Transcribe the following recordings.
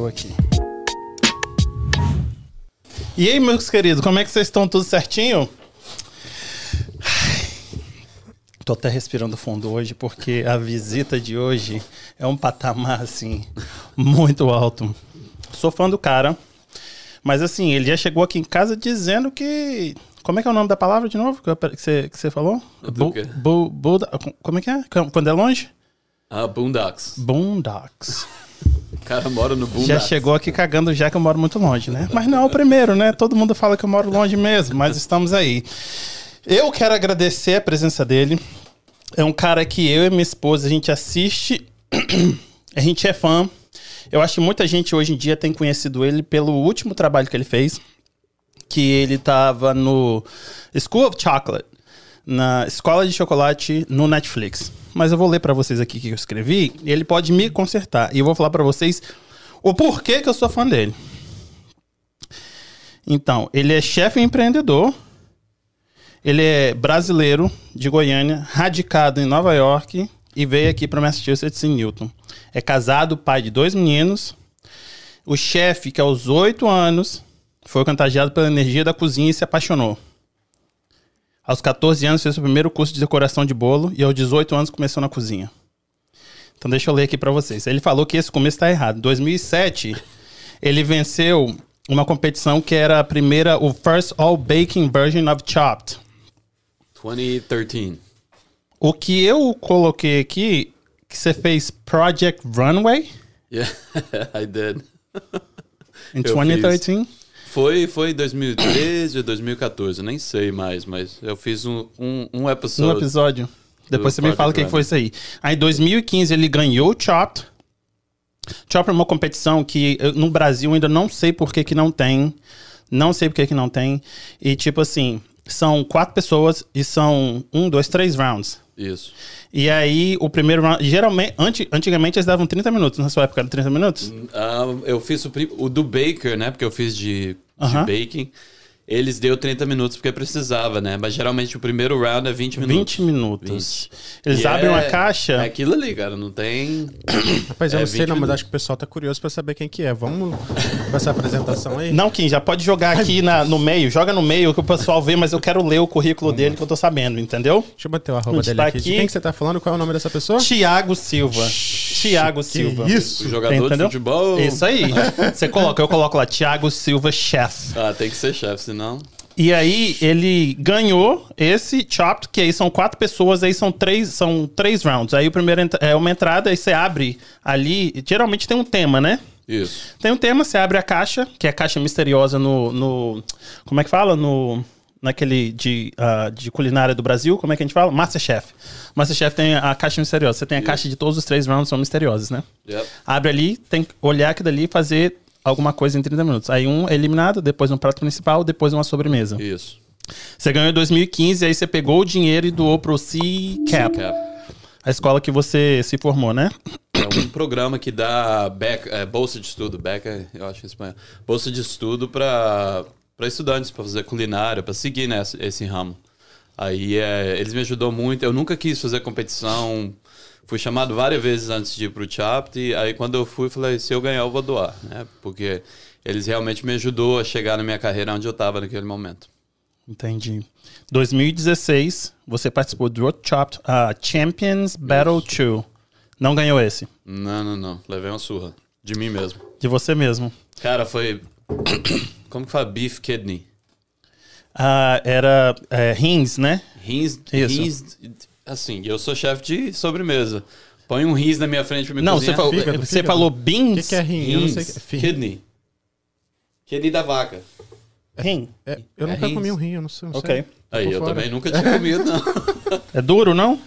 Estou aqui. E aí, meus queridos, como é que vocês estão? Tudo certinho? Tô até respirando fundo hoje porque a visita de hoje é um patamar assim muito alto. Sou fã do cara, mas assim, ele já chegou aqui em casa dizendo que como é que é o nome da palavra de novo que você, que você falou? Quê? Bu, bu, como é que é? Quando é longe? Ah, Boondocks. Boondocks. Cara mora no Boondocks. Já chegou aqui cagando já que eu moro muito longe, né? Mas não é o primeiro, né? Todo mundo fala que eu moro longe mesmo, mas estamos aí. Eu quero agradecer a presença dele. É um cara que eu e minha esposa, a gente assiste, a gente é fã. Eu acho que muita gente hoje em dia tem conhecido ele pelo último trabalho que ele fez, que ele estava no School of Chocolate, na Escola de Chocolate no Netflix. Mas eu vou ler para vocês aqui o que eu escrevi, e ele pode me consertar. E eu vou falar para vocês o porquê que eu sou fã dele. Então, ele é chefe empreendedor, ele é brasileiro de Goiânia, radicado em Nova York e veio aqui para Massachusetts em Newton. É casado, pai de dois meninos. O chefe, que aos oito anos foi contagiado pela energia da cozinha e se apaixonou. Aos 14 anos fez o primeiro curso de decoração de bolo e aos 18 anos começou na cozinha. Então deixa eu ler aqui para vocês. Ele falou que esse começo está errado. Em 2007, ele venceu uma competição que era a primeira, o First All Baking Version of Chopped. 2013. O que eu coloquei aqui, que você fez Project Runway Yeah, I did. em Eu 2013. Foi, foi em 2013 ou 2014, nem sei mais, mas eu fiz um, um, um episódio. episódio. Depois você me fala o que foi isso aí. Aí em 2015 ele ganhou o Chopped. Chopped é uma competição que eu- no Brasil ainda não sei por que, que não tem. Não sei por que, que não tem. E tipo assim, são quatro pessoas e são um, dois, três rounds. Isso. E aí o primeiro round. Geralmente, anti- antigamente eles davam 30 minutos. Na sua época era 30 minutos? Ah, eu fiz o, o do Baker, né? Porque eu fiz de, de Aham. baking. Eles deu 30 minutos porque precisava, né? Mas geralmente o primeiro round é 20 minutos. 20 minutos. 20. Eles E abrem é- uma caixa. É aquilo ali, cara. Não tem. Rapaz, eu É, não sei 20 não, mas acho que o pessoal tá curioso pra saber quem que é. Vamos com essa apresentação aí? Não, Kim, já pode jogar aqui na- no meio. Joga no meio que o pessoal vê, mas eu quero ler o currículo dele que eu tô sabendo, entendeu? Deixa eu bater o arroba Onde dele tá aqui. De aqui? quem que você tá falando? Qual é o nome dessa pessoa? Tiago Silva. Tiago Silva. O isso? jogador Entendeu? de futebol. Isso aí. Você coloca, eu coloco lá, Tiago Silva, chef. Ah, tem que ser chefe, senão. E aí ele ganhou esse chopped, que aí são quatro pessoas, aí são três, são três rounds. Aí o primeiro é uma entrada, aí você abre ali. Geralmente tem um tema, né? Isso. Tem um tema, você abre a caixa, que é a caixa misteriosa no. no como é que fala? No. Naquele de, ah, de culinária do Brasil, como é que a gente fala? Masterchef. Masterchef tem a caixa misteriosa. Você tem a caixa de todos os três rounds, são misteriosos, né? Yep. Abre ali, tem que olhar aquilo ali e fazer alguma coisa em 30 minutos. Aí um é eliminado, depois um prato principal, depois uma sobremesa. Isso. Você ganhou em 2015, aí você pegou o dinheiro e doou pro C-Cap, Cap. a escola que você se formou, né? É um programa que dá beca, é, bolsa de estudo, beca, eu acho em espanhol. Bolsa de estudo para para estudantes, para fazer culinária, para seguir nesse esse ramo. Aí é, eles me ajudou muito. Eu nunca quis fazer competição. Fui chamado várias vezes antes de ir pro Chapt. Aí quando eu fui, falei, se eu ganhar, eu vou doar, né? Porque eles realmente me ajudou a chegar na minha carreira onde eu estava naquele momento. Entendi. 2016, você participou do Road Chopped ah, Champions Battle 2. Não ganhou esse. Não, não, não. Levei uma surra. De mim mesmo. De você mesmo. Cara, foi. Como que fala? Beef kidney. Ah, era é, rins, né? Rins, Isso. rins. Assim, eu sou chefe de sobremesa. Põe um rins na minha frente pra me Não, você cozinhar. falou, Fígado, você fígado. falou O beans. que, que é rim? Eu não sei. o Rins, que é fim. kidney. Kidney da vaca. Rim. É, eu É nunca rins. comi um rim, eu não sei. Não Ok. sei. Aí, Por eu fora. também nunca tinha comido, não. É duro, não?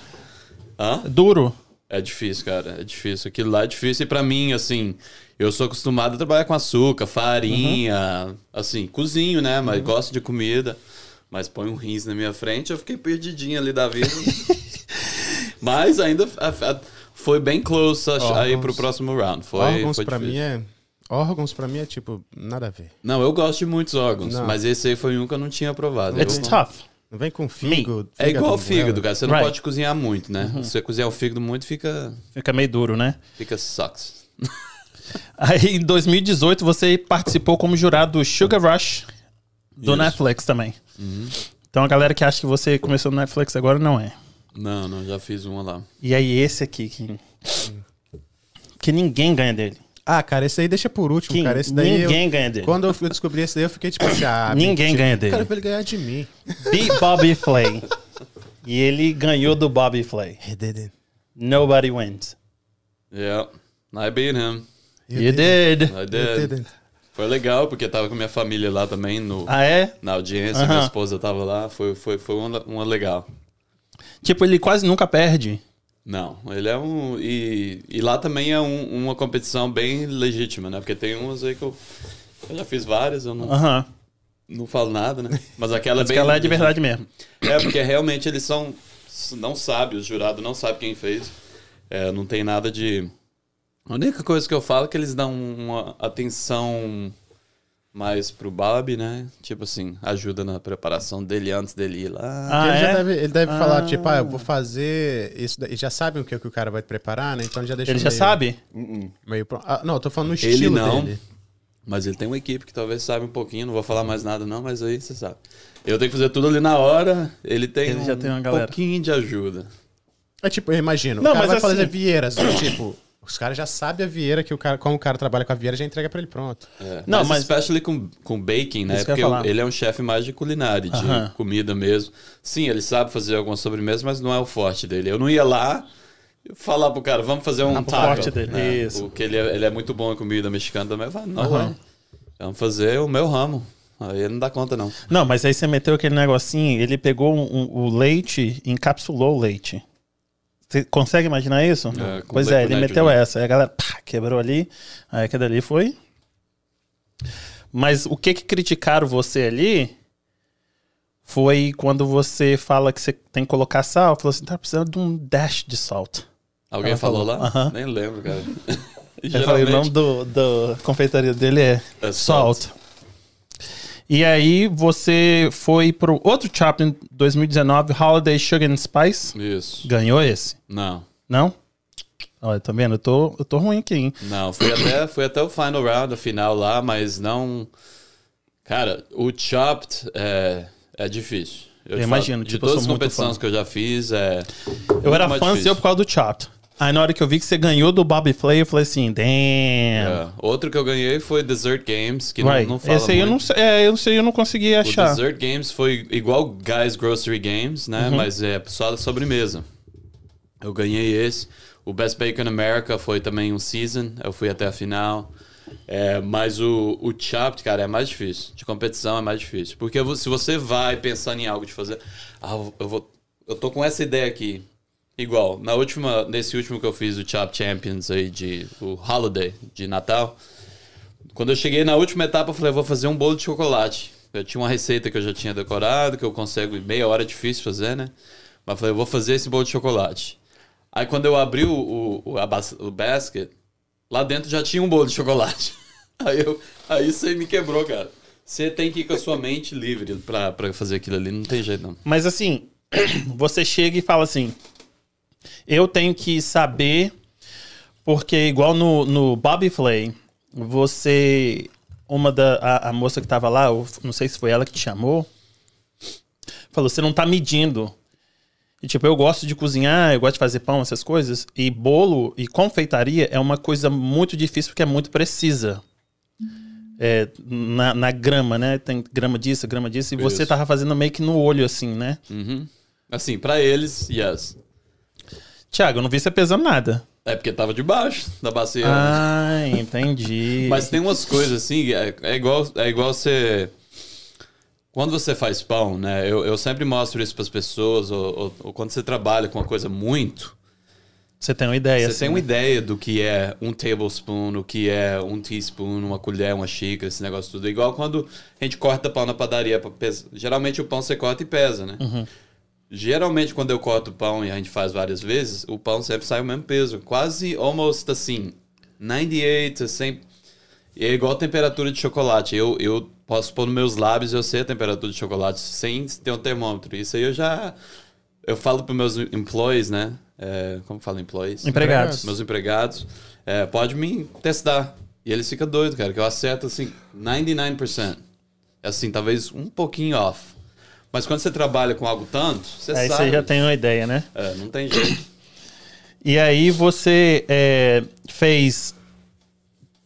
Hã? É duro. É difícil, cara. É difícil. Aquilo lá é difícil. E pra mim, assim, eu sou acostumado a trabalhar com açúcar, farinha, Uhum. assim, cozinho, né? Mas gosto de comida. Mas põe um rins na minha frente, eu fiquei perdidinho ali da vida. Mas ainda a- a- foi bem close Órgãos. pro próximo round. Foi, órgãos foi pra mim é. Órgãos pra mim é tipo, nada a ver. Não, eu gosto de muitos órgãos, Não. mas esse aí foi um que eu não tinha provado. It's Eu- tough. Não vem com fígado. É igual fígado, cara. Você não Right. pode cozinhar muito, né? Se você cozinhar o fígado muito, fica, Fica meio duro, né? fica sucks. Aí em 2018 você participou como jurado do Sugar Rush do Isso. Netflix também. Então a galera que acha que você começou no Netflix agora não é. Não, não, já fiz uma lá. E aí esse aqui que, que ninguém ganha dele. Ah, cara, esse aí deixa por último, Que cara. Esse daí ninguém eu, ganha dele. Quando eu fui descobrir esse daí, eu fiquei tipo assim, ah, Ninguém mentira. ganha dele. Cara, pra ele ganhar de mim. Beat Bobby Flay. E ele ganhou do Bobby Flay. He didn't. Nobody wins. Yeah, I beat him. You did. I He did. didn't. Foi legal, porque tava com minha família lá também, no, Ah, é? na audiência, Aham. minha esposa tava lá, foi, foi, foi uma, uma legal. Tipo, ele quase nunca perde. Não, ele é um. E, e lá também é um- uma competição bem legítima, né? Porque tem umas aí que eu, eu já fiz várias, eu não, Aham. não falo nada, né? Mas aquela é Mas bem. que ela é de verdade mesmo. É, porque realmente eles são. Não sabe, o jurado não sabe quem fez. É, não tem nada de. A única coisa que eu falo é que eles dão uma atenção mais pro Bob, né? Tipo assim, ajuda na preparação dele antes dele ir lá. Ah, ele, já é? deve, ele deve Ah. falar, tipo, ah, eu vou fazer isso daí. Já sabe o que, que o cara vai preparar, né? Então ele já deixa Ele já meio- sabe? Meio pronto. Ah, não, eu tô falando no Ele estilo não. dele. Mas ele tem uma equipe que talvez saiba um pouquinho, não vou falar mais nada não, mas aí você sabe. Eu tenho que fazer tudo ali na hora, ele tem Ele já um tem uma galera. pouquinho de ajuda. É tipo, eu imagino, Não, o cara mas vai assim- fazer vieiras, tipo, os caras já sabem a vieira que o cara, como o cara trabalha com a vieira, já entrega pra ele pronto. É, Não, mas, mas- especially com, com baking, né? Porque ele é um chefe mais de culinária, de Aham. comida mesmo. Sim, ele sabe fazer algumas sobremesas, mas não é o forte dele. Eu não ia lá falar pro cara, vamos fazer um o taco. forte dele, né? isso. Porque ele é, ele é muito bom em comida mexicana também. Eu falo, não, Aham. ué, vamos fazer o meu ramo. Aí ele não dá conta, não. Não, mas aí você meteu aquele negocinho, ele pegou um- um- o leite e encapsulou o leite. Você consegue imaginar isso? É, pois é, ele meteu nitrogen. essa. Aí a galera pá, quebrou ali. Aí aquele ali foi. Mas o que que criticaram você ali foi quando você fala que você tem que colocar sal. Falou assim, tá precisando de um dash de salt. Alguém Ela falou, falou, lá? aham. Nem lembro, cara. Eu falei, o nome do, do confeitaria dele é, É Salt. E aí você foi pro outro em 2019, Holiday Sugar and Spice. Isso. Ganhou esse? Não. Não? Olha, tá vendo? Eu tô, eu tô ruim aqui, hein? Não, fui até, fui até o final round, o final lá, mas não. Cara, o Chopped é, é difícil. Eu te imagino, falo, de tipo, eu todas as competições fã. que eu já fiz, é. Eu era fã difícil. seu por causa do Chopped. Aí na hora que eu vi que você ganhou do Bobby Flay, eu falei assim, damn. É. Outro que eu ganhei foi Desert Games, que Right. não, não fala Esse aí eu não é, eu não sei, eu não consegui O achar. Desert Games foi igual Guys Grocery Games, né? Uhum. Mas é só sobremesa. Eu ganhei esse. O Best Bacon America foi também um season. Eu fui até a final. É, mas o, o Chopped, cara, é mais difícil. De competição é mais difícil. Porque se você vai pensando em algo de fazer. Ah, eu vou. Eu tô com essa ideia aqui. Igual, na última, nesse último que eu fiz, o Chop Champions aí, de, o Holiday de Natal. Quando eu cheguei na última etapa, eu falei, vou fazer um bolo de chocolate. Eu tinha uma receita que eu já tinha decorado, que eu consigo meia hora, é difícil fazer, né? Mas eu falei, eu vou fazer esse bolo de chocolate. Aí quando eu abri o, o, a o basket, lá dentro já tinha um bolo de chocolate. Aí, eu, aí isso aí me quebrou, cara. Você tem que ir com a sua mente livre pra, pra fazer aquilo ali, não tem jeito não. Mas assim, você chega e fala assim: eu tenho que saber, porque igual no, no Bobby Flay, você. Uma da. A, a moça que tava lá, eu não sei se foi ela que te chamou, falou: você não tá medindo. E tipo, eu gosto de cozinhar, eu gosto de fazer pão, essas coisas. E bolo e confeitaria é uma coisa muito difícil porque é muito precisa. É, na, na grama, né? Tem grama disso, grama disso. E você Isso. tava fazendo meio que no olho, assim, né? Uhum. Assim, pra eles, yes. Tiago, eu não vi você pesando nada. É porque tava debaixo da bacia. Ah, entendi. Mas tem umas coisas assim, é, é igual, é igual você. Quando você faz pão, né? Eu, eu sempre mostro isso para as pessoas, ou, ou- ou quando você trabalha com uma coisa muito, Você tem uma ideia, você assim, tem uma né? ideia do que é um tablespoon, o que é um teaspoon, uma colher, uma xícara, esse negócio tudo. É igual quando a gente corta pão na padaria. Pra pesar. Geralmente o pão você corta e pesa, né? Uhum. Geralmente quando eu corto o pão e a gente faz várias vezes, o pão sempre sai o mesmo peso. Quase, almost assim, 98, 100... E é igual a temperatura de chocolate. Eu, eu posso pôr nos meus lábios e eu sei a temperatura de chocolate sem ter um termômetro. Isso aí eu já... Eu falo para meus employees, né? É, como fala employees? Empregados. Meus empregados. é, pode me testar. E eles ficam doidos, cara, que eu acerto assim, 99%. Assim, talvez um pouquinho off. Mas quando você trabalha com algo tanto, você Aí sabe. você já tem uma ideia, né? É, não tem jeito. E aí você é, fez.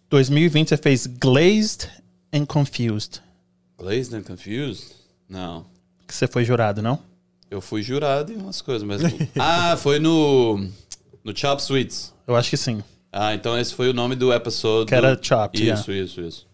2020 você fez Glazed and Confused. Glazed and Confused? Não. Que você foi jurado, não? Eu fui jurado em umas coisas, mas. ah, foi no. No Chop Suites. Eu acho que sim. Ah, então esse foi o nome do episódio. Que era Chopped, Isso, isso, isso.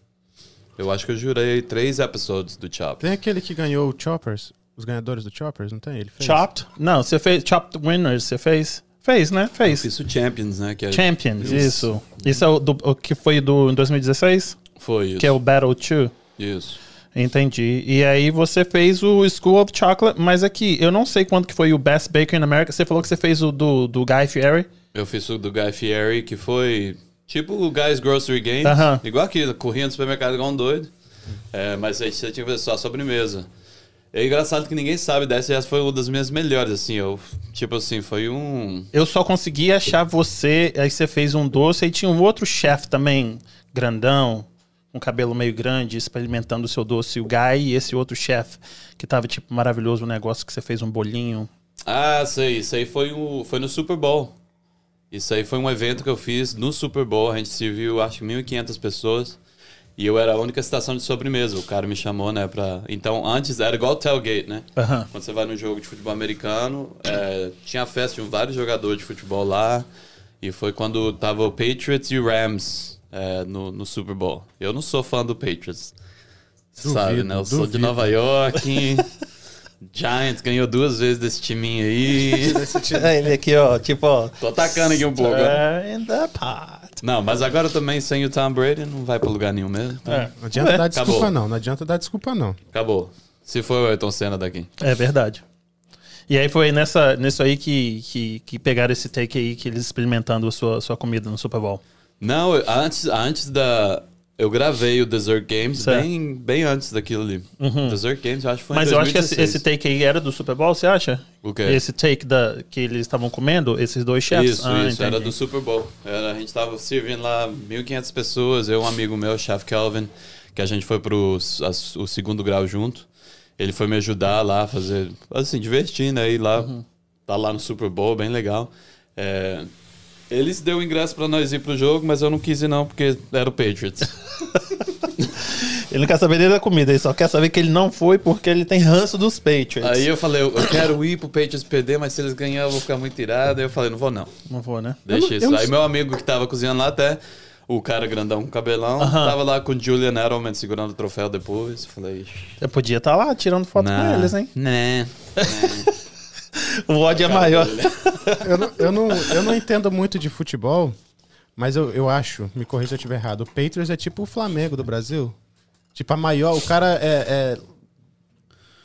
Eu acho que eu jurei três episódios do Chop. Tem aquele que ganhou o Choppers, os ganhadores do Choppers, não tem? Ele fez. Chopped? Não, você fez Chopped Winners, você fez? Fez, né? Fez. Fiz o Champions, né? Que é- Champions, isso. Isso é o, do, o que foi do em 2016? Foi isso. Que é o Battle 2. Isso. Entendi. E aí você fez o School of Chocolate, mas aqui, eu não sei quanto que foi o Best Baker in America. Você falou que você fez o do, do Guy Fieri. Eu fiz o do Guy Fieri, que foi tipo o Guy's Grocery Games. Igual aquilo, corria no supermercado igual um doido. É, mas aí você tinha que fazer só a sobremesa. É engraçado que ninguém sabe dessa, essa foi uma das minhas melhores, assim. Eu, tipo assim, foi um. Eu só consegui achar você, aí você fez um doce, aí tinha um outro chefe também, grandão, com cabelo meio grande, experimentando o seu doce, o Guy, e esse outro chefe, que tava, tipo, maravilhoso o negócio, que você fez um bolinho. Ah, sei, isso aí foi, o, foi no Super Bowl. Isso aí foi um evento que eu fiz no Super Bowl. A gente serviu, acho que 1.500 pessoas. E eu era a única estação de sobremesa. O cara me chamou, né, pra... Então, antes era igual o tailgate, né? Quando você vai no jogo de futebol americano, é, tinha festa, tinha vários jogadores de futebol lá. E foi quando tava o Patriots e o Rams é, no, no Super Bowl. Eu não sou fã do Patriots. sabe, Duvido, né? Eu sou de duvido. Nova York. Giants ganhou duas vezes desse timinho aí. Ele aqui, ó, tipo, ó. Tô atacando aqui um pouco. in the pot. Não, mas agora também sem o Tom Brady não vai pra lugar nenhum mesmo. É. Não adianta dar desculpa, Acabou. não. Não adianta dar desculpa, não. Acabou. Se for o Ayrton Senna daqui. É verdade. E aí foi nessa, nisso aí que, que, que pegaram esse take aí, que eles experimentando a sua, sua comida no Super Bowl. Não, antes, antes da. Eu gravei o Desert Games Certo. bem, bem antes daquilo ali. Desert Games, eu acho que foi Mas eu acho que esse, 2016. esse take aí era do Super Bowl, você acha? O quê? Esse take da, que eles estavam comendo, esses dois chefs? Isso, Ah, isso, era do Super Bowl. Era, a gente tava servindo lá 1.500 pessoas, eu, um amigo meu, o Chef Kelvin, que a gente foi pro as- o segundo grau junto. Ele foi me ajudar lá a fazer, assim, divertir, né? Ir lá, Uhum. tá lá no Super Bowl, bem legal. É, eles deu o ingresso pra nós ir pro jogo, mas eu não quis ir não, porque era o Patriots. Ele não quer saber nem da comida, ele só quer saber que ele não foi porque ele tem ranço dos Patriots. Aí eu falei, eu quero ir pro Patriots perder, mas se eles ganhar eu vou ficar muito irado. Aí eu falei, não vou não. Não vou, né? Deixa não- isso. não Aí meu amigo que tava cozinhando lá até, o cara grandão com cabelão, tava lá com o Julian Edelman segurando o troféu depois. Eu Falei, "Ixi, Você podia estar lá tirando foto nah, com eles, hein? Né. O ódio é maior. Eu não, eu, não, eu não entendo muito de futebol, mas eu, eu acho, me corrija se eu estiver errado, o Patriots é tipo o Flamengo do Brasil. Tipo, a maior, o cara é, é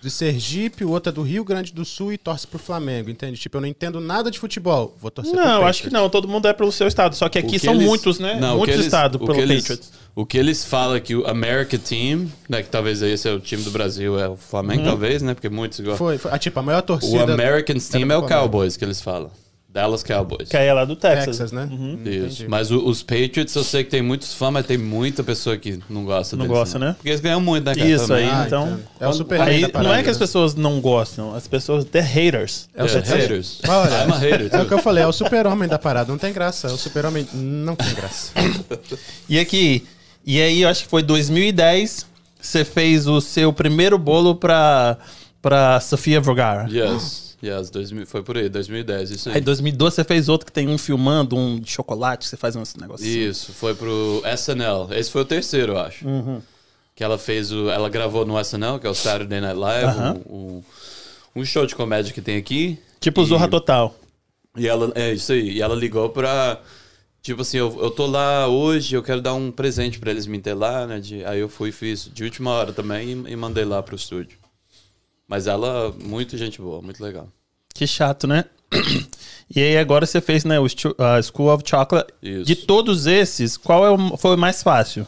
de Sergipe, o outro é do Rio Grande do Sul e torce pro Flamengo, entende? Tipo, eu não entendo nada de futebol, vou torcer pro Não, acho que não. Todo mundo é pelo seu estado. Só que O aqui que são eles- muitos, né? Não, o que muitos eles- estados o pelo que eles- Patriots. O que eles falam é que o American Team, né, que talvez esse é o time do Brasil, é o Flamengo, Uhum. talvez, né? Porque muitos igual. Foi, foi- ah, tipo, a maior O torcida... American Team é o. Cowboys que eles falam. Dallas Cowboys. Que aí é lá do Texas. Texas, né? Isso. Entendi. Mas o- os Patriots, eu sei que tem muitos fãs, mas tem muita pessoa que não gosta Não deles, gosta, né? Porque eles ganham muito, né, cara? Isso também. aí. Ah, então- entendo. É o super Aí, da não parada, é que as né? pessoas não gostam, as pessoas, they're haters. É o É, super- haters. Olha, I'm a hater, É o que eu falei, é o super-homem da parada, não tem graça. É o super-homem não tem graça. E aqui, e aí eu acho que foi 2010, você fez o seu primeiro bolo pra, pra Sofia Vergara. Yes, yes, 2000, foi por aí, 2010, isso aí. Aí em 2012 você fez outro que tem um filmando, um de chocolate, você faz uns negócios. assim. Isso, foi pro SNL. Esse foi o terceiro, eu acho. Uhum. Que ela fez o. Ela gravou no SNL, que é o Saturday Night Live, Aham. um, um, um show de comédia que tem aqui. Tipo E- Zorra Total. E ela, é isso aí. E ela ligou pra. Tipo assim, eu, eu tô lá hoje, eu quero dar um presente pra eles me ter lá, né? de- aí eu fui e fiz de última hora também e, e mandei lá pro estúdio. Mas ela, muito gente boa, muito legal. Que chato, né? E aí agora você fez, né, o School of Chocolate. Isso. De todos esses, qual é o, foi o mais fácil?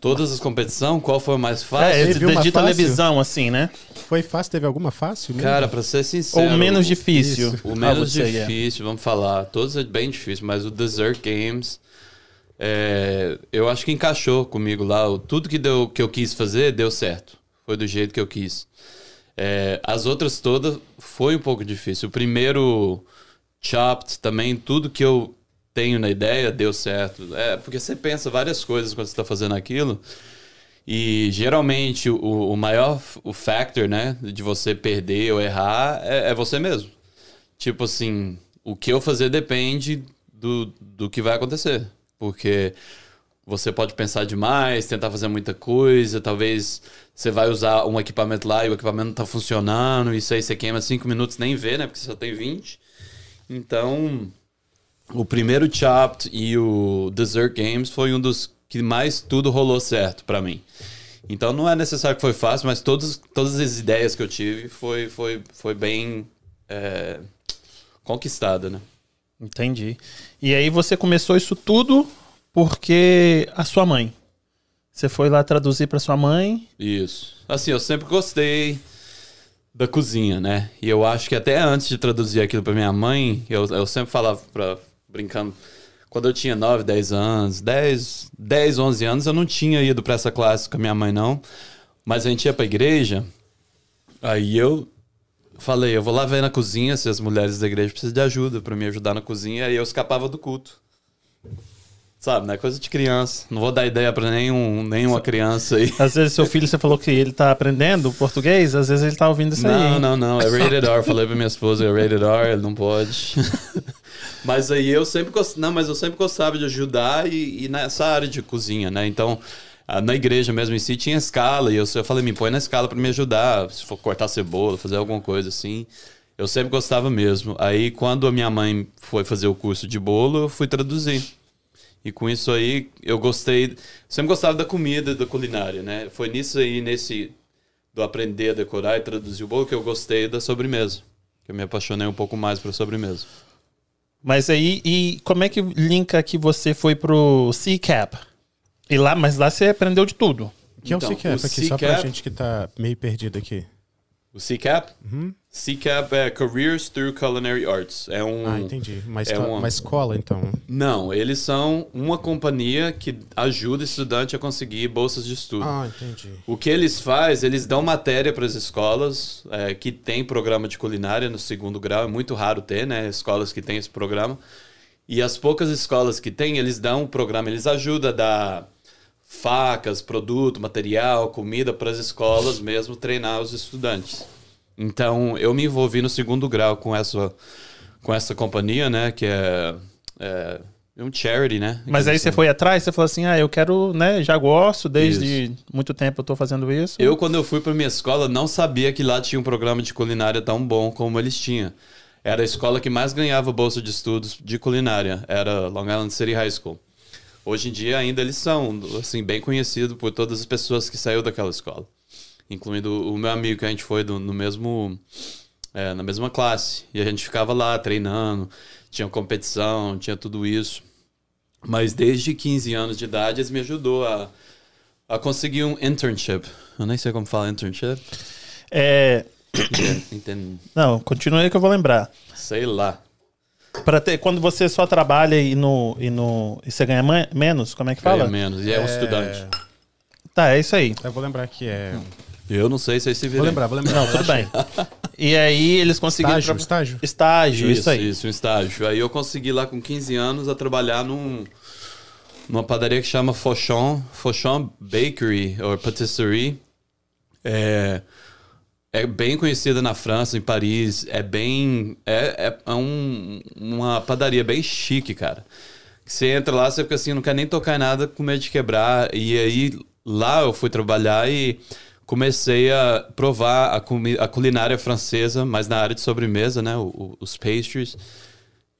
Todas as competições, qual foi o mais fácil? É, de, de fácil? televisão, assim, né? Foi fácil? Teve alguma fácil? mesmo? Cara, pra ser sincero. Ou menos o- difícil. isso. O menos yeah. difícil, vamos falar. Todos é bem difícil, mas o Desert Games, é, eu acho que encaixou comigo lá. Tudo que, deu, que eu quis fazer deu certo. Foi do jeito que eu quis. É, as outras todas foi um pouco difícil. O primeiro Chopped também, tudo que eu tenho na ideia deu certo. É, porque você pensa várias coisas quando você está fazendo aquilo. E geralmente o, o maior o factor, né, de você perder ou errar é, é você mesmo. Tipo assim, o que eu fazer depende do, do que vai acontecer. Porque você pode pensar demais, tentar fazer muita coisa, talvez você vai usar um equipamento lá e o equipamento não tá funcionando, isso aí você queima cinco minutos nem vê, né? Porque você só tem 20. Então, o primeiro Chopped e o Desert Games foi um dos que mais tudo rolou certo pra mim. Então não é necessário que foi fácil, mas todos, todas as ideias que eu tive foi, foi, foi bem é, conquistada, né? Entendi. E aí você começou isso tudo porque a sua mãe. Você foi lá traduzir para sua mãe. Isso. Assim, eu sempre gostei da cozinha, né? E eu acho que até antes de traduzir aquilo pra minha mãe, eu, eu sempre falava pra, brincando, quando eu tinha 9, 10 anos, 10, 10, 11 anos, eu não tinha ido pra essa classe com a minha mãe, não. Mas a gente ia pra igreja, aí eu falei, eu vou lá ver na cozinha se as mulheres da igreja precisam de ajuda pra me ajudar na cozinha, aí eu escapava do culto. Sabe, né? Coisa de criança. Não vou dar ideia pra nenhum, nenhuma criança aí. Às vezes seu filho, você falou que ele tá aprendendo português, às vezes ele tá ouvindo isso aí. Não, não, não. É rated R. Falei pra minha esposa, é rated R, ele não pode. mas aí eu sempre gostava, não, mas eu sempre gostava de ajudar e, e nessa área de cozinha, né? Então, na igreja mesmo em si tinha escala e eu, eu falei, me põe na escala pra me ajudar, se for cortar cebola, fazer alguma coisa assim. Eu sempre gostava mesmo. Aí quando a minha mãe foi fazer o curso de bolo, eu fui traduzir. E com isso aí, eu gostei. Sempre gostava da comida, da culinária, né? Foi nisso aí, nesse. do aprender a decorar e traduzir o bolo, que eu gostei da sobremesa. Que eu me apaixonei um pouco mais pra sobremesa. Mas aí, e como é que linka que você foi pro CCAP? E lá, mas lá você aprendeu de tudo. O que é o Então, CCAP o aqui, só pra gente que tá meio perdido aqui. O CCAP? CCAP é Careers Through Culinary Arts. É um. Ah, entendi. Uma, é uma- uma escola, então. Não, eles são uma companhia que ajuda estudante a conseguir bolsas de estudo. Ah, entendi. O que eles fazem, eles dão matéria para as escolas é, que tem programa de culinária no segundo grau. É muito raro ter, né? Escolas que têm esse programa. E as poucas escolas que têm, eles dão um programa, eles ajudam a dar facas, produto, material, comida para as escolas mesmo treinar os estudantes. Então, eu me envolvi no segundo grau com essa, com essa companhia, né? Que é, é um charity, né? Mas aí você foi atrás, você falou assim: ah, eu quero, né? Já gosto, desde muito tempo eu tô fazendo isso. Eu, quando eu fui para minha escola, não sabia que lá tinha um programa de culinária tão bom como eles tinham. Era a escola que mais ganhava bolsa de estudos de culinária. Era Long Island City High School. Hoje em dia ainda eles são, assim, bem conhecidos por todas as pessoas que saiu daquela escola. Incluindo o meu amigo que a gente foi do- no mesmo... é, na mesma classe. E a gente ficava lá treinando, tinha competição, tinha tudo isso. Mas desde 15 anos de idade eles me ajudou a, a conseguir um internship. Eu nem sei como fala internship. É, inten- não, continue aí que eu vou lembrar. sei lá. Para ter, quando você só trabalha e no e no e você ganha man- menos, como é que fala? Ganha menos. E é um estudante. Tá, é isso aí. Eu vou lembrar que é. Eu não sei se aí se viram. Vou lembrar, vou lembrar. Não, tudo bem. E aí eles conseguiram Estágio, tra- estágio. estágio, isso, Isso, aí. isso, um estágio. Aí eu consegui lá com 15 anos a trabalhar num, numa padaria que chama Fauchon, Fauchon Bakery, ou Patisserie. É, é bem conhecida na França, em Paris. É bem. É, é, é um, uma padaria bem chique, cara. Você entra lá, você fica assim, não quer nem tocar em nada, com medo de quebrar. E aí lá eu fui trabalhar e comecei a provar a, comi- a culinária francesa, mas na área de sobremesa, né? o- o- os pastries.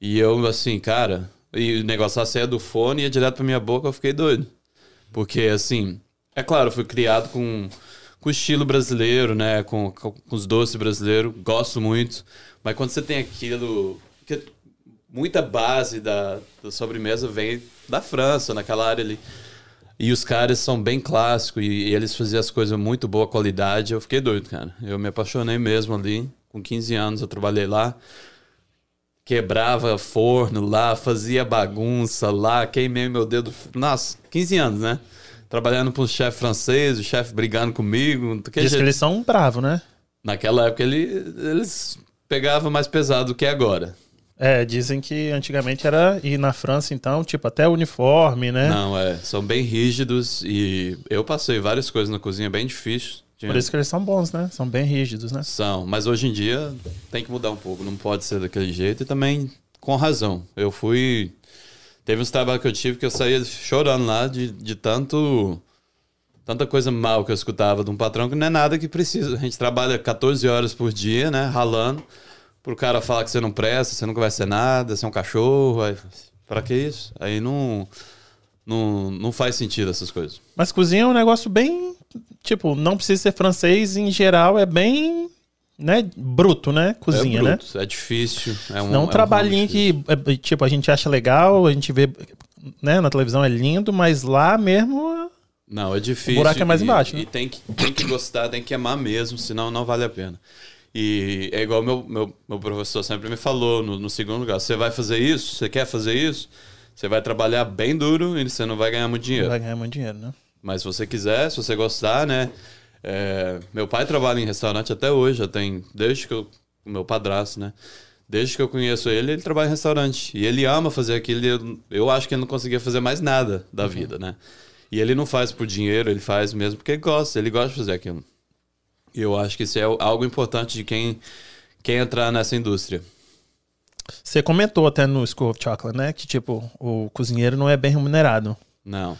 E eu, assim, cara, e o negócio saia do fone e ia direto pra minha boca, eu fiquei doido. Porque, assim, é claro, eu fui criado com, com o estilo brasileiro, né? Com, com, com os doces brasileiros, gosto muito. Mas quando você tem aquilo. Que muita base da, da sobremesa vem da França, naquela área ali. E os caras são bem clássicos e, e eles faziam as coisas muito boa qualidade. Eu fiquei doido, cara. Eu me apaixonei mesmo ali. Com 15 anos eu trabalhei lá. quebrava forno lá, fazia bagunça lá, queimei meu dedo. Nossa, 15 anos, né? Trabalhando para um chefe francês, o chefe brigando comigo. Diz jeito. que eles são bravos, né? Naquela época ele, eles pegavam mais pesado do que agora. É, dizem que antigamente era. E na França, então, tipo, até uniforme, né? Não, é. São bem rígidos e eu passei várias coisas na cozinha bem difíceis. Por isso que eles são bons, né? São bem rígidos, né? São, mas hoje em dia tem que mudar um pouco, não pode ser daquele jeito e também com razão. Eu fui. Teve uns trabalhos que eu tive que eu saía chorando lá de, de tanto. Tanta coisa mal que eu escutava de um patrão que não é nada que precisa. A gente trabalha 14 horas por dia, né? Ralando. Pro cara falar que você não presta, você nunca vai ser nada, você é um cachorro. Aí, pra que isso? Aí não, não, não faz sentido essas coisas. Mas cozinha é um negócio bem tipo, não precisa ser francês, em geral é bem, né, bruto, né, cozinha, é bruto, né? É difícil, é um, não é um trabalhinho que, é, tipo, a gente acha legal, a gente vê, né, na televisão é lindo, mas lá mesmo... Não, é difícil. O buraco é mais embaixo. E, né? e tem, que, tem que gostar, tem que amar mesmo, senão não vale a pena. E é igual meu, meu, meu professor sempre me falou no, no segundo lugar: você vai fazer isso? Você quer fazer isso? Você vai trabalhar bem duro e você não vai ganhar muito dinheiro. Não vai ganhar muito dinheiro, né? Mas se você quiser, se você gostar, né? É, meu pai trabalha em restaurante até hoje, já tem desde que eu, o meu padrasto, né? Desde que eu conheço ele, ele trabalha em restaurante. E ele ama fazer aquilo. Eu, eu acho que ele não conseguia fazer mais nada da uhum. vida, né? E ele não faz por dinheiro, ele faz mesmo porque ele gosta, ele gosta de fazer aquilo. E eu acho que isso é algo importante de quem quem entrar nessa indústria. Você comentou até no School of Chocolate, né? Que tipo, o cozinheiro não é bem remunerado. Não.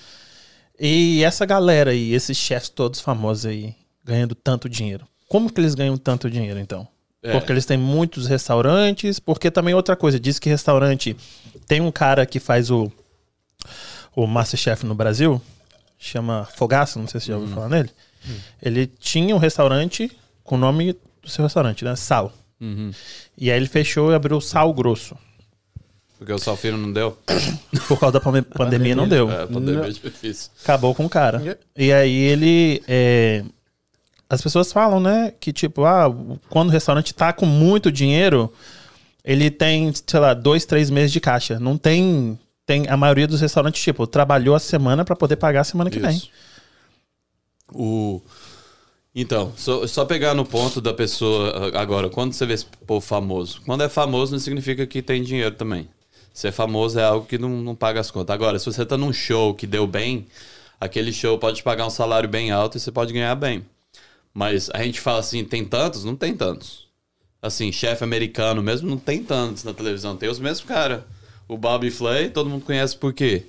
E essa galera aí, esses chefs todos famosos aí, ganhando tanto dinheiro. Como que eles ganham tanto dinheiro, então? É. Porque eles têm muitos restaurantes, porque também outra coisa, diz que restaurante tem um cara que faz o o Masterchef no Brasil, chama Fogaça, não sei se você já ouviu uhum. falar nele. Uhum. Ele tinha um restaurante com o nome do seu restaurante, né? Sal. Uhum. E aí ele fechou e abriu o Sal Grosso. Porque o Salfino não deu? Por causa da pandemia, não deu. É, a pandemia é difícil. Acabou com o cara. E aí ele. É... As pessoas falam, né? Que tipo, ah, quando o restaurante tá com muito dinheiro, ele tem, sei lá, dois, três meses de caixa. Não tem. Tem a maioria dos restaurantes, tipo, trabalhou a semana para poder pagar a semana que Isso. vem. O. Então, só, só, pegar no ponto da pessoa agora, quando você vê esse povo famoso. Quando é famoso, não significa que tem dinheiro também. Ser famoso é algo que não, não paga as contas. Agora, se você tá num show que deu bem, aquele show pode te pagar um salário bem alto e você pode ganhar bem. Mas a gente fala assim, tem tantos? Não tem tantos. Assim, chefe americano mesmo, não tem tantos na televisão. Tem os mesmos cara. O Bobby Flay, todo mundo conhece por quê?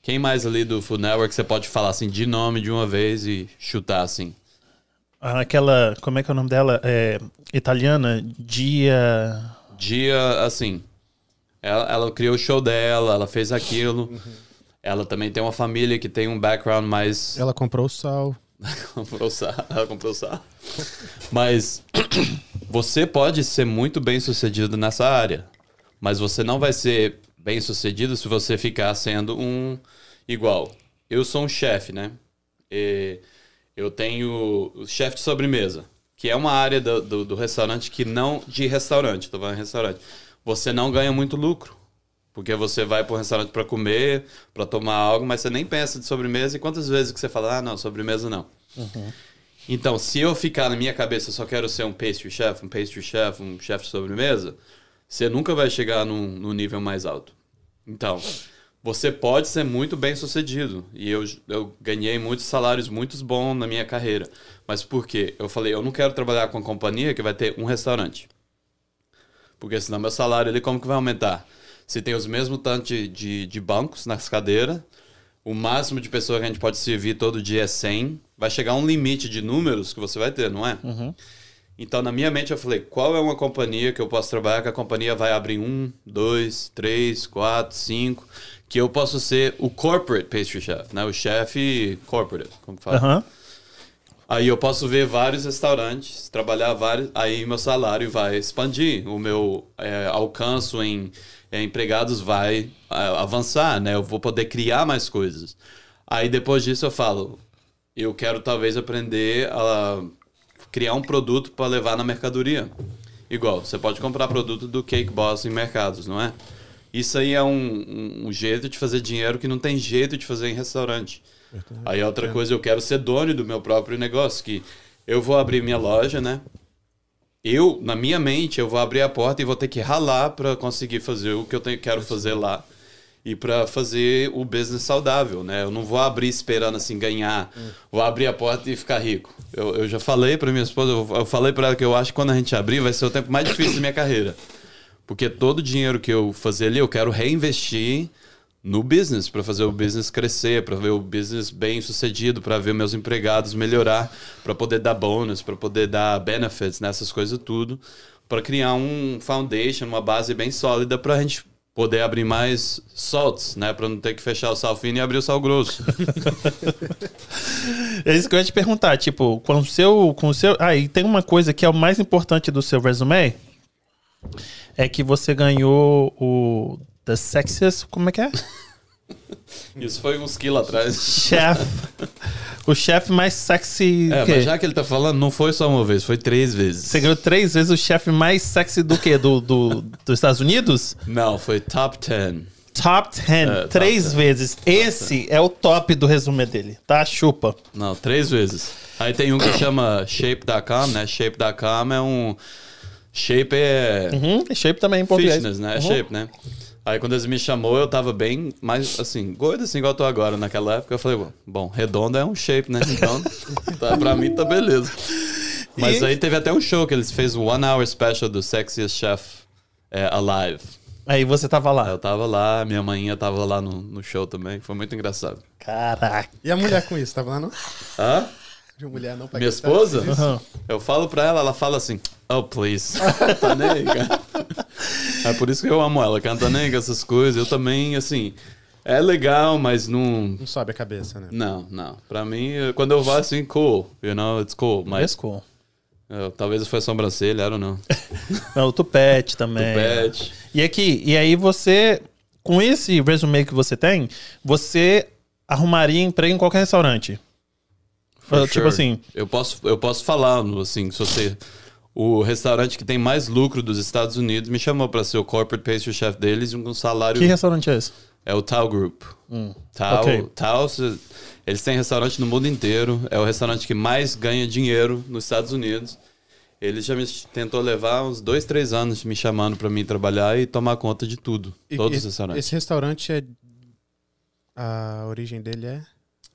Quem mais ali do Food Network você pode falar assim de nome de uma vez e chutar assim? Aquela, como é que é o nome dela? É, italiana, Dia. Dia, assim. Ela, ela criou o show dela, ela fez aquilo. Uhum. Ela também tem uma família que tem um background mais. Ela comprou o sal. comprou sal. Ela comprou sal. Mas você pode ser muito bem sucedido nessa área. Mas você não vai ser bem sucedido se você ficar sendo um igual. Eu sou um chefe, né? E eu tenho o chefe de sobremesa, que é uma área do, do, do restaurante que não. de restaurante, tô falando restaurante você não ganha muito lucro. Porque você vai para o restaurante para comer, para tomar algo, mas você nem pensa de sobremesa. E quantas vezes que você fala, ah, não, sobremesa não. Uhum. Então, se eu ficar na minha cabeça, eu só quero ser um pastry chef, um pastry chef, um chef de sobremesa, você nunca vai chegar num, num nível mais alto. Então, você pode ser muito bem sucedido. E eu, eu ganhei muitos salários muito bons na minha carreira. Mas por quê? Eu falei, eu não quero trabalhar com uma companhia que vai ter um restaurante. Porque senão meu salário ali como que vai aumentar? Se tem os mesmos tanto de, de, de bancos nas cadeiras, o máximo de pessoas que a gente pode servir todo dia é 100, vai chegar um limite de números que você vai ter, não é? Uhum. Então, na minha mente, eu falei, qual é uma companhia que eu posso trabalhar que a companhia vai abrir um, dois, três, quatro, cinco, que eu posso ser o corporate pastry chef, né? O chefe corporate, como fala? Uhum. Aí eu posso ver vários restaurantes, trabalhar vários, aí meu salário vai expandir, o meu é, alcance em é, empregados vai é, avançar, né? Eu vou poder criar mais coisas. Aí depois disso eu falo, eu quero talvez aprender a criar um produto para levar na mercadoria. Igual, você pode comprar produto do Cake Boss em mercados, não é? Isso aí é um, um, um jeito de fazer dinheiro que não tem jeito de fazer em restaurante. Aí outra coisa, eu quero ser dono do meu próprio negócio, que eu vou abrir minha loja, né? Eu, na minha mente, eu vou abrir a porta e vou ter que ralar para conseguir fazer o que eu tenho, quero fazer lá e para fazer o business saudável, né? Eu não vou abrir esperando assim ganhar, vou abrir a porta e ficar rico. Eu, eu já falei para minha esposa, eu, eu falei para ela que eu acho que quando a gente abrir vai ser o tempo mais difícil da minha carreira. Porque todo o dinheiro que eu fazer ali, eu quero reinvestir no business, para fazer o business crescer, para ver o business bem sucedido, para ver meus empregados melhorar, para poder dar bônus, para poder dar benefits, nessas né, coisas tudo, para criar um foundation, uma base bem sólida para a gente poder abrir mais salts, né, para não ter que fechar o sal fino e abrir o sal grosso. é isso que eu ia te perguntar, tipo, com o seu, com o seu, ah, tem uma coisa que é o mais importante do seu resume, é que você ganhou o The Sexiest. Como é que é? Isso foi uns quilos atrás. Chef. O chefe mais sexy. É, mas já que ele tá falando, não foi só uma vez, foi três vezes. Você ganhou três vezes o chefe mais sexy do quê? Do, do, dos Estados Unidos? Não, foi top 10. Top 10, é, três top vezes. Top Esse 10. é o top do resumo dele, tá? Chupa. Não, três vezes. Aí tem um que chama Shape.com, né? Shape.com é um. Shape é. Uhum, shape também em português. Fitness, né? É uhum. shape, né? Aí quando eles me chamou, eu tava bem mais, assim, gordo assim, igual eu tô agora. Naquela época eu falei, bom, redondo é um shape, né? Então, tá, pra mim tá beleza. Mas e... aí teve até um show que eles fez o One Hour Special do Sexiest Chef é, Alive. Aí você tava lá? Eu tava lá, minha mãe tava lá no, no show também, foi muito engraçado. Caraca. E a mulher com isso, tava lá no... Hã? De mulher não Minha esposa? Uhum. Eu falo pra ela, ela fala assim, oh, please. tá nem aí, cara. É por isso que eu amo ela, canta nem com essas coisas. Eu também, assim, é legal, mas não. Não sobe a cabeça, né? Não, não. Pra mim, quando eu vou assim, cool, you know, it's cool. Mas. It's cool. Eu, talvez foi a sobrancelha, ou não. não, o tupete também. Tupete. E aqui, e aí você, com esse resume que você tem, você arrumaria emprego em qualquer restaurante? For tipo sure. assim. Eu posso, eu posso falar, assim, se você o restaurante que tem mais lucro dos Estados Unidos me chamou para ser o corporate pastry chef deles com um salário. Que restaurante é esse? É o Tao Group. Hum. Tao, okay. Tao, eles têm restaurante no mundo inteiro. É o restaurante que mais ganha dinheiro nos Estados Unidos. Ele já me tentou levar uns dois, três anos me chamando para mim trabalhar e tomar conta de tudo. E, todos os restaurantes. Esse restaurante é. A origem dele é?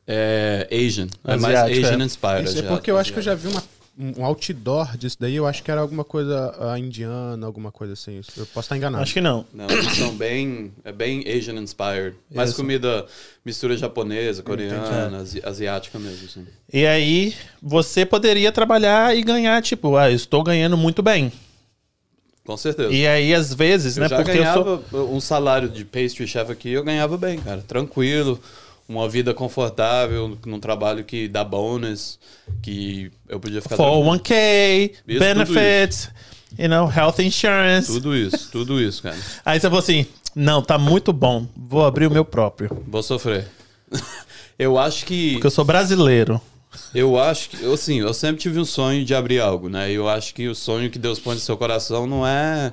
É Asian. É mais Asian é. inspired. Isso é porque eu acho que eu já vi uma um outdoor disso daí, eu acho que era alguma coisa uh, indiana, alguma coisa assim. Eu posso estar enganado. Acho que não. Não, eles são bem, é bem Asian inspired. Mais Isso. comida, mistura japonesa, coreana, asi asiática mesmo. Assim. E aí, você poderia trabalhar e ganhar, tipo, ah, estou ganhando muito bem. Com certeza. E aí, às vezes, eu né? Já porque ganhava eu sou... um salário de pastry chef aqui, eu ganhava bem, cara. Tranquilo uma vida confortável, num trabalho que dá bônus, que eu podia ficar... 401k, isso, benefits, you know, health insurance. Tudo isso, tudo isso, cara. Aí você falou assim, não, tá muito bom, vou abrir o meu próprio. Vou sofrer. eu acho que... Porque eu sou brasileiro. Eu acho que, assim, eu sempre tive um sonho de abrir algo, né? Eu acho que o sonho que Deus põe no seu coração não é...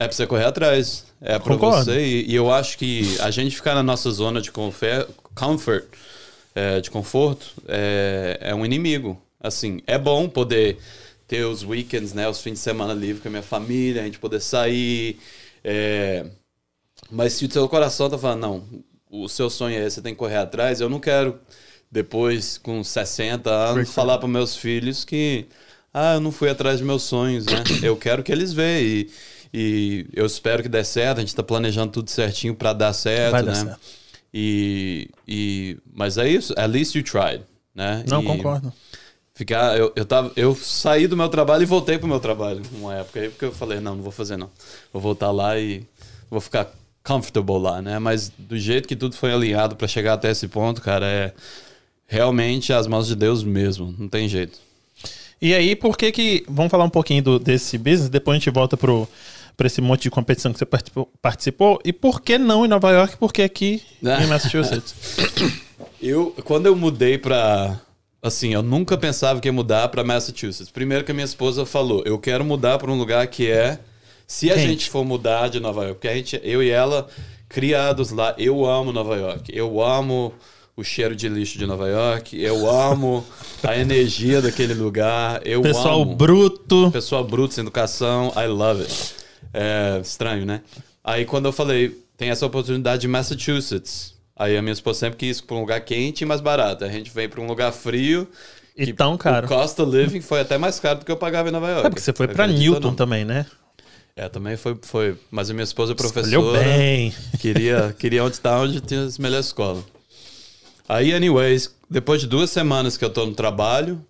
É pra você correr atrás. É pra Concordo. você. E, e, eu acho que a gente ficar na nossa zona de comfort, comfort é, de conforto, é, é um inimigo. Assim, é bom poder ter os weekends, né? Os fins de semana livre com a minha família, a gente poder sair. É... Mas se o seu coração tá falando, não, o seu sonho é esse, você tem que correr atrás, eu não quero depois, com 60 anos, falar para meus filhos que ah, eu não fui atrás dos meus sonhos, né? Eu quero que eles vejam. E, e eu espero que dê certo. A gente está planejando tudo certinho para dar certo, Vai né? Dar certo. E, e, mas é isso. At least you tried, né? Não, e concordo. Ficar, eu, eu, tava, eu saí do meu trabalho e voltei pro meu trabalho numa época. Aí porque eu falei, não, não vou fazer não. Vou voltar lá e vou ficar comfortable lá, né? Mas do jeito que tudo foi alinhado para chegar até esse ponto, cara, é realmente as mãos de Deus mesmo. Não tem jeito. E aí, por que que... Vamos falar um pouquinho do, desse business, depois a gente volta pro para esse monte de competição que você participou, participou, E por que não em Nova York? Porque aqui em Massachusetts? eu, quando eu mudei para assim, eu nunca pensava que ia mudar para Massachusetts. Primeiro que a minha esposa falou, eu quero mudar para um lugar que é se a Quente. gente for mudar de Nova York, porque a gente, eu e ela criados lá, eu amo Nova York. Eu amo o cheiro de lixo de Nova York, eu amo a energia daquele lugar, eu Pessoal amo bruto. pessoal bruto sem educação, I love it. É estranho, né? Aí quando eu falei, tem essa oportunidade de Massachusetts. Aí a minha esposa sempre quis ir para um lugar quente e mais barato. A gente veio para um lugar frio. E que tão caro. O cost of living foi até mais caro do que eu pagava em Nova York. É porque você foi ou Newton também, né? É, também foi, foi. Mas a minha esposa é Escolheu professora. bem. Queria, queria onde está onde tinha as melhores escolas. Aí, anyways, depois de duas semanas que eu tô no trabalho,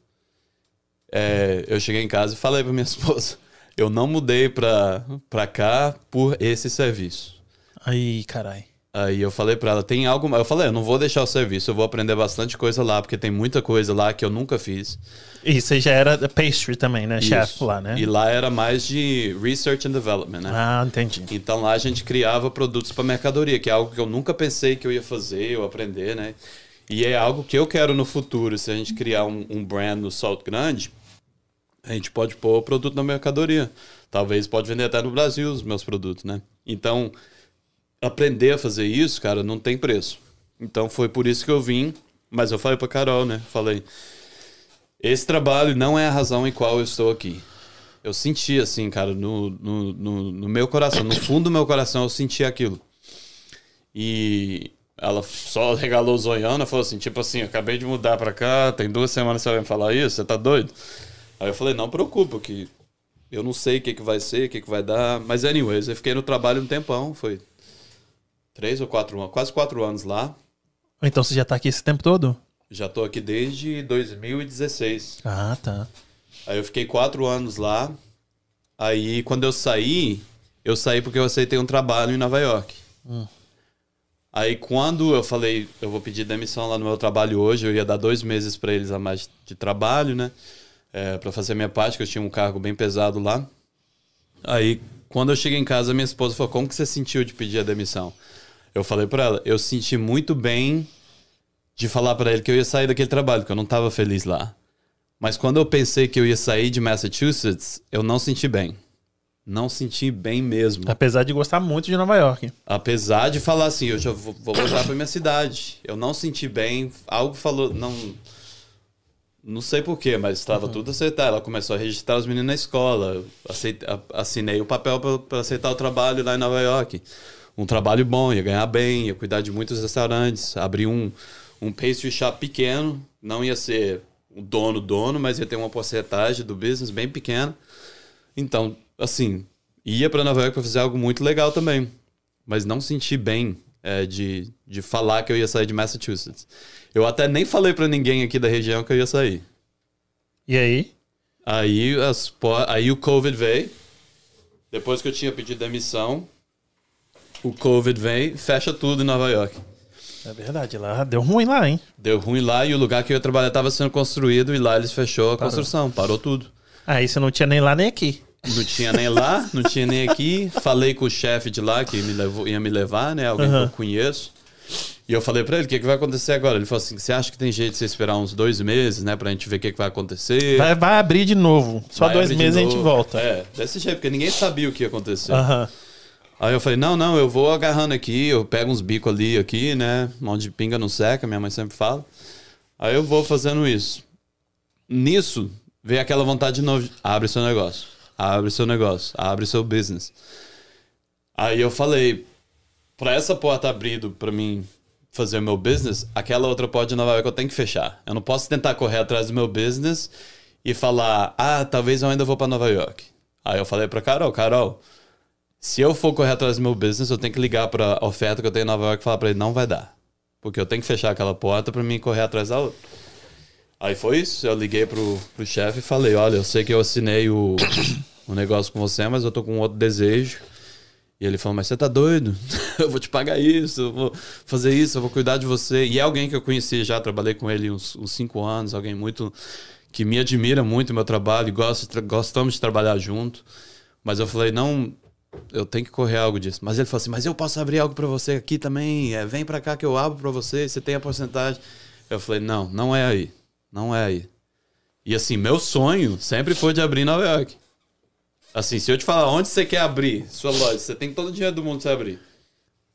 é, eu cheguei em casa e falei pra minha esposa: eu não mudei pra, pra cá por esse serviço. Aí, carai. Aí eu falei pra ela: tem algo. Eu falei: eu não vou deixar o serviço, eu vou aprender bastante coisa lá, porque tem muita coisa lá que eu nunca fiz. E você já era pastry também, né? Isso. lá, né? E lá era mais de research and development, né? Ah, entendi. Então lá a gente criava produtos para mercadoria, que é algo que eu nunca pensei que eu ia fazer ou aprender, né? E é algo que eu quero no futuro, se a gente criar um, um brand no Salto Grande, a gente pode pôr o produto na mercadoria. Talvez pode vender até no Brasil os meus produtos, né? Então, aprender a fazer isso, cara, não tem preço. Então foi por isso que eu vim, mas eu falei pra Carol, né? Falei, esse trabalho não é a razão em qual eu estou aqui. Eu senti assim, cara, no, no, no, no meu coração, no fundo do meu coração eu senti aquilo. E ela só regalou zoiando, falou assim, tipo assim, acabei de mudar pra cá, tem duas semanas você vai me falar isso, você tá doido? Aí eu falei, não preocupa, que eu não sei o que, que vai ser, o que, que vai dar. Mas anyways, eu fiquei no trabalho um tempão, foi três ou quatro anos, quase quatro anos lá. Então você já tá aqui esse tempo todo? Já tô aqui desde 2016. Ah, tá. Aí eu fiquei quatro anos lá. Aí quando eu saí, eu saí porque eu aceitei um trabalho em Nova York. Aí quando eu falei, eu vou pedir demissão lá no meu trabalho hoje, eu ia dar dois meses para eles a mais de trabalho, né? É, para fazer a minha parte, que eu tinha um cargo bem pesado lá. Aí quando eu cheguei em casa, minha esposa falou: Como que você sentiu de pedir a demissão? Eu falei para ela: Eu senti muito bem de falar para ele que eu ia sair daquele trabalho, que eu não estava feliz lá. Mas quando eu pensei que eu ia sair de Massachusetts, eu não senti bem. Não senti bem mesmo. Apesar de gostar muito de Nova York. Apesar de falar assim, eu já vou, vou voltar para minha cidade. Eu não senti bem. Algo falou, não, não sei porquê, mas estava tudo acertado. Ela começou a registrar os meninos na escola. Aceite- assinei o papel para aceitar o trabalho lá em Nova York. Um trabalho bom, ia ganhar bem, ia cuidar de muitos restaurantes. Abri um, um pastry shop pequeno. Não ia ser o dono, dono, mas ia ter uma porcentagem do business bem pequena. Então, assim, ia para Nova York para fazer algo muito legal também. Mas não senti bem é, de, de falar que eu ia sair de Massachusetts. Eu até nem falei para ninguém aqui da região que eu ia sair. E aí? Aí, as, aí o Covid veio. Depois que eu tinha pedido demissão, o Covid veio, fecha tudo em Nova York. É verdade, lá deu ruim lá, hein? Deu ruim lá e o lugar que eu ia trabalhar estava sendo construído e lá eles fechou a construção, parou tudo. Aí você não tinha nem lá nem aqui. Não tinha nem lá, não tinha nem aqui. Falei com o chefe de lá que me levou, ia me levar, né? Alguém Aham. que eu conheço. E eu falei pra ele, o que, que vai acontecer agora? Ele falou assim, você acha que tem jeito de você esperar uns dois meses, né? Pra gente ver o que, que vai acontecer? Vai, vai abrir de novo. Só Vai dois meses a gente volta. É, desse jeito, porque ninguém sabia o que ia acontecer. Aham. Aí eu falei, não, não, eu vou agarrando aqui, eu pego uns bicos ali, aqui, né? Onde pinga não seca, minha mãe sempre fala. Aí eu vou fazendo isso. Nisso, veio aquela vontade de novo, abre seu negócio, abre seu negócio, abre seu business. Aí eu falei, para essa porta abrindo para mim fazer o meu business, aquela outra porta de Nova York eu tenho que fechar. Eu não posso tentar correr atrás do meu business e falar, ah, talvez eu ainda vou para Nova York. Aí eu falei para Carol, Carol, se eu for correr atrás do meu business, eu tenho que ligar para a oferta que eu tenho em Nova York e falar para ele, não vai dar. Porque eu tenho que fechar aquela porta para mim correr atrás da outra. Aí foi isso, eu liguei pro, pro chefe e falei, olha, eu sei que eu assinei o, o negócio com você, mas eu tô com outro desejo. E ele falou, mas você tá doido? eu vou te pagar isso, eu vou fazer isso, eu vou cuidar de você. E é alguém que eu conheci já, trabalhei com ele uns, uns cinco anos, alguém muito que me admira muito o meu trabalho gosta, gostamos de trabalhar junto. Mas eu falei, não, eu tenho que correr algo disso. Mas ele falou assim, mas eu posso abrir algo para você aqui também, é, vem para cá que eu abro para você, você tem a porcentagem. Eu falei, não, não é aí. Não é aí. E assim, meu sonho sempre foi de abrir Nova York. Assim, se eu te falar onde você quer abrir sua loja, você tem todo o dinheiro do mundo pra você abrir.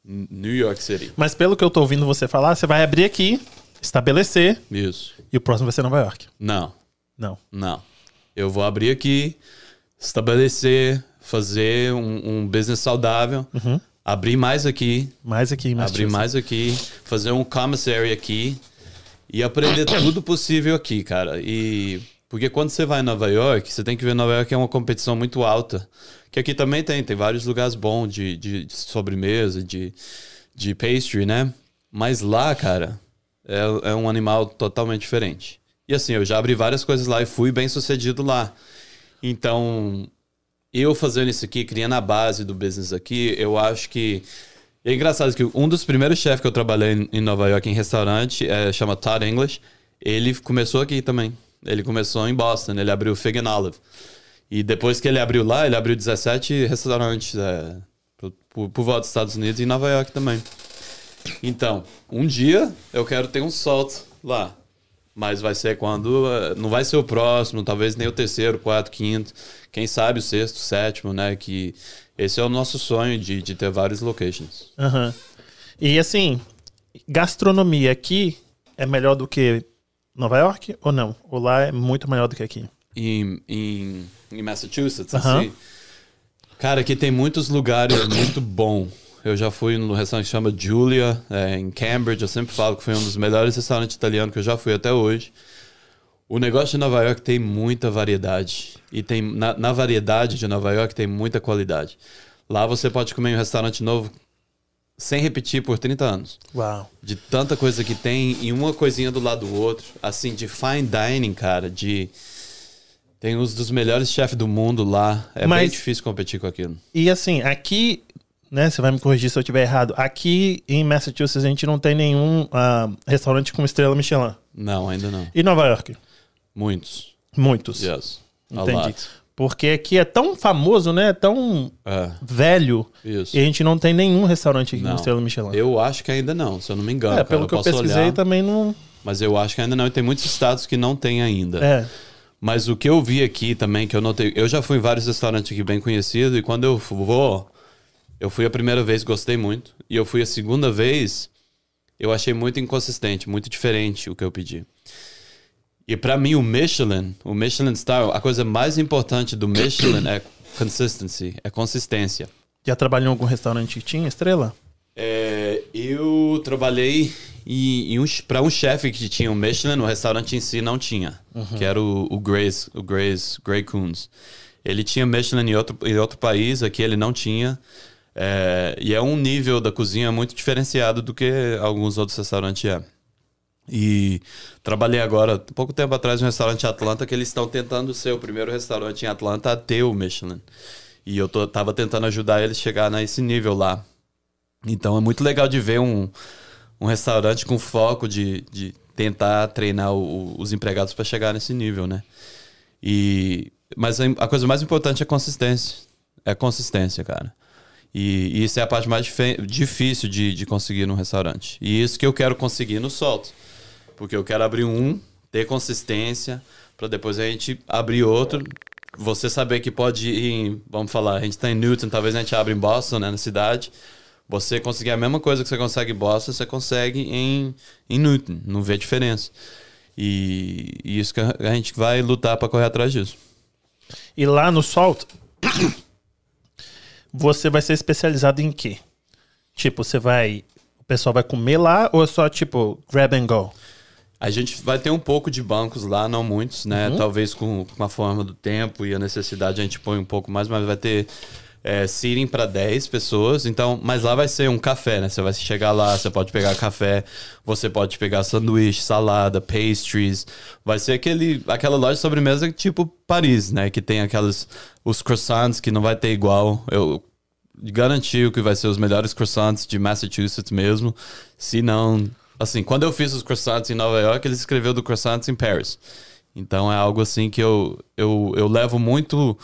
New York City. Mas pelo que eu tô ouvindo você falar, você vai abrir aqui, estabelecer, Isso. e o próximo vai ser Nova York. Não, Não. não. Eu vou abrir aqui, estabelecer, fazer um, um business saudável, abrir mais aqui, Mais aqui em abrir mais aqui, fazer um commissary aqui e aprender tudo possível aqui, cara. E porque quando você vai em Nova York, você tem que ver Nova York é uma competição muito alta. Que aqui também tem, tem vários lugares bons de, de, de sobremesa, de, de pastry, né? Mas lá, cara, é, é um animal totalmente diferente. E assim, eu já abri várias coisas lá e fui bem sucedido lá. Então, eu fazendo isso aqui, criando a base do business aqui, eu acho que. É engraçado que um dos primeiros chefes que eu trabalhei em- Nova York em restaurante é, chama Todd English. Ele começou aqui também. Ele começou em Boston, ele abriu o Fig Olive. E depois que ele abriu lá, ele abriu 17 restaurantes é, por, por, volta dos Estados Unidos e em Nova York também. Então, um dia eu quero ter um salto lá. Mas vai ser quando. eh, Não vai ser o próximo, talvez nem o terceiro, quarto, quinto. Quem sabe o sexto, sétimo, né? Que esse é o nosso sonho de, de ter vários locations. Aham. E assim, gastronomia aqui é melhor do que Nova York ou não? Ou lá é muito melhor do que aqui? Em, em, em Massachusetts, Aham. assim. Cara, aqui tem muitos lugares muito bons. Eu já fui no restaurante que chama Julia, é, em Cambridge. Eu sempre falo que foi um dos melhores restaurantes italianos que eu já fui até hoje. O negócio de Nova York tem muita variedade. E tem na, na variedade de Nova York tem muita qualidade. Lá você pode comer em um restaurante novo sem repetir por 30 anos. Uau. De tanta coisa que tem e uma coisinha do lado do outro. Assim, de fine dining, cara, de. Tem os dos melhores chefes do mundo lá. É bem Mas- difícil competir com aquilo. E assim, aqui, né? Você vai me corrigir se eu estiver errado. Aqui em Massachusetts a gente não tem nenhum ah, restaurante com estrela Michelin. Não, ainda não. E Nova York? Muitos. Muitos. Yes. Entendi. Porque aqui é tão famoso, né? Tão É, velho. isso. E a gente não tem nenhum restaurante aqui com Não. estrela Michelin. Eu acho que ainda não, se eu não me engano. é, cara. pelo que eu pesquisei olhar, também não. Mas eu acho que ainda não. E tem muitos estados que não tem ainda. É. Mas o que eu vi aqui também, que eu notei. Eu já fui em vários restaurantes aqui bem conhecidos, e quando eu vou, eu fui a primeira vez, gostei muito. E eu fui a segunda vez, eu achei muito inconsistente, muito diferente o que eu pedi. E pra mim, o Michelin, o Michelin Star, a coisa mais importante do Michelin é consistency, é consistência. Já trabalhou em algum restaurante que tinha estrela? É, eu trabalhei um, para um chefe que tinha um Michelin, o restaurante em si não tinha, que era o, o Grace, o Grace, Grey Coons. Ele tinha Michelin em outro, em outro país, aqui ele não tinha. É, e é um nível da cozinha muito diferenciado do que alguns outros restaurantes é. E trabalhei agora, pouco tempo atrás, no restaurante em Atlanta, que eles estão tentando ser o primeiro restaurante em Atlanta a ter o Michelin. E eu tô, tava tentando ajudar eles a chegar nesse nível lá. Então é muito legal de ver um, um restaurante com foco de, de tentar treinar o- os empregados para chegar nesse nível, né? E, mas a, coisa mais importante é consistência. É consistência, cara. E, e isso é a parte mais difícil de, de conseguir num restaurante. E isso que eu quero conseguir no solto. Porque eu quero abrir um, ter consistência, para depois a gente abrir outro. Você saber que pode ir em, vamos falar, a gente tá em Newton, talvez a gente abra em Boston, né, na cidade. Você conseguir a mesma coisa que você consegue em Boston, você consegue em, em Newton. Não vê diferença. E, e isso que a a gente vai lutar para correr atrás disso. E lá no Salt, você vai ser especializado em quê? Tipo, você vai. O pessoal vai comer lá ou é só tipo grab and go? A gente vai ter um pouco de bancos lá, não muitos, né? Talvez com, com a forma do tempo e a necessidade a gente põe um pouco mais, mas vai ter é, seating para 10 pessoas. Então, mas lá vai ser um café, né? Você vai chegar lá, você pode pegar café, você pode pegar sanduíche, salada, pastries. Vai ser aquele, aquela loja de sobremesa tipo Paris, né? Que tem aquelas os croissants que não vai ter igual. Eu garantiu que vai ser os melhores croissants de Massachusetts mesmo. Se não, assim, quando eu fiz os croissants em Nova York, eles escreveu do croissants em Paris. Então é algo assim que eu, eu, eu levo muito.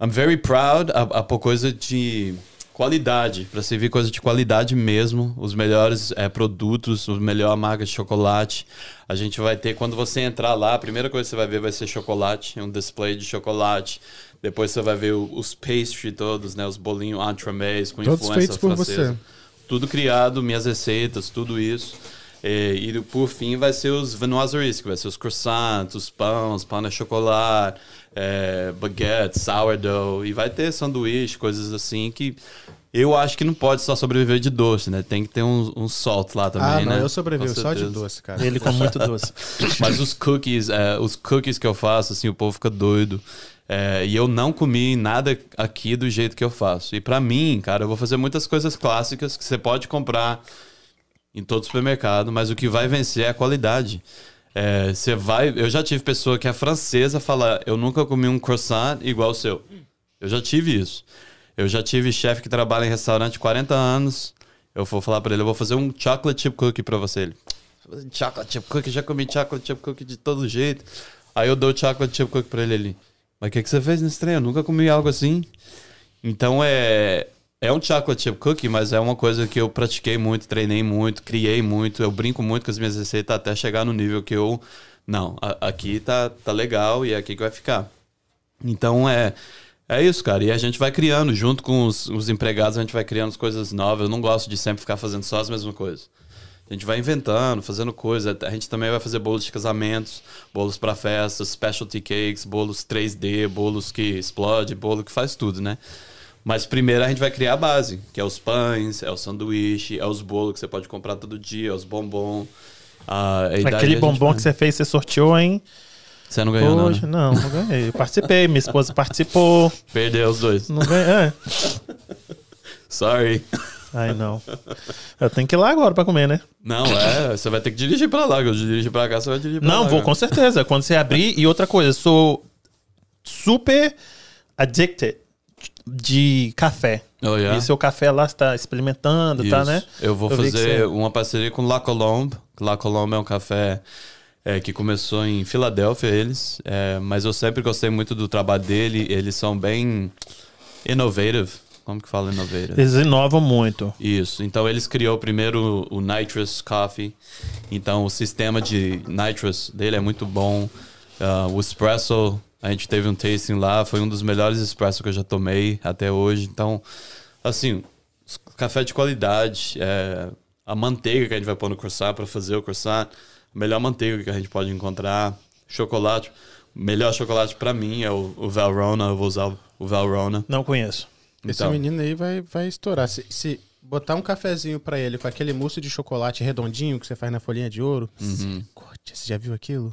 I'm very proud a, a por coisa de qualidade, para servir coisa de qualidade mesmo, os melhores é, produtos, a melhor marca de chocolate. A gente vai ter, quando você entrar lá, a primeira coisa que você vai ver vai ser chocolate, um display de chocolate. Depois você vai ver os pastry todos, né? Os bolinhos entremets com Todos influência feitos por francesa. você. Tudo criado, minhas receitas, tudo isso. É, E, por fim vai ser os viennoiseries, que vai ser os croissants, os pães, pão de chocolate, é, baguete, sourdough. E vai ter sanduíche, coisas assim que eu acho que não pode só sobreviver de doce, né? Tem que ter um, um salt lá também, Ah, não, né? eu sobrevivo só de doce, cara. Ele com muito doce. Mas os cookies, é, os cookies que eu faço, assim, o povo fica doido. É, e eu não comi nada aqui do jeito que eu faço. E pra mim, cara, eu vou fazer muitas coisas clássicas que você pode comprar em todo supermercado, mas o que vai vencer é a qualidade. É, Você vai. Eu já tive pessoa que é francesa falar, eu nunca comi um croissant igual o seu. Eu já tive isso. Eu já tive chefe que trabalha em restaurante há 40 anos. Eu vou falar pra ele, eu vou fazer um chocolate chip cookie pra você. Ele, chocolate chip cookie, já comi chocolate chip cookie de todo jeito. Aí eu dou chocolate chip cookie pra ele ali. Mas o que, que você fez nesse trem? Eu nunca comi algo assim. Então é. É um chocolate chip cookie, mas é uma coisa que eu pratiquei muito, treinei muito, criei muito. Eu brinco muito com as minhas receitas até chegar no nível que eu. Não, a- aqui tá, tá legal e é aqui que vai ficar. Então é. É isso, cara. E a gente vai criando, junto com os, os empregados, a gente vai criando as coisas novas. Eu não gosto de sempre ficar fazendo só as mesmas coisas. A gente vai inventando, fazendo coisas. A gente também vai fazer bolos de casamentos, bolos para festas, specialty cakes, bolos 3D, bolos que explode, bolo que faz tudo, né? Mas primeiro a gente vai criar a base, que é os pães, é o sanduíche, é os bolos que você pode comprar todo dia, é os bombom. Ah, Aquele bombom vai- que você fez, você sorteou, hein? Você não ganhou, não, Poxa, né? não, não ganhei. Eu participei, minha esposa participou. Perdeu os dois. Não ganhei. É. Sorry. Ai, não. Eu tenho que ir lá agora pra comer, né? Não, é, você vai ter que dirigir pra lá, eu dirigir pra cá, você vai dirigir pra lá. Não, vou cara. com certeza. Quando você abrir. E outra coisa, eu sou super addicted de café. Oh, yeah? E seu café lá está experimentando, tá, Isso. né? Eu vou Eu fazer você- uma parceria com La Colombe. La Colombe é um café é, que começou em Filadélfia, eles. é, mas eu sempre gostei muito do trabalho dele. Eles são bem innovative. Como que fala innovative? Eles inovam muito. Isso. Então eles criou primeiro o Nitrous Coffee. Então o sistema de nitrous dele é muito bom. Ah, o espresso, a gente teve um tasting lá, foi um dos melhores espresso que eu já tomei até hoje. Então, assim, café de qualidade, é, a manteiga que a gente vai pôr no croissant para fazer o croissant, a melhor manteiga que a gente pode encontrar, chocolate. Melhor chocolate para mim é o, o Valrhona, eu vou usar o- Valrhona. Não conheço. Esse Então. menino aí vai, vai estourar. Se, se botar um cafezinho pra ele com aquele mousse de chocolate redondinho que você faz na folhinha de ouro, misericórdia, você já viu aquilo?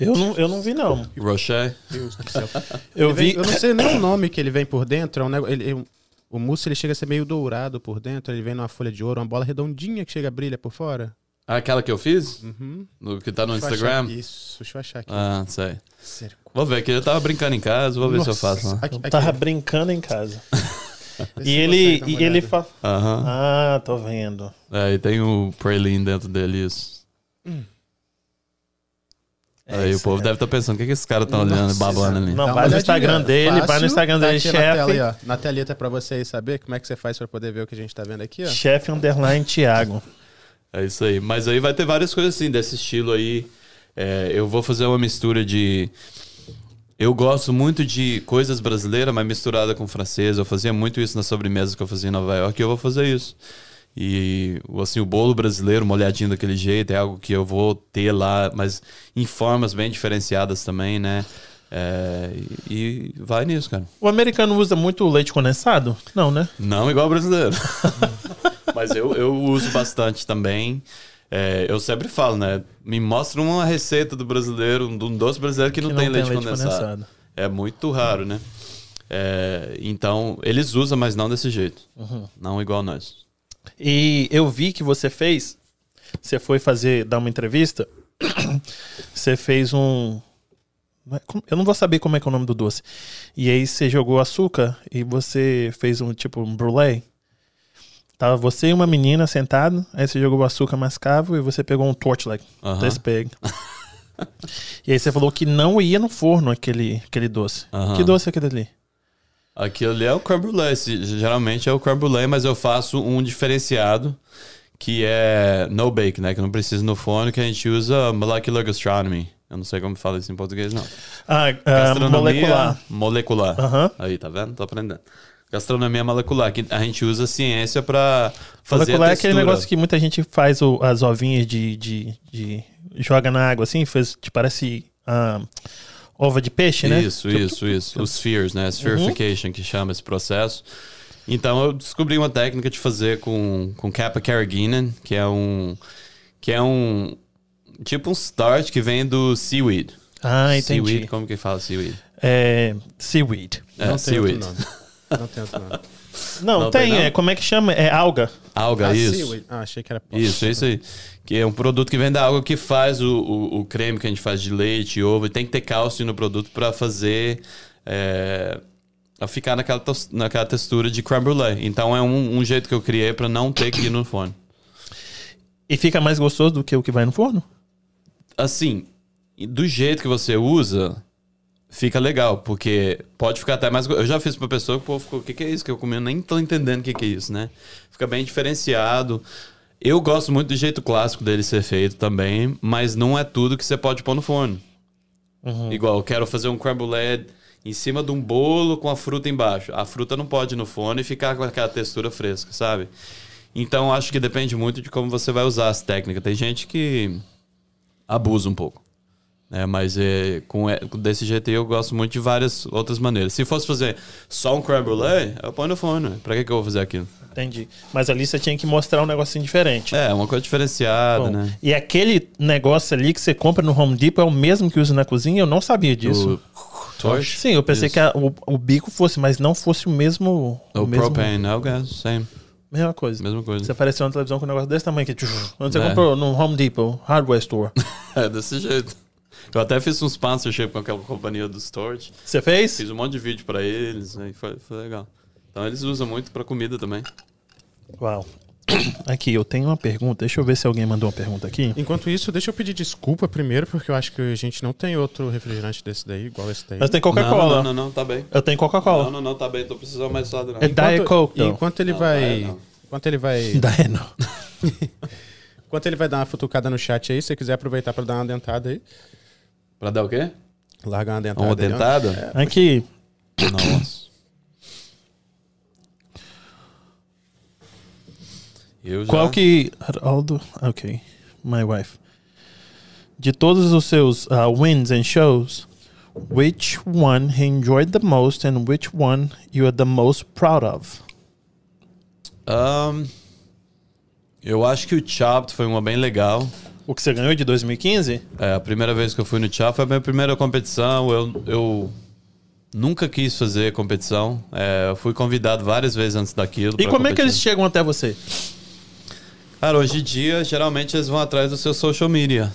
Eu não, eu não vi, não. Rocher, Deus do céu. Eu Ele vem- vi. eu não sei nem o nome que ele vem por dentro. É um nego- ele- ele- o mousse ele chega a ser meio dourado por dentro. Ele vem numa folha de ouro, uma bola redondinha que chega a brilha por fora. aquela que eu fiz, Uhum. no, que tá no Instagram. achar- Isso, deixa eu achar aqui. Ah, sei. Misericórdia. Vou ver aqui. Eu tava brincando em casa, vou ver se eu Nossa, faço aqui- aqui. Tava brincando em casa. E ele, e ele fala. Aham. Ah, tô vendo. É, e tem o praline dentro dele, isso. É Aí o povo é. deve estar pensando, o que, que esses caras estão olhando, Nossa, babando ali? Não, vai no. Instagram dele, vai no. Instagram Tá dele, aqui na tela aí, chefe. ó. Na teleta pra você aí saber como é que você faz pra poder ver o que a gente tá vendo aqui, ó. Chefe underline Thiago. É isso aí. Mas aí vai ter várias coisas assim, desse estilo aí. É, eu vou fazer uma mistura de. Eu gosto muito de coisas brasileiras, mas misturada com francesa. Eu fazia muito isso na sobremesa que eu fazia em Nova York e eu vou fazer isso. E assim, o bolo brasileiro, molhadinho daquele jeito, é algo que eu vou ter lá, mas em formas bem diferenciadas também, né? É, e, e vai nisso, cara. O americano usa muito leite condensado? Não, né? Não igual o brasileiro. Mas eu, eu uso bastante também. É, eu sempre falo, né? Me mostra uma receita do brasileiro, de um doce brasileiro que não, Que tem, leite, condensado. É muito raro, né? É, então, eles usam, mas não desse jeito. Não igual nós. E eu vi que você fez. Você foi fazer, dar uma entrevista. Você fez um. Eu não vou saber como é que é o nome do doce. E aí você jogou açúcar e você fez um tipo um brulee. Tava você e uma menina sentado, aí você jogou o açúcar mascavo e você pegou um torchlight, Aham. despeg. e aí você falou que não ia no forno aquele, aquele doce. Que doce é aquele ali? Aquilo ali é o creme brulee. Geralmente é o creme brulee, mas eu faço um diferenciado que é no bake, né? Que não precisa no forno, que a gente usa molecular gastronomy. Eu não sei como fala isso em português, não. Ah, Gastronomia molecular. Molecular. Aí, tá vendo? Tô aprendendo. Gastronomia molecular, que a gente usa ciência pra fazer Molecular a é aquele textura. negócio que muita gente faz o- as ovinhas de, de, de- joga na água assim, faz, te parece ah, ova de peixe, né? Isso, isso, isso. Os spheres, né? Spherification, que chama esse processo. Então eu descobri uma técnica de fazer com, com Kappa carrageenan, que é um. que é um. tipo um starch que vem do seaweed. Ah, entendi. Seaweed, como que fala seaweed? É, seaweed. É, não tem outro seaweed. Não tem outro nome. Não, Não tem, tem, não? é, como é que chama? É alga. Alga, Ah, isso. Ah, achei que era pó. Isso, é isso aí. Que é um produto que vem da água que faz o, o, o creme que a gente faz de leite ovo. E tem que ter cálcio no produto para fazer. É, a ficar naquela, tos- naquela textura de creme brulee. Então é um, um jeito que eu criei para não ter que ir no forno. E fica mais gostoso do que o que vai no forno? Assim, do jeito que você usa, fica legal. Porque pode ficar até mais. Eu já fiz pra pessoa que o povo ficou: o que, que é isso que eu comi? Eu nem tô entendendo o que, que é isso, né? Fica bem diferenciado. Eu gosto muito do jeito clássico dele ser feito também, mas não é tudo que você pode pôr no forno. Igual, eu quero fazer um creme brulee em cima de um bolo com a fruta embaixo. A fruta não pode ir no forno e ficar com aquela textura fresca, sabe? Então, acho que depende muito de como você vai usar as técnicas. Tem gente que abusa um pouco. Né? Mas é, com, é, desse jeito aí eu gosto muito de várias outras maneiras. Se fosse fazer só um creme brulee, eu ponho no forno. Pra que, que eu vou fazer aquilo? Entendi. Mas ali você tinha que mostrar um negocinho diferente. É, uma coisa diferenciada, Bom, né? E aquele negócio ali que você compra no Home Depot é o mesmo que usa na cozinha? Eu não sabia disso. O torch? Sim, eu pensei Isso. que a- o, o bico fosse, mas não fosse o mesmo. O, mesmo, propane, é o gás, same. Mesma coisa. Mesma coisa. Você apareceu na televisão com um negócio desse tamanho que. Onde você É. comprou? No Home Depot, Hardware Store. É desse jeito. Eu até fiz um sponsorship com aquela companhia do storage. Você fez? Fiz um monte de vídeo pra eles, aí foi, foi legal. Então eles usam muito pra comida também. Uau. Aqui, eu tenho uma pergunta. Deixa eu ver se alguém mandou uma pergunta aqui. Enquanto isso, deixa eu pedir desculpa primeiro, porque eu acho que a gente não tem outro refrigerante desse daí, igual esse daí. Mas tem Não, Coca-Cola. não, não, não, tá bem. Eu tenho Não, Coca-Cola. não, não, tá bem. Tô precisando mais só não. É Diet Coke, e então. enquanto ele Não, vai. Não. Enquanto ele vai. Daí não. Enquanto ele vai dar uma futucada no chat aí, se você quiser aproveitar pra dar uma dentada aí. Pra dar o quê? Largar uma dentada. Uma dentada? Aqui. Nossa. Eu já... Qual que. Aldo. Ok. My wife. De todos os seus uh, wins and shows, which one he enjoyed the most and which one you are the most proud of? Ahn, eu acho que o Chopped foi uma bem legal. O que você ganhou de 2015? É, a primeira vez que eu fui no Chopped foi a minha primeira competição. Eu, eu nunca quis fazer competição. É, eu fui convidado várias vezes antes daquilo. E como é que competir. eles chegam até você? Cara, hoje em dia, geralmente eles vão atrás do seu social media,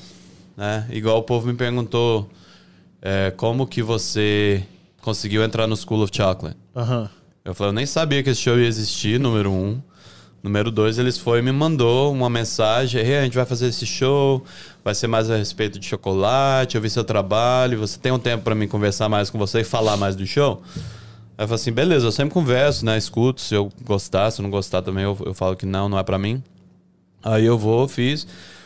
né? Igual o povo me perguntou é, como que você conseguiu entrar no School of Chocolate. Aham. Eu falei, eu nem sabia que esse show ia existir, número um. Número dois, eles foi e me mandou uma mensagem, hey, a gente vai fazer esse show, vai ser mais a respeito de chocolate, eu vi seu trabalho, você tem um tempo pra mim conversar mais com você e falar mais do show? Aí eu falei assim, beleza, eu sempre converso, né, escuto, se eu gostar, se eu não gostar também, eu, eu falo que não, não é pra mim. Aí eu vou, fiz.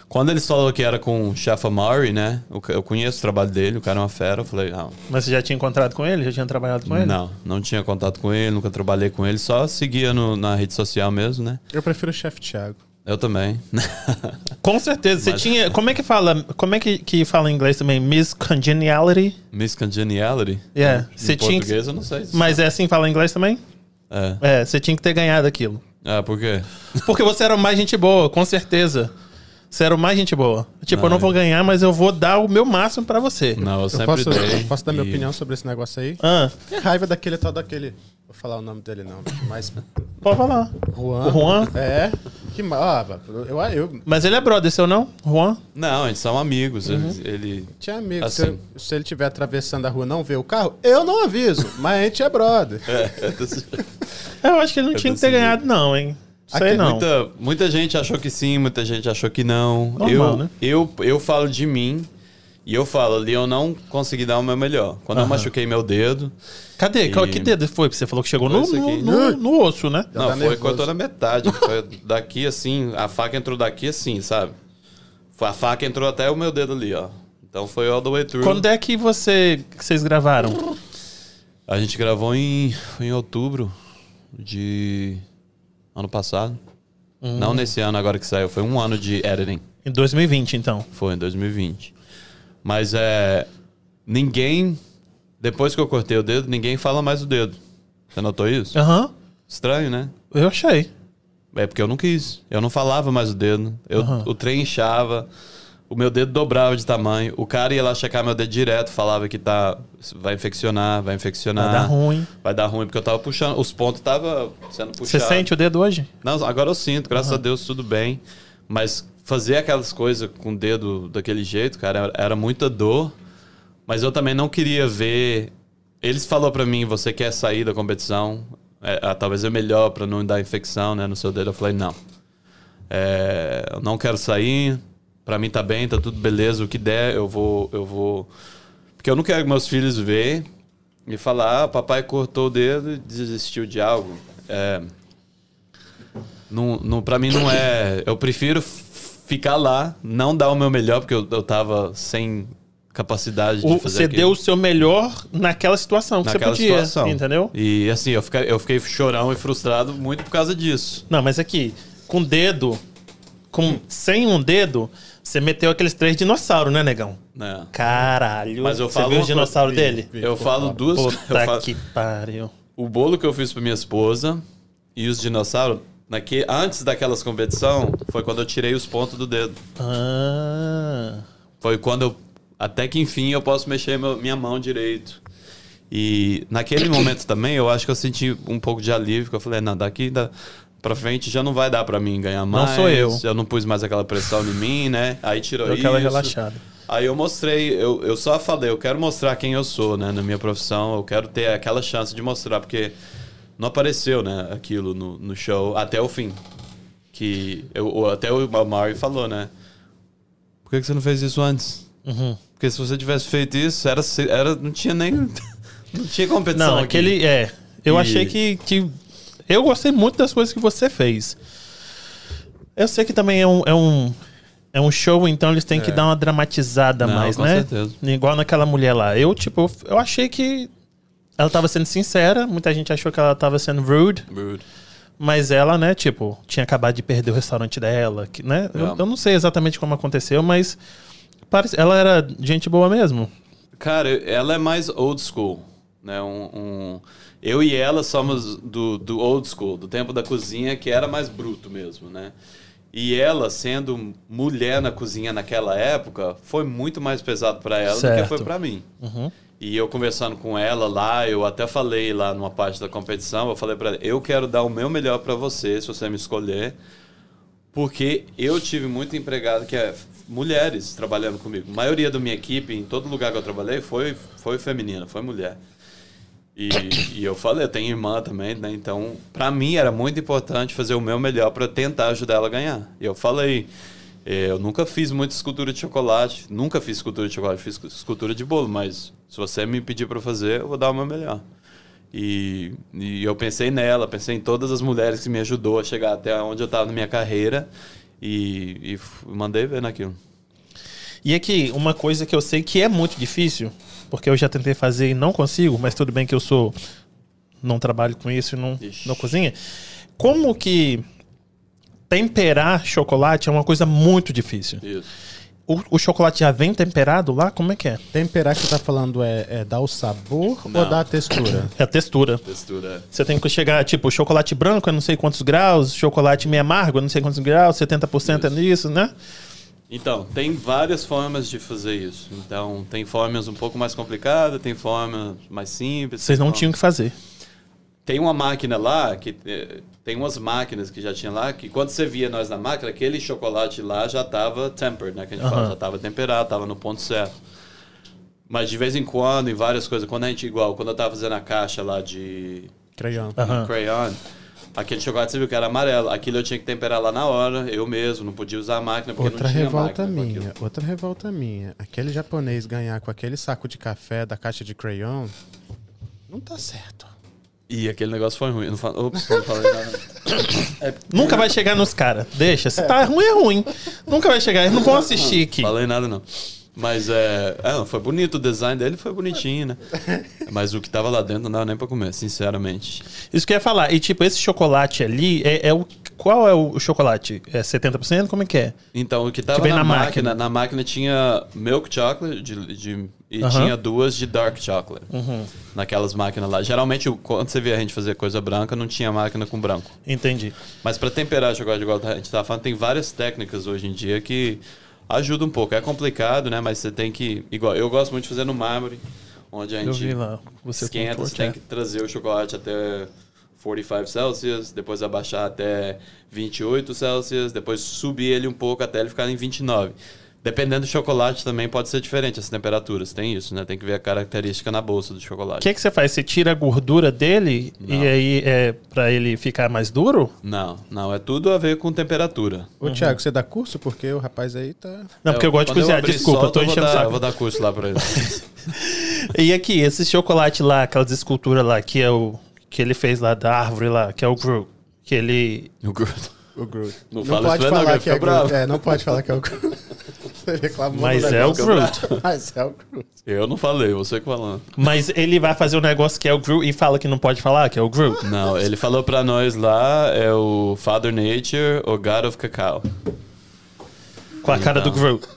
Quando eles falaram que era com o Chef Amari, né, eu, conheço o trabalho dele, o cara é uma fera, eu falei, não, Mas você já tinha encontrado com ele? Já tinha trabalhado com ele? não, não tinha contato com ele, nunca trabalhei com ele, só seguia no- na rede social mesmo, né? Eu prefiro o chefe Thiago. Eu também. Com certeza. Você Mas- tinha. Como é que fala? Como é que, que fala em inglês também? Miss Congeniality? Miss Congeniality? Yeah. Em Você tinha que- português eu não sei. se- Mas é assim fala em inglês também? É. É, você tinha que ter ganhado aquilo. Ah, por quê? Porque você era mais gente boa, com certeza. Você era o mais gente boa. Tipo, eu não Não, vou ganhar, mas eu vou dar o meu máximo pra você. Não, eu Eu sempre posso, dei. posso dar minha e- opinião sobre esse negócio aí? Ah, Tem raiva daquele tal daquele. Vou falar o nome dele não, mas. pode falar. Juan. O Juan? É. Que mal. Ah, eu, eu Mas ele é brother seu, não? Juan? Não, eles são amigos. Uhum. Ele, ele- tinha amigo. Assim. Se, se ele estiver atravessando a rua e não ver o carro, eu não aviso. mas a gente é brother. É, é desse- Eu acho que ele não É tinha que ter ganhado, não, hein? Sei Aquele não. muita, muita gente achou que sim, muita gente achou que não. Normal, eu, né? eu, eu falo de mim E eu falo, ali eu não consegui dar o meu melhor. Quando eu machuquei meu dedo, Cadê? Qual- E- Que dedo foi? Você falou que chegou no, no, aqui. no- no osso, né? Já não, tá foi cortou na metade. Foi daqui assim, a faca entrou daqui assim, sabe? A faca entrou até o meu dedo ali, ó. Então foi all the way through. Quando é que você, que vocês gravaram? A gente gravou em, em outubro de ano passado. Hum. Não nesse ano agora que saiu, foi um ano de editing. Em 2020, então. Foi em 2020. Mas é. Ninguém. Depois que eu cortei o dedo, ninguém fala mais do dedo. Você notou isso? Aham. Estranho, né? Eu achei. É porque eu não quis. Eu não falava mais o dedo. Eu, Aham. O trem inchava. O meu dedo dobrava de tamanho. O cara ia lá checar meu dedo direto, falava que tá. Vai infeccionar, vai infeccionar. Vai dar ruim. Vai dar ruim, porque eu tava puxando. Os pontos estavam sendo Você puxados. sente o dedo hoje? Não, agora eu sinto, graças a Deus, tudo bem. Mas fazer aquelas coisas com o dedo daquele jeito, cara, era- muita dor. Mas eu também não queria ver. Eles falou pra mim, você quer sair da competição? É, ah, talvez é melhor pra não dar infecção, né, no seu dedo. Eu falei, não. É, eu não quero sair. Pra mim tá bem, tá tudo beleza. O que der, eu vou, eu vou. Porque eu não quero que meus filhos ver e falar, ah, papai cortou o dedo e desistiu de algo. É, não, não, pra mim não é. Eu prefiro ficar lá, não dar o meu melhor, porque eu, eu tava sem capacidade de O- fazer você aquilo. deu o seu melhor naquela situação que naquela você podia. situação. Entendeu? E assim, eu fiquei, eu fiquei chorão e frustrado muito por causa disso. Não, mas aqui, com dedo, com sem um dedo, você meteu aqueles três dinossauros, né, negão? Né? Caralho. Mas eu você falo viu o dinossauro dele? Vi. Eu falo duas eu Puta falo- que pariu. O bolo que eu fiz pra minha esposa e os dinossauros, naque, antes daquelas competição, foi quando eu tirei os pontos do dedo. Ah. Foi quando eu. Até que enfim eu posso mexer meu- minha mão direito. E naquele momento também eu acho que eu senti um pouco de alívio, que eu falei, não, daqui da, pra frente já não vai dar pra mim ganhar mais. sou eu. Eu não pus mais aquela pressão em mim, né? Aí tirou Deu isso. aquela relaxada. Aí eu mostrei, eu, eu só falei, eu quero mostrar quem eu sou, né, na minha profissão, eu quero ter aquela chance de mostrar, porque não apareceu, né, aquilo no, no show até o fim. Que eu, até o Mari falou, né? Por que, que você não fez isso antes? Uhum. Porque se você tivesse feito isso, era, era não tinha nem. Não tinha competição. Não, aqui. aquele. É. Eu E- achei que, que. Eu gostei muito das coisas que você fez. Eu sei que também é um. É um, é um show, então eles têm que É. dar uma dramatizada Não, mais, com né? certeza. Igual naquela mulher lá. Eu, tipo, eu achei que ela tava sendo sincera. Muita gente achou que ela tava sendo rude. Rude. Mas ela, né, tipo, tinha acabado de perder o restaurante dela, que, né? Eu, É. eu não sei exatamente como aconteceu, mas parece, ela era gente boa mesmo. Cara, ela é mais old school, né? Um, um- Eu e ela somos do, do old school, do tempo da cozinha, que era mais bruto mesmo, né? E ela, sendo mulher na cozinha naquela época, foi muito mais pesado para ela do Certo. que foi para mim. Uhum. E eu conversando com ela lá, eu até falei lá numa parte da competição, eu falei para ela, eu quero dar o meu melhor para você, se você me escolher, porque eu tive muito empregado que é mulheres trabalhando comigo. A maioria da minha equipe, em todo lugar que eu trabalhei, foi, foi feminina, foi mulher. E, e eu falei, eu tenho irmã também, né? Então, para mim era muito importante fazer o meu melhor para tentar ajudar ela a ganhar. E eu falei, eh, eu nunca fiz muita escultura de chocolate, nunca fiz escultura de chocolate, fiz escultura de bolo, mas se você me pedir para fazer, eu vou dar o meu melhor. E, e eu pensei nela, pensei em todas as mulheres que me ajudou a chegar até onde eu estava na minha carreira e, e mandei ver naquilo. E aqui, uma coisa que eu sei que é muito difícil, porque eu já tentei fazer e não consigo, mas tudo bem que eu sou. Não trabalho com isso e não, Ixi. não cozinha. Como que temperar chocolate é uma coisa muito difícil. Isso. O, o chocolate já vem temperado lá? Como é que é? Temperar que você tá falando é, é dar o sabor Não. ou dar a textura? É a textura. Textura. Você tem que chegar, tipo, chocolate branco é não sei quantos graus, chocolate meio amargo é não sei quantos graus, 70% é Isso. nisso, né? Então, tem várias formas de fazer isso. Então, tem formas um pouco mais complicadas, tem formas mais simples. Vocês não tinham que fazer. Tem uma máquina lá, que eh, tem umas máquinas que já tinha lá, que quando você via nós na máquina, aquele chocolate lá já estava tempered, né? Que a gente fala, Aham. já estava temperado, estava no ponto certo. Mas de vez em quando, em várias coisas, quando a gente, igual, quando eu estava fazendo a caixa lá de Crayon. Crayon, Aquele chocolate você viu que era amarelo. Aquilo eu tinha que temperar lá na hora, eu mesmo, não podia usar a máquina porque Outra não tinha revolta minha, outra revolta minha. Aquele japonês ganhar com aquele saco de café da caixa de crayon, não tá certo. E aquele negócio foi ruim. Eu não falo, ops, não falei nada. É, Nunca vai chegar nos caras. Deixa. Se tá ruim, é ruim. Nunca vai chegar. Eles não vão assistir aqui. falei nada não. Mas é, é, foi bonito, o design dele foi bonitinho, né? Mas o que tava lá dentro não dava nem pra comer, sinceramente. Isso que eu ia falar. E tipo, esse chocolate ali é, é o. Qual é o chocolate? É 70%? Como é que é? Então, o que tava Que vem na, na máquina, máquina. na máquina tinha milk chocolate de, de- e Aham. tinha duas de dark chocolate. Naquelas máquinas lá. Geralmente, quando você via a gente fazer coisa branca, não tinha máquina com branco. Entendi. Mas para temperar chocolate igual a gente tava falando, tem várias técnicas hoje em dia que ajudam um pouco. É complicado, né? Mas você tem que. Igual, eu gosto muito de fazer no mármore, onde a Eu gente lá. Você esquenta, com você tem que trazer o chocolate até 45 Celsius, depois abaixar até 28 Celsius, depois subir ele um pouco até ele ficar em 29. Dependendo do chocolate também pode ser diferente as temperaturas, tem isso, né? Tem que ver a característica na bolsa do O chocolate. que, que você faz? Você tira a gordura dele Não. e aí é pra ele ficar mais duro? Não, não, é tudo a ver com temperatura. Ô, Thiago, você dá curso? Porque o rapaz aí tá. Não, porque eu gosto de cozinhar. Desculpa, eu tô solto, enchendo o vou dar, saco. eu vou dar curso lá pra ele. E aqui, esse chocolate lá, aquelas esculturas lá, que é o. Que ele fez lá da árvore lá, que é o Groot. Que ele. O Groot. O Groot. Não fala isso, não, falar que que é Groot. bravo. É, não pode falar que é o Groot. Reclamou Mas é o. Groot. Mas é o Groot. Eu não falei, você que falando. Mas ele vai fazer um negócio que é o Groot e fala que não pode falar, que é o Groot. Não, ele falou pra nós lá, é o Father Nature, o God of Cacau. Com a cara do Então. Groot.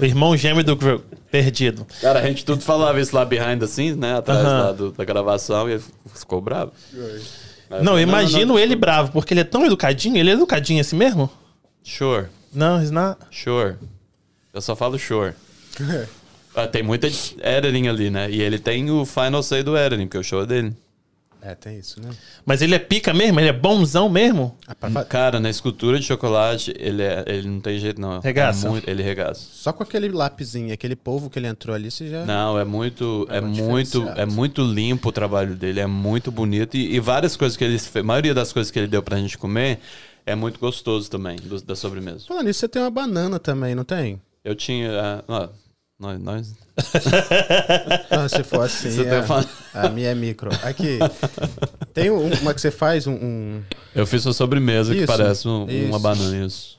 O irmão gêmeo do Groot. Perdido. Cara, a gente tudo falava isso lá behind the scenes, né? Atrás lá do- da gravação e ele ficou bravo. Aí Não, falei, eu imagino não, ele bravo, porque ele é tão educadinho. Ele é educadinho assim mesmo? Sure, Não, he's not. sure. Eu só falo sure. Ah, tem muita editing ali, né? E ele tem o final say do editing, porque o show é dele. É, tem isso, né? Mas ele é pica mesmo? Ele é bonzão mesmo? Ah, Cara, na escultura de chocolate, ele, é, ele não tem jeito, não. Regaça? É muito- ele regaça. Só com aquele lápisinho, aquele povo que ele entrou ali, você já. Não, é muito, é, um muito, é muito limpo o trabalho dele, é muito bonito e, e várias coisas que ele fez, a maioria das coisas que ele deu pra gente comer é muito gostoso também do- da sobremesa. Falando nisso, você tem uma banana também, não tem? Eu tinha, ah, ó, nós, nós Não, se for assim. Você é- tá A minha é micro. Aqui. Tem um- uma que você faz, um. um- eu fiz uma sobremesa que Isso, parece um- uma banana isso.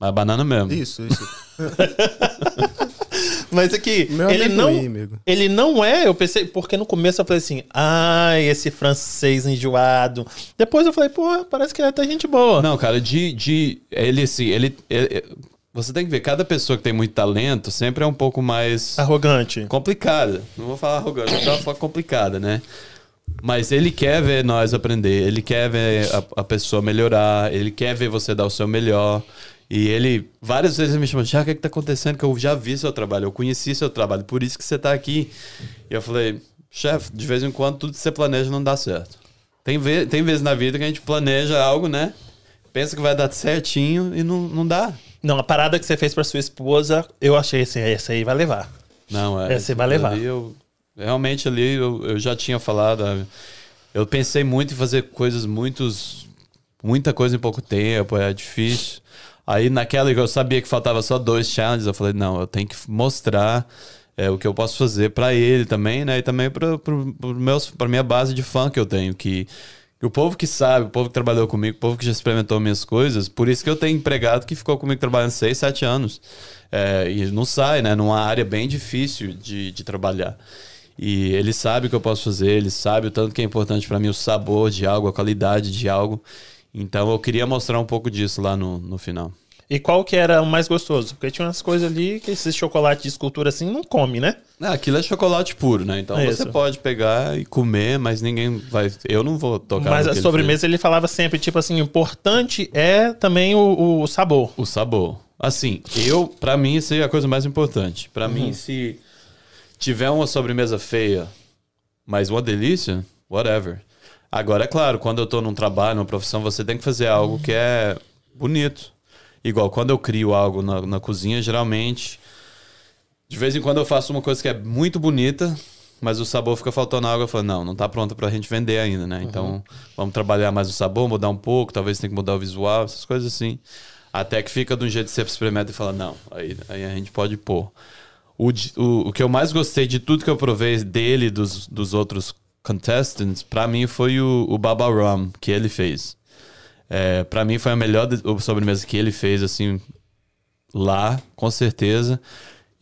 Uma banana mesmo. Isso, isso. Mas aqui, Meu ele amigo não, aí, amigo. ele não é, eu pensei, porque no começo eu falei assim, ai, esse francês enjoado. Depois eu falei, pô, parece que ele é até gente boa. Não, cara, de, de ele assim, ele, ele- você tem que ver, cada pessoa que tem muito talento sempre é um pouco mais Arrogante. complicada. Não vou falar arrogante, vou falar complicada, né? Mas ele quer ver nós aprender, ele quer ver a, a pessoa melhorar, ele quer ver você dar o seu melhor. E ele, várias vezes ele me chamou, já o que, que tá acontecendo? Que eu já vi seu trabalho, eu conheci seu trabalho, por isso que você tá aqui. E eu falei, chefe, de vez em quando tudo que você planeja não dá certo. Tem, ve tem vezes na vida que a gente planeja algo, né? Pensa que vai dar certinho e não, não dá. Não, a parada que você fez pra sua esposa, eu achei assim, essa aí vai levar. Não, é. É, você vai levar. ali eu- realmente ali eu, eu já tinha falado. ah, Eu pensei muito em fazer coisas muitos. Muita coisa em pouco tempo, é difícil. Aí naquela que eu sabia que faltava só dois challenges, eu falei, não, eu tenho que mostrar é, o que eu posso fazer pra ele também, né? E também pra minha base de fã que eu tenho, que o povo que sabe, o povo que trabalhou comigo, o povo que já experimentou minhas coisas, por isso que eu tenho empregado que ficou comigo trabalhando seis, sete anos. É, e não sai, né? Numa área bem difícil de, de trabalhar. E ele sabe o que eu posso fazer, ele sabe o tanto que é importante pra mim o sabor de algo, a qualidade de algo. Então eu queria mostrar um pouco disso lá no, no final. E qual que era o mais gostoso? Porque tinha umas coisas ali que esses chocolate de escultura assim não come, né? Ah, aquilo é chocolate puro, né? Então É você isso. pode pegar e comer, mas ninguém vai. Eu não vou tocar. Mas a que ele sobremesa ele falava sempre, tipo assim, o importante é também o, o sabor. O sabor. Assim, eu, pra mim, isso é a coisa mais importante. Pra Uhum. mim, se tiver uma sobremesa feia, mas uma delícia, whatever. Agora, é claro, quando eu tô num trabalho, numa profissão, você tem que fazer algo que é bonito. Igual, quando eu crio algo na, na cozinha, geralmente, de vez em quando eu faço uma coisa que é muito bonita, mas o sabor fica faltando água. Eu falei, não, não tá pronta pra gente vender ainda, né? Então, vamos trabalhar mais o sabor, mudar um pouco, talvez tenha que mudar o visual, essas coisas assim. Até que fica de um jeito que você experimenta e fala, não, aí, aí a gente pode pôr. O, o, o que eu mais gostei de tudo que eu provei dele dos, dos outros contestants, pra mim foi o, o Baba Rum que ele fez. É, para mim foi a melhor sobremesa que ele fez, assim, lá, com certeza.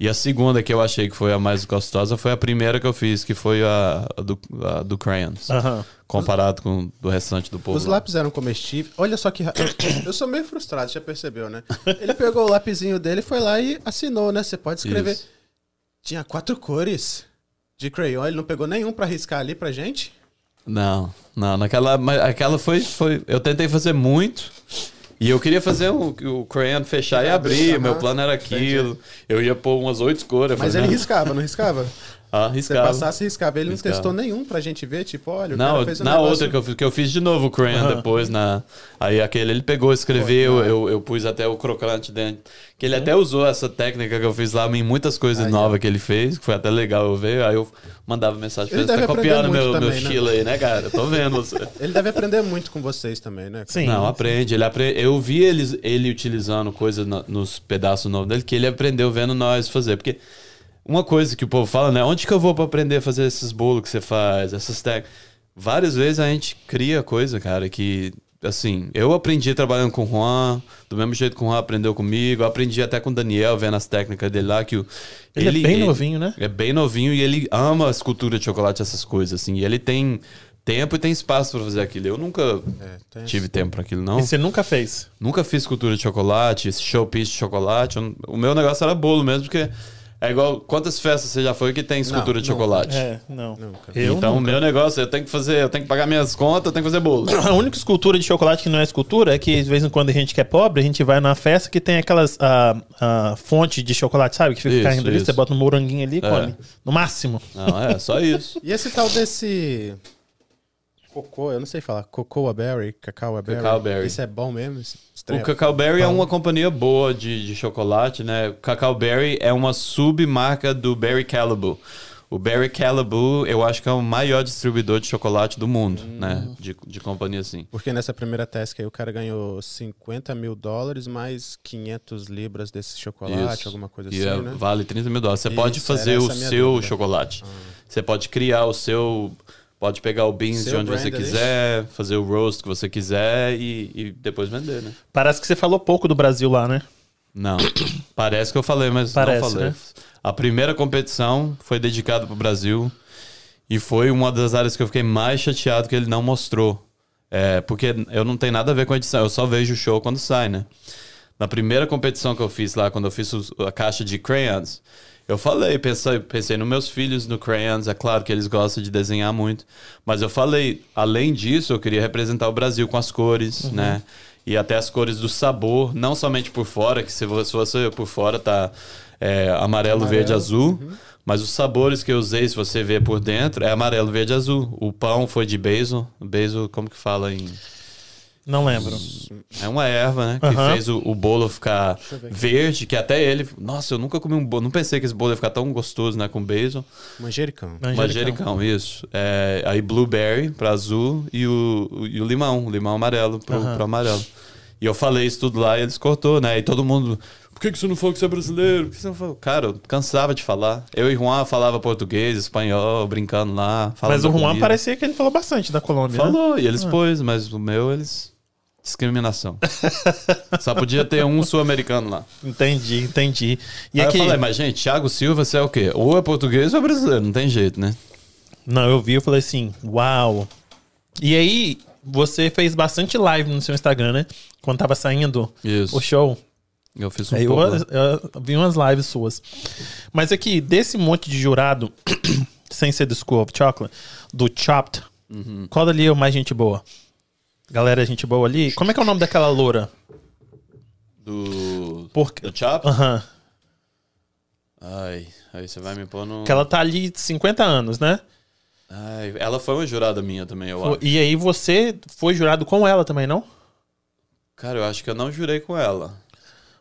E a segunda que eu achei que foi a mais gostosa foi a primeira que eu fiz, que foi a, a do, a do Crayons. Aham. Comparado com o restante do povo. Os lá. lápis eram comestíveis. Olha só que. Eu, eu sou meio frustrado, já percebeu, né? Ele pegou o lapisinho dele, foi lá e assinou, né? Você pode escrever. Isso. Tinha quatro cores de crayon, ele não pegou nenhum pra riscar ali pra gente? Não, não, naquela. Mas aquela foi, foi. Eu tentei fazer muito. E eu queria fazer o, o crayon fechar e abrir. Meu plano era aquilo. Eu ia pôr umas oito cores. Mas falei, ele não. riscava, não riscava? Ah, Você riscava. passasse, riscava. Ele Riscava. não testou nenhum pra gente ver, tipo, olha, o Não, cara fez um na negócio... outra que eu, fiz, que eu fiz de novo o crayon depois, na, aí aquele ele pegou, escreveu, eu, eu pus até o crocante dentro. Que ele até usou essa técnica que eu fiz lá em muitas coisas Aí, novas que ele fez, que foi até legal eu ver. Aí eu mandava mensagem pra Ele ele, tá deve aprender copiando muito meu, meu também, né? estilo aí, né, cara? Eu tô vendo você. Ele deve aprender muito com vocês também, né? Sim. Não, aprende. Ele apre... Eu vi eles, ele utilizando coisas na- nos pedaços novos dele que ele aprendeu vendo nós fazer. Porque uma coisa que o povo fala, né? Onde que eu vou pra aprender a fazer esses bolos que você faz, essas técnicas? Várias vezes a gente cria coisa, cara, que. Assim, eu aprendi trabalhando com o Juan, do mesmo jeito que o Juan aprendeu comigo. Eu aprendi até com o Daniel, vendo as técnicas dele lá. que o, Ele é bem novinho, né? É bem novinho e ele ama a escultura de chocolate, essas coisas, assim. E ele tem tempo e tem espaço pra fazer aquilo. Eu nunca É, tem- tive tempo pra aquilo, não. E você nunca fez. Nunca fiz cultura de chocolate, esse showpiece de chocolate. O meu negócio era bolo mesmo, porque é igual. Quantas festas você já foi que tem escultura de Não, chocolate? É, não. Nunca. Eu então, nunca. meu negócio, eu tenho que fazer, eu tenho que pagar minhas contas, eu tenho que fazer bolo. A única escultura de chocolate que não é escultura é que, de vez em quando, a gente que é pobre, a gente vai na festa que tem aquelas ah, ah, fonte de chocolate, sabe? Que fica Isso, caindo ali, isso. você bota um moranguinho ali e É. come. No máximo. Não, é só isso. E esse tal desse... Cocô, eu não sei falar. Cocoa Berry, Cacau Berry. Cacau Berry. Isso é bom mesmo? O. Cacau Berry é uma companhia boa de, de chocolate, né? O Cacau Berry é uma submarca do Berry Calibur. O Berry Calibur, eu acho que é o maior distribuidor de chocolate do mundo, né? De, de companhia assim. Porque nessa primeira task aí o cara ganhou 50 mil dólares mais 500 libras desse chocolate, Isso. alguma coisa E assim, é- né? vale 30 mil dólares. Você Isso, pode fazer o seu dúvida. Ah. chocolate. Você pode criar o seu. Pode pegar o beans Seu de onde você ali. quiser, fazer o roast que você quiser e, e depois vender, né? Parece que você falou pouco do Brasil lá, né? Não. Parece que eu falei, mas Parece, não falei. né? A primeira competição foi dedicada para o Brasil e foi uma das áreas que eu fiquei mais chateado que ele não mostrou. É, porque eu não tenho nada a ver com a edição, eu só vejo o show quando sai, né? Na primeira competição que eu fiz lá, quando eu fiz os- a caixa de crayons, eu falei, pensei, pensei nos meus filhos no crayons, é claro que eles gostam de desenhar muito, mas eu falei, além disso, eu queria representar o Brasil com as cores, né? E até as cores do sabor, não somente por fora, que se você, você por fora tá é, amarelo, verde, azul, mas os sabores que eu usei, se você ver por dentro, é amarelo, verde, azul. O pão foi de basil, basil, como que fala em... Não lembro. É uma erva, né? Que fez o, o bolo ficar verde, que até ele. Nossa, eu nunca comi um bolo. Não pensei que esse bolo ia ficar tão gostoso, né? Com basil. Manjericão. Manjericão. Manjericão, isso. É, aí blueberry pra azul e o, e o limão, o limão amarelo pro, Aham. pro amarelo. E eu falei isso tudo lá e eles cortou, né? E todo mundo. Por que, que você não falou que você é brasileiro? Por que você não falou? Cara, eu cansava de falar. Eu e Juan falava português, espanhol, brincando lá. Mas o Juan comida. parecia que ele falou bastante da Colômbia. né? Falou, e eles pôs, mas o meu, eles. Discriminação. Só podia ter um sul-americano lá. Entendi, entendi. E Aí aqui. eu falei, mas gente, Thiago Silva, você é o quê? Ou é português ou é brasileiro, não tem jeito, né? Não, eu vi, eu falei assim, uau. E aí, você fez bastante live no seu Instagram, né? Quando tava saindo Isso. o show. Eu fiz um Aí eu, pouco. lá. eu vi umas lives suas. Mas aqui, desse monte de jurado, sem ser do School of Chocolate, do Chopped, Uhum. qual dali é o mais gente boa? Galera, gente boa ali. Como é que é o nome daquela loura? Do. Porque... Do Chop? Aham. Ai, aí você vai me pôr no. Que ela tá ali 50 anos, né? Ai, ela foi uma jurada minha também, eu acho. E aí você foi jurado com ela também, não? Cara, eu acho que eu não jurei com ela.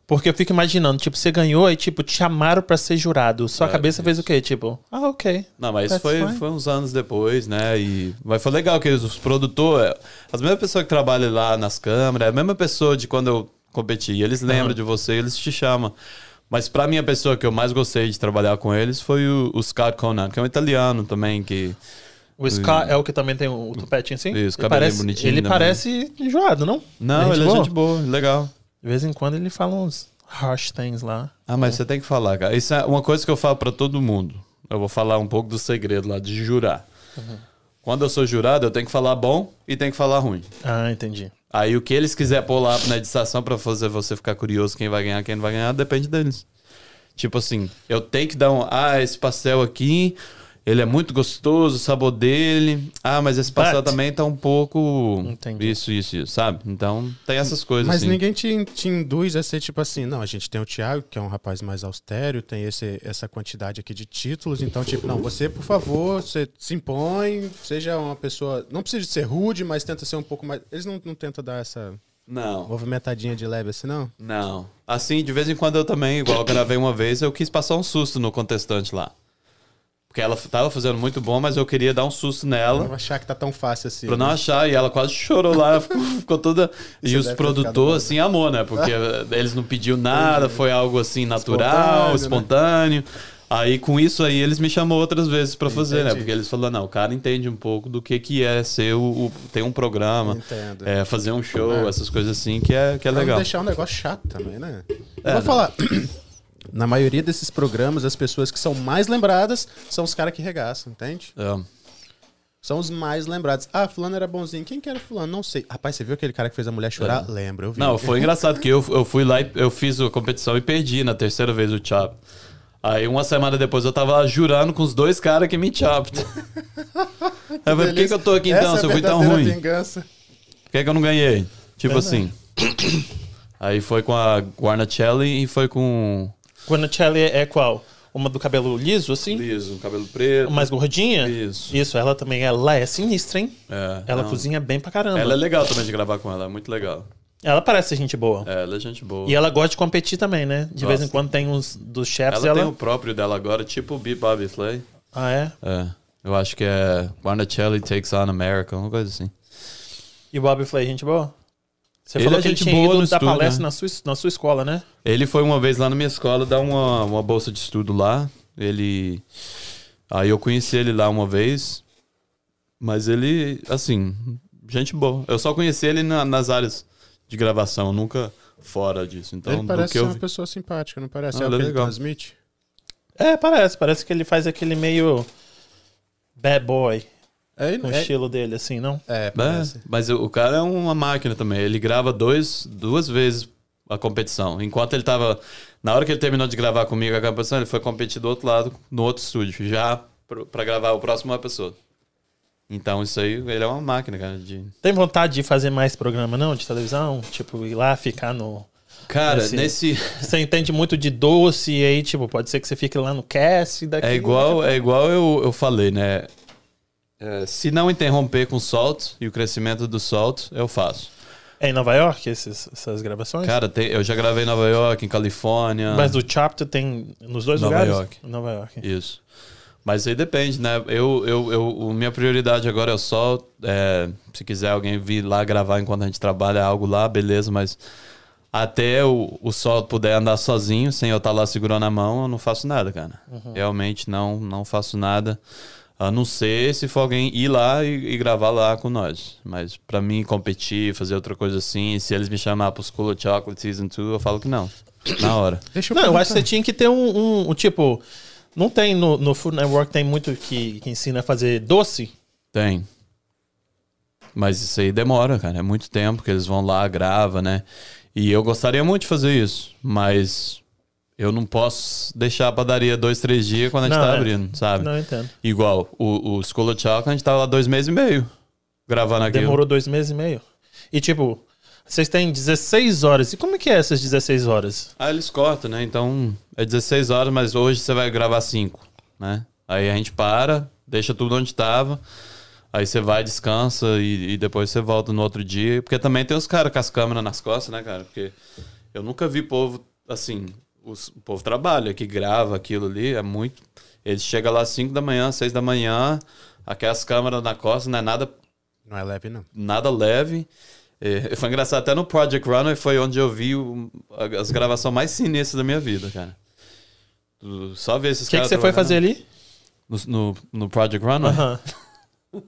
Porque eu fico imaginando, tipo, você ganhou e, tipo, te chamaram pra ser jurado. Sua É, cabeça fez o quê? Tipo, ah, ok. Não, mas foi, fine. foi uns anos depois, né? E mas foi legal que os produtores, as mesmas pessoas que trabalham lá nas câmeras, é a mesma pessoa de quando eu competi. Eles lembram de você, eles te chamam. Mas pra mim, a pessoa que eu mais gostei de trabalhar com eles foi o, o Scott Conan, que é um italiano também, que... O Scott é o que também tem o topetinho assim? Isso, ele parece, bonitinho Ele também. parece jurado, não? Não, ele é boa? gente boa, legal. De vez em quando ele fala uns harsh things lá. Ah, mas você tem que falar, cara. Isso é uma coisa que eu falo pra todo mundo. Eu vou falar um pouco do segredo lá de jurar. Quando eu sou jurado, eu tenho que falar bom e tenho que falar ruim. Ah, entendi. Aí o que eles quiserem pôr lá na editação pra fazer você ficar curioso quem vai ganhar, quem não vai ganhar, depende deles. Tipo assim, eu tenho que dar um. Ah, esse pastel aqui, ele é muito gostoso, o sabor dele. Ah, mas esse pastel But- também tá um pouco. Entendi. Isso, isso, isso, sabe? Então tem essas coisas Mas assim. ninguém te, te induz a ser tipo assim, não, a gente tem o Thiago, que é um rapaz mais austero, tem esse, essa quantidade aqui de títulos, então, tipo, não, você, por favor, você se impõe, seja uma pessoa. Não precisa de ser rude, mas tenta ser um pouco mais. Eles não, não tentam dar essa Não. movimentadinha de leve assim, não? Não. Assim, de vez em quando eu também, igual eu gravei uma vez, eu quis passar um susto no contestante lá. Porque ela tava fazendo muito bom, mas eu queria dar um susto Pra nela. não achar que tá tão fácil assim. Pra não né? achar, e ela quase chorou lá, ficou, ficou toda. E Você os ter ficado produtores, assim, amor, né? Porque eles não pediu nada, foi algo assim natural, Espontâneo, né? espontâneo. Aí com isso aí eles me chamou outras vezes pra fazer, né? Entendi. Porque eles falaram, não, o cara entende um pouco do que que é ser o, o- ter um programa, é, fazer um show, É. essas coisas assim, que é, que é Pra não legal. deixar um negócio chato também, né? Eu É, vou não. falar. Na maioria desses programas, as pessoas que são mais lembradas são os caras que regaçam, entende? É. São os mais lembrados. Ah, fulano era bonzinho. Quem que era fulano? Não sei. Rapaz, você viu aquele cara que fez a mulher chorar? Lembro, eu vi. É. Não, foi engraçado que eu, eu fui lá e eu fiz a competição e perdi na terceira vez o chop. Aí uma semana depois eu tava lá jurando com os dois caras que me chopped. Eu falei, por que, que eu tô aqui então, Essa se eu é fui tão ruim? vingança. Por que, que eu não ganhei? Tipo Verdade. assim. Aí foi com a Guarnacelli e foi com Guanacelli é qual? Uma do cabelo liso, assim? liso, cabelo preto. Mais gordinha? Isso. Isso, ela também, ela é sinistra, hein? É, Ela não. cozinha bem pra caramba. Ela é legal também de gravar com ela, é muito legal. Ela parece gente boa. É, ela é gente boa. E ela gosta de competir também, né? De vez em quando tem uns dos chefs ela ela. tem o próprio dela agora, tipo o Beat Bobby Flay. Ah, é? É. Eu acho que é Guarnacelli Takes on America, uma coisa assim. E o Bobby Flay, gente boa? Você Ele falou é que ele gente tinha boa ido no dar estúdio, palestra né? na, sua, na sua escola, né? Ele foi uma vez lá na minha escola dar uma, uma bolsa de estudo lá. Ele. Aí eu conheci ele lá uma vez. Mas ele, assim, gente boa. Eu só conheci ele na- nas áreas de gravação, nunca fora disso. Então, ele do parece que ser eu uma pessoa simpática, não parece? Ah, é é que ele legal. transmite? É, parece. Parece que ele faz aquele meio bad boy É, no é, estilo dele, assim, não? é, É, parece. mas o o cara é uma máquina também. Ele grava dois, duas vezes a competição. Enquanto ele tava. Na hora que ele terminou de gravar comigo a competição, ele foi competir do outro lado, no outro estúdio, já pra gravar o próximo episódio. Então, isso aí, ele é uma máquina, cara. De... Tem vontade de fazer mais programa, não? De televisão? Tipo, ir lá ficar no. Cara, Esse- nesse. Você entende muito de doce e aí, tipo, pode ser que você fique lá no cast e daqui. É igual, é igual eu, eu falei, né? É, se não interromper com o solto e o crescimento do solto, eu faço. É em Nova York esses- essas gravações? Cara, tem- eu já gravei em Nova York, em Califórnia. Mas o Chapter tem nos dois Nova lugares? York. Nova York. Isso. Mas aí depende, né? Eu, eu, eu, minha prioridade agora é o sol. É, se quiser alguém vir lá gravar enquanto a gente trabalha algo lá, beleza, mas até o, o sol puder andar sozinho, sem eu estar lá segurando a mão, eu não faço nada, cara. Realmente não, não faço nada. A não ser se for alguém ir lá e, e gravar lá com nós. Mas pra mim competir, fazer outra coisa assim, se eles me chamar pro School of Chocolate Season 2, eu falo que não. Na hora. Deixa eu Não, eu perguntar. acho que você tinha que ter um, um- um tipo. Não tem no, no Food Network, tem muito que, que ensina a fazer doce. Tem. Mas isso aí demora, cara. É muito tempo que eles vão lá, grava, né? E eu gostaria muito de fazer isso, mas eu não posso deixar a padaria dois, três dias quando a gente Não, tá é. abrindo, sabe? Não entendo. Igual, o, o School of Chocolate, a gente tava lá dois meses e meio gravando aquilo. Demorou dois meses e meio. E tipo, vocês têm 16 horas. E como é que é essas 16 horas? Ah, eles cortam, né? Então é 16 horas, mas hoje você vai gravar 5, né? Aí a gente para, deixa tudo onde tava. Aí você vai, descansa e, e depois você volta no outro dia. Porque também tem os caras com as câmeras nas costas, né, cara? Porque eu nunca vi povo assim, os- o povo trabalha, que grava aquilo ali, é muito. Eles chegam lá às 5 da manhã, 6 da manhã, aquelas câmeras na costa, não é nada, Não é leve, não. nada leve. É, foi engraçado, até no Project Runway foi onde eu vi o- a- as gravações mais sinistras da minha vida, cara. Tu- Só ver esses O que, caras você foi fazer ali? No, no, no Project Runway? Aham.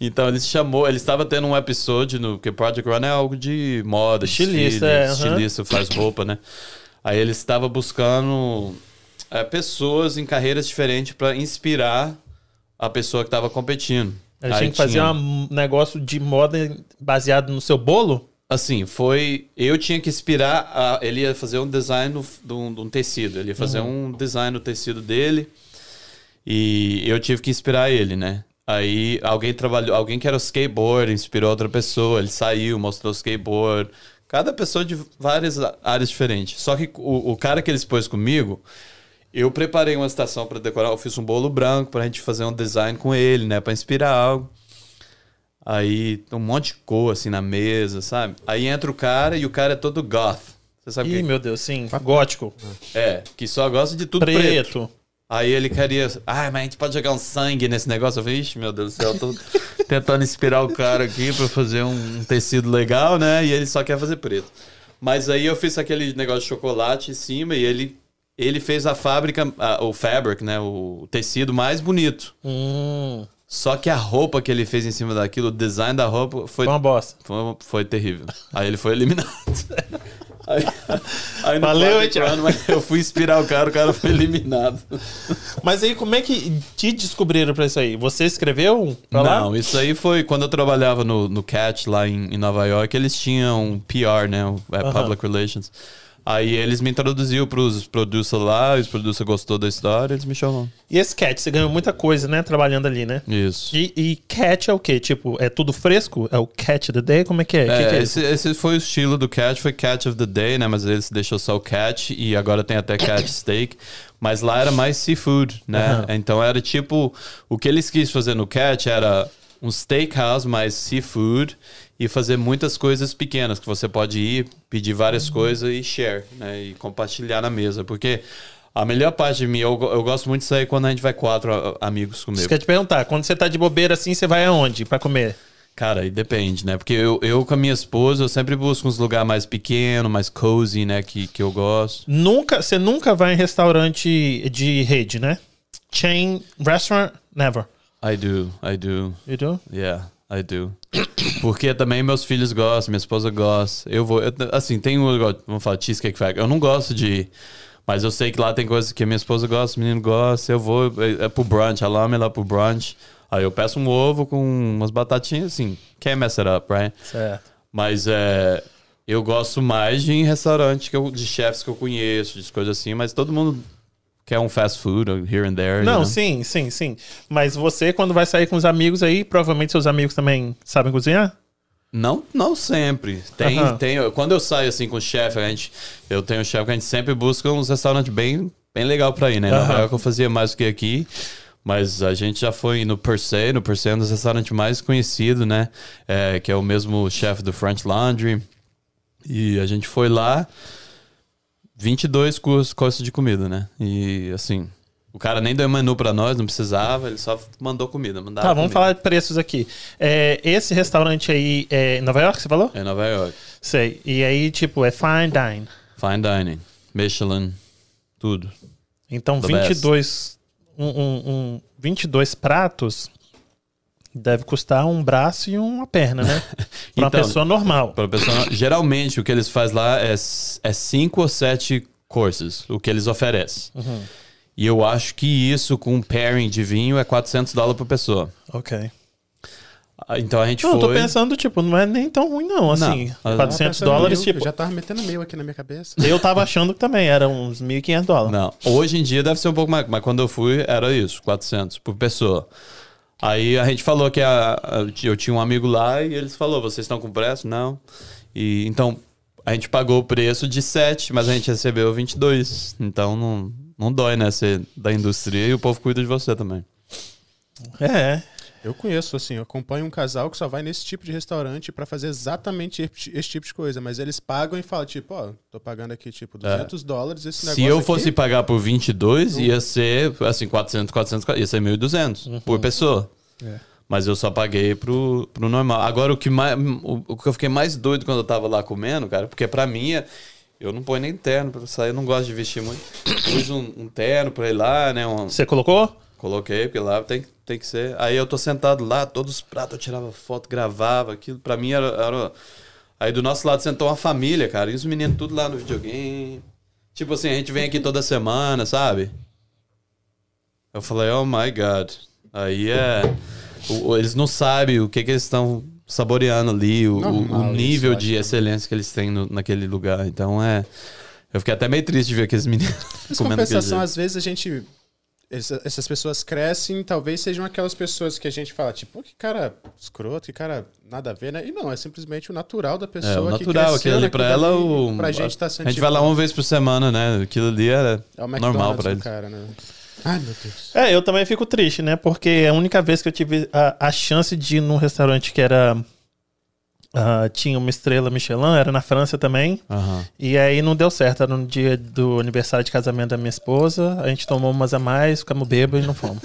Então ele chamou, ele estava tendo um episódio no que Project Run é algo de moda, Estilista, desfile, é, estilista faz roupa, né? Aí ele estava buscando é, pessoas em carreiras diferentes para inspirar a pessoa que estava competindo. Ele tinha que fazer tinha- um negócio de moda baseado no seu bolo? Assim, foi. Eu tinha que inspirar. A, ele ia fazer um design de um, um tecido. Ele ia fazer um design no tecido dele. E eu tive que inspirar ele, né? Aí alguém trabalhou. Alguém que era skateboard inspirou outra pessoa. Ele saiu, mostrou o skateboard. Cada pessoa de várias áreas diferentes. Só que o, o cara que ele expôs comigo. Eu preparei uma estação para decorar. Eu fiz um bolo branco pra gente fazer um design com ele, né? Pra inspirar algo. Aí tem um monte de cor assim na mesa, sabe? Aí entra o cara e o cara é todo goth. Você sabe Ih, quem? meu Deus, sim. Gótico. É, que só gosta de tudo preto. Preto. Aí ele queria. Ai, mas a gente pode jogar um sangue nesse negócio. Eu falei, ixi, meu Deus do céu, eu tô tentando inspirar o cara aqui pra fazer um, um tecido legal, né? E ele só quer fazer preto. Mas aí eu fiz aquele negócio de chocolate em cima e ele, ele fez a fábrica, a- o fabric, né? O tecido mais bonito. Hum, Só que a roupa que ele fez em cima daquilo, o design da roupa foi foi uma bosta. foi, foi terrível. Aí ele foi eliminado. Aí, aí Valeu, Thiago? Run, eu fui inspirar o cara, o cara foi eliminado. Mas aí, como é que te descobriram pra isso aí? Você escreveu pra lá? Não, isso aí foi quando eu trabalhava no, no Catch lá em, em Nova York, eles tinham um PR, né? um, é, Aham. Public Relations. Aí eles me introduziam pros producers lá, os producers gostou da história, eles me chamaram. E esse cat, você ganhou muita coisa, né? Trabalhando ali, né? Isso. E, e cat é o quê? Tipo, é tudo fresco? É o cat of the day? Como é que é? É, que que é esse, esse foi o estilo do Catch, foi Catch of the Day, né? Mas eles deixou só o Catch e agora tem até Catch Steak. Mas lá era mais seafood, né? Aham. Então era tipo, o que eles quis fazer no Catch era um steakhouse mais seafood e fazer muitas coisas pequenas que você pode ir, pedir várias coisas e share, né? E compartilhar na mesa. Porque a melhor parte de mim, eu, eu gosto muito de sair quando a gente vai quatro a- amigos comigo. Isso quer te perguntar, quando você tá de bobeira assim, você vai aonde pra comer? Cara, aí depende, né? Porque eu, eu com a minha esposa, eu sempre busco uns lugares mais pequenos, mais cozy, né? Que, que eu gosto. Nunca, você nunca vai em restaurante de rede, né? Chain restaurant, never. I do, I do. You do? Yeah, I do. Porque também meus filhos gostam, minha esposa gosta. Eu vou, eu- assim, tem um, vamos falar, Cheesecake Factory. Eu não gosto de mas eu sei que lá tem coisas que minha esposa gosta, o menino gosta. Eu vou, é, é pro brunch, a Lama é lá pro brunch. Aí eu peço um ovo com umas batatinhas, assim, can't mess it up, right? Certo. Mas é, eu gosto mais de em restaurante que eu, de chefs que eu conheço, de coisas assim, mas todo mundo quer um fast food here and there. you Não, know? sim, sim, sim. Mas você, quando vai sair com os amigos aí, provavelmente seus amigos também sabem cozinhar? Não, não sempre. Tem, Aham. tem, quando eu saio assim com o chefe, a gente, eu tenho um chefe que a gente sempre busca uns restaurantes bem, bem legal pra ir, né? Na Aham. real que eu fazia mais do que aqui. Mas a gente já foi no Per Se, no Per Se é um dos restaurantes mais conhecidos, né? É, que é o mesmo chefe do French Laundry. E a gente foi lá, 22 cursos, cursos de comida, né? E assim, o cara nem deu menu pra nós, não precisava, ele só mandou comida. Mandava Tá, vamos comida. falar de preços aqui. É, esse restaurante aí é em Nova York, você falou? É Nova York. Sei. E aí, tipo, é fine dine. Fine dining, Michelin, tudo. Então, The 22, um, um, um 22 pratos deve custar um braço e uma perna, né? Pra uma Então, pessoa normal. Pra pessoa, geralmente o que eles fazem lá é, é cinco ou sete courses, o que eles oferecem. Uhum. E eu acho que isso com um pairing de vinho é 400 dólares por pessoa. Ok. Ah, Então a gente Não, eu foi. tô pensando, tipo, não é nem tão ruim, não. Assim, Não. 400 Tava pensando dólares, mil, tipo. Eu já tava metendo mil aqui na minha cabeça. Eu tava achando que também era uns 1.500 dólares. Não, hoje em dia deve ser um pouco mais, mas quando eu fui era isso, 400 por pessoa. Aí a gente falou que a, a- eu tinha um amigo lá e eles falou, vocês estão com pressa? Não. E então a gente pagou o preço de 7, mas a gente recebeu 22. Então não, não dói, né, ser da indústria e o povo cuida de você também. É. Eu conheço, assim, eu acompanho um casal que só vai nesse tipo de restaurante pra fazer exatamente esse tipo de coisa. Mas eles pagam e falam, tipo, ó, tô pagando aqui, tipo, 200 dólares esse negócio Se eu aqui. fosse pagar por 22, ia ser, assim, 400, 400, ia ser 1.200 por pessoa. É. Mas eu só paguei pro, pro normal. Agora, o que, mais, o, o que eu fiquei mais doido quando eu tava lá comendo, cara, porque pra mim, é- eu não ponho nem terno pra sair, eu não gosto de vestir muito. Pus um, um terno pra ir lá, né? um- Você colocou? Coloquei, porque lá tem, tem que ser. Aí eu tô sentado lá, todos os pratos, eu tirava foto, gravava, aquilo. Pra mim era, era- Aí do nosso lado sentou uma família, cara. E os meninos tudo lá no videogame. Tipo assim, a gente vem aqui toda semana, sabe? Eu falei, oh my God. Aí é. o- eles não sabem o que, que eles estão saboreando ali, o, o- o isso, nível de acho. excelência que eles têm no- naquele lugar. Então é. Eu fiquei até meio triste de ver aqueles meninos Mas comendo compensação, às vezes a gente. Essa- Essas pessoas crescem, talvez sejam aquelas pessoas que a gente fala, tipo, "Pô, que cara escroto, que cara nada a ver, né? E não, é simplesmente o natural da pessoa. É, o que natural, cresceu aquilo ali pra ela, ali, o. Pra gente tá sendo A gente vai lá uma vez por semana, né? Aquilo ali era é o normal pra do eles. cara, né? Ai, meu Deus. É, eu também fico triste, né? Porque é a única vez que eu tive a, a chance de ir num restaurante que era. Ah, tinha uma estrela Michelin, era na França também. Aham. E aí não deu certo. Era no dia do aniversário de casamento da minha esposa. A gente tomou umas a mais, ficamos bêbados e não fomos.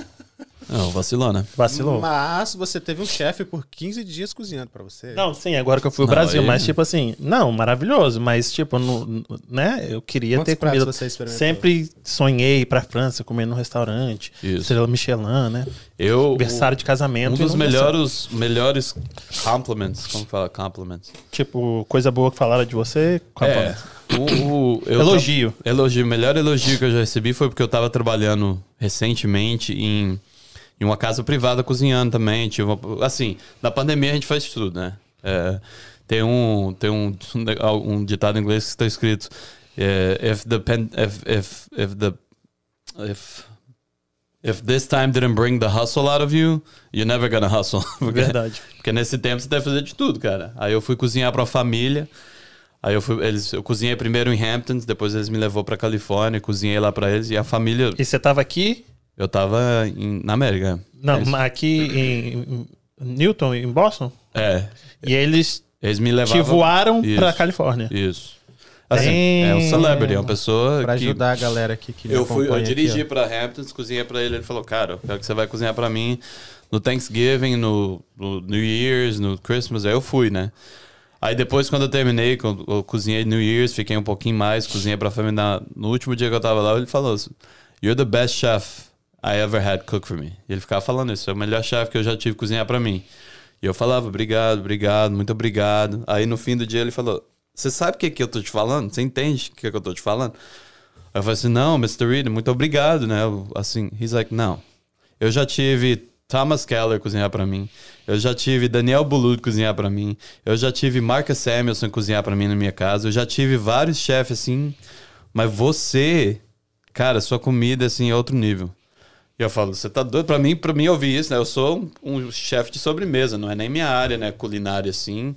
Não, vacilou, né? Vacilou. Mas você teve um chefe por 15 dias cozinhando pra você. Não, sim, agora que eu fui ao Não, Brasil, aí- mas tipo assim, não, maravilhoso, mas tipo, no, né, eu queria Quantos ter comido. você experimentou? Sempre sonhei ir pra França comer num restaurante, Isso. estrela Michelin, né? Eu. Aniversário de casamento. Um dos melhores, melhores compliments. Como fala? Compliments. Tipo, coisa boa que falaram de você. É. O, o- eu Elogio. tra- Elogio. O melhor elogio que eu já recebi foi porque eu tava trabalhando recentemente em, em uma casa privada cozinhando também. Tive uma- assim, na pandemia a gente faz tudo, né? É, tem um, tem um, um ditado em inglês que está escrito: é, if, the pen, if, if, if the. If, if this time didn't bring the hustle out of you, you're never gonna hustle. Porque- Verdade. porque nesse tempo você deve fazer de tudo, cara. Aí eu fui cozinhar pra família. Aí eu fui, eles, eu cozinhei primeiro em Hamptons, depois eles me levou pra Califórnia, cozinhei lá pra eles e a família, E você tava aqui? Eu tava em- na América. Não, aqui em, em Newton, em Boston? É, E eles eles me levavam te voaram Isso. pra Califórnia. Isso. Assim, é um celebrity, é uma pessoa Pra que ajudar a galera aqui que eu fui, eu acompanha aqui, dirigi ó. pra Hamptons, cozinhei pra ele, ele falou, cara, eu quero que você vai cozinhar pra mim no Thanksgiving, no, no New Year's, no Christmas, aí eu fui, né? Aí depois, quando eu terminei, quando eu cozinhei New Year's, fiquei um pouquinho mais, cozinhei pra família. No último dia que eu tava lá, ele falou, you're the best chef I ever had cook for me. E ele ficava falando isso, é o melhor chefe que eu já tive cozinhar pra mim. E eu falava, obrigado, obrigado, muito obrigado. Aí no fim do dia ele falou, você sabe o que, que eu tô te falando? Você entende o que, que eu tô te falando? Aí eu falei assim, não, Mr. Reed, muito obrigado, né? Assim, he's like, não. Eu já tive Thomas Keller cozinhar pra mim. Eu já tive Daniel Boulud cozinhar pra mim. Eu já tive Marcus Samuelson cozinhar pra mim na minha casa. Eu já tive vários chefes assim. Mas você, cara, sua comida assim é outro nível. E eu falo, você tá doido? Pra mim, pra mim ouvir isso, né? Eu sou um, um chefe de sobremesa, não é nem minha área, né? Culinária assim.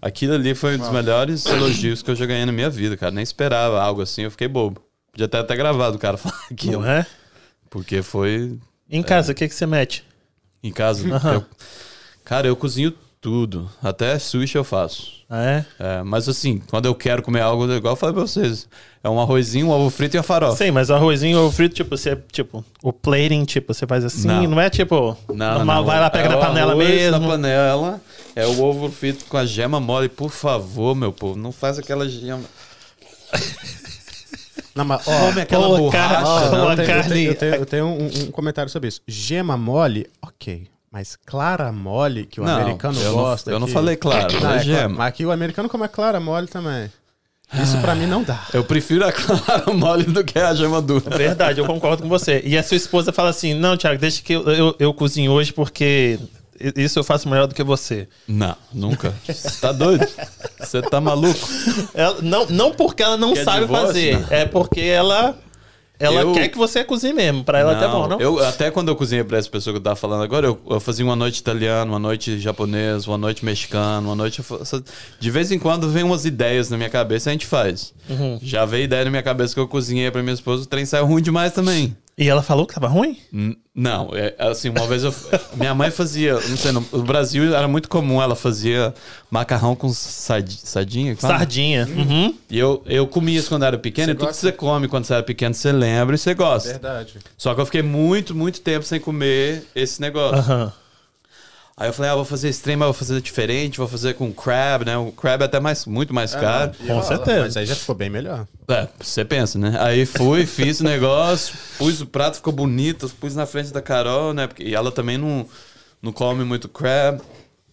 Aquilo ali foi um dos melhores elogios que eu já ganhei na minha vida, cara. Nem esperava algo assim, eu fiquei bobo. Podia ter até gravado o cara falar aquilo. Não é? Porque foi Em casa, o que, que você mete? em casa. Eu- cara, eu cozinho tudo. Até sushi eu faço. Ah, é? É, mas assim, quando eu quero comer algo, igual eu falei pra vocês, é um arrozinho, um ovo frito e a farofa. Sim, mas o arrozinho ovo frito, tipo, você, tipo, o plating, tipo, você faz assim, não, Não. é tipo, Não, normal, não. vai lá, pega É na o panela arroz mesmo. Na panela, é o ovo frito com a gema mole. Por favor, meu povo, não faz aquela gema. Não, mas, ó, Come aquela Pô, borracha. cara, ó, não, eu, tenho, eu carne- tenho- eu tenho- eu tenho um, um comentário sobre isso. Gema mole, ok. Mas clara mole, que o Não, americano eu não- gosta. eu não falei clara, Não, falei é gema. claro, Mas aqui o americano come a clara mole também. Isso pra mim não dá. Eu prefiro a clara mole do que a gema dura. Verdade, eu concordo com você. E a sua esposa fala assim: não, Thiago, deixa que eu, eu, eu cozinho hoje porque isso eu faço melhor do que você. Não, nunca. Você tá doido? Você tá maluco? Ela, não, não porque ela não Quer sabe divórcio? fazer, Não. é porque ela, ela Eu- quer que você cozinhe mesmo. Pra ela até bom, não? Eu, até quando eu cozinhei pra essa pessoa que eu tava falando agora, eu, eu fazia uma noite italiana, uma noite japonesa, uma noite mexicana, uma noite. De vez em quando vem umas ideias na minha cabeça e a gente faz. Uhum. Já veio ideia na minha cabeça que eu cozinhei pra minha esposa, o trem saiu ruim demais também. E ela falou que tava ruim? N- Não, é, assim, uma vez eu. Minha mãe fazia, não sei, no, no Brasil era muito comum, ela fazia macarrão com sardi- sardinha. que? Sardinha. Uhum. E eu, eu comia isso quando era pequeno, Você e tudo que gosta? você come quando você era pequeno, você lembra e você gosta. Verdade. Só que eu fiquei muito, muito tempo sem comer esse negócio. Aham. Aí eu falei, ah, vou fazer extremo, vou fazer diferente, vou fazer com crab, né? O crab é até mais, muito mais caro. E Com certeza. Mas aí já ficou bem melhor. É, você pensa, né? Aí fui, fiz o negócio, pus o prato, ficou bonito, pus na frente da Carol, né? Porque, e ela também não, não come muito crab.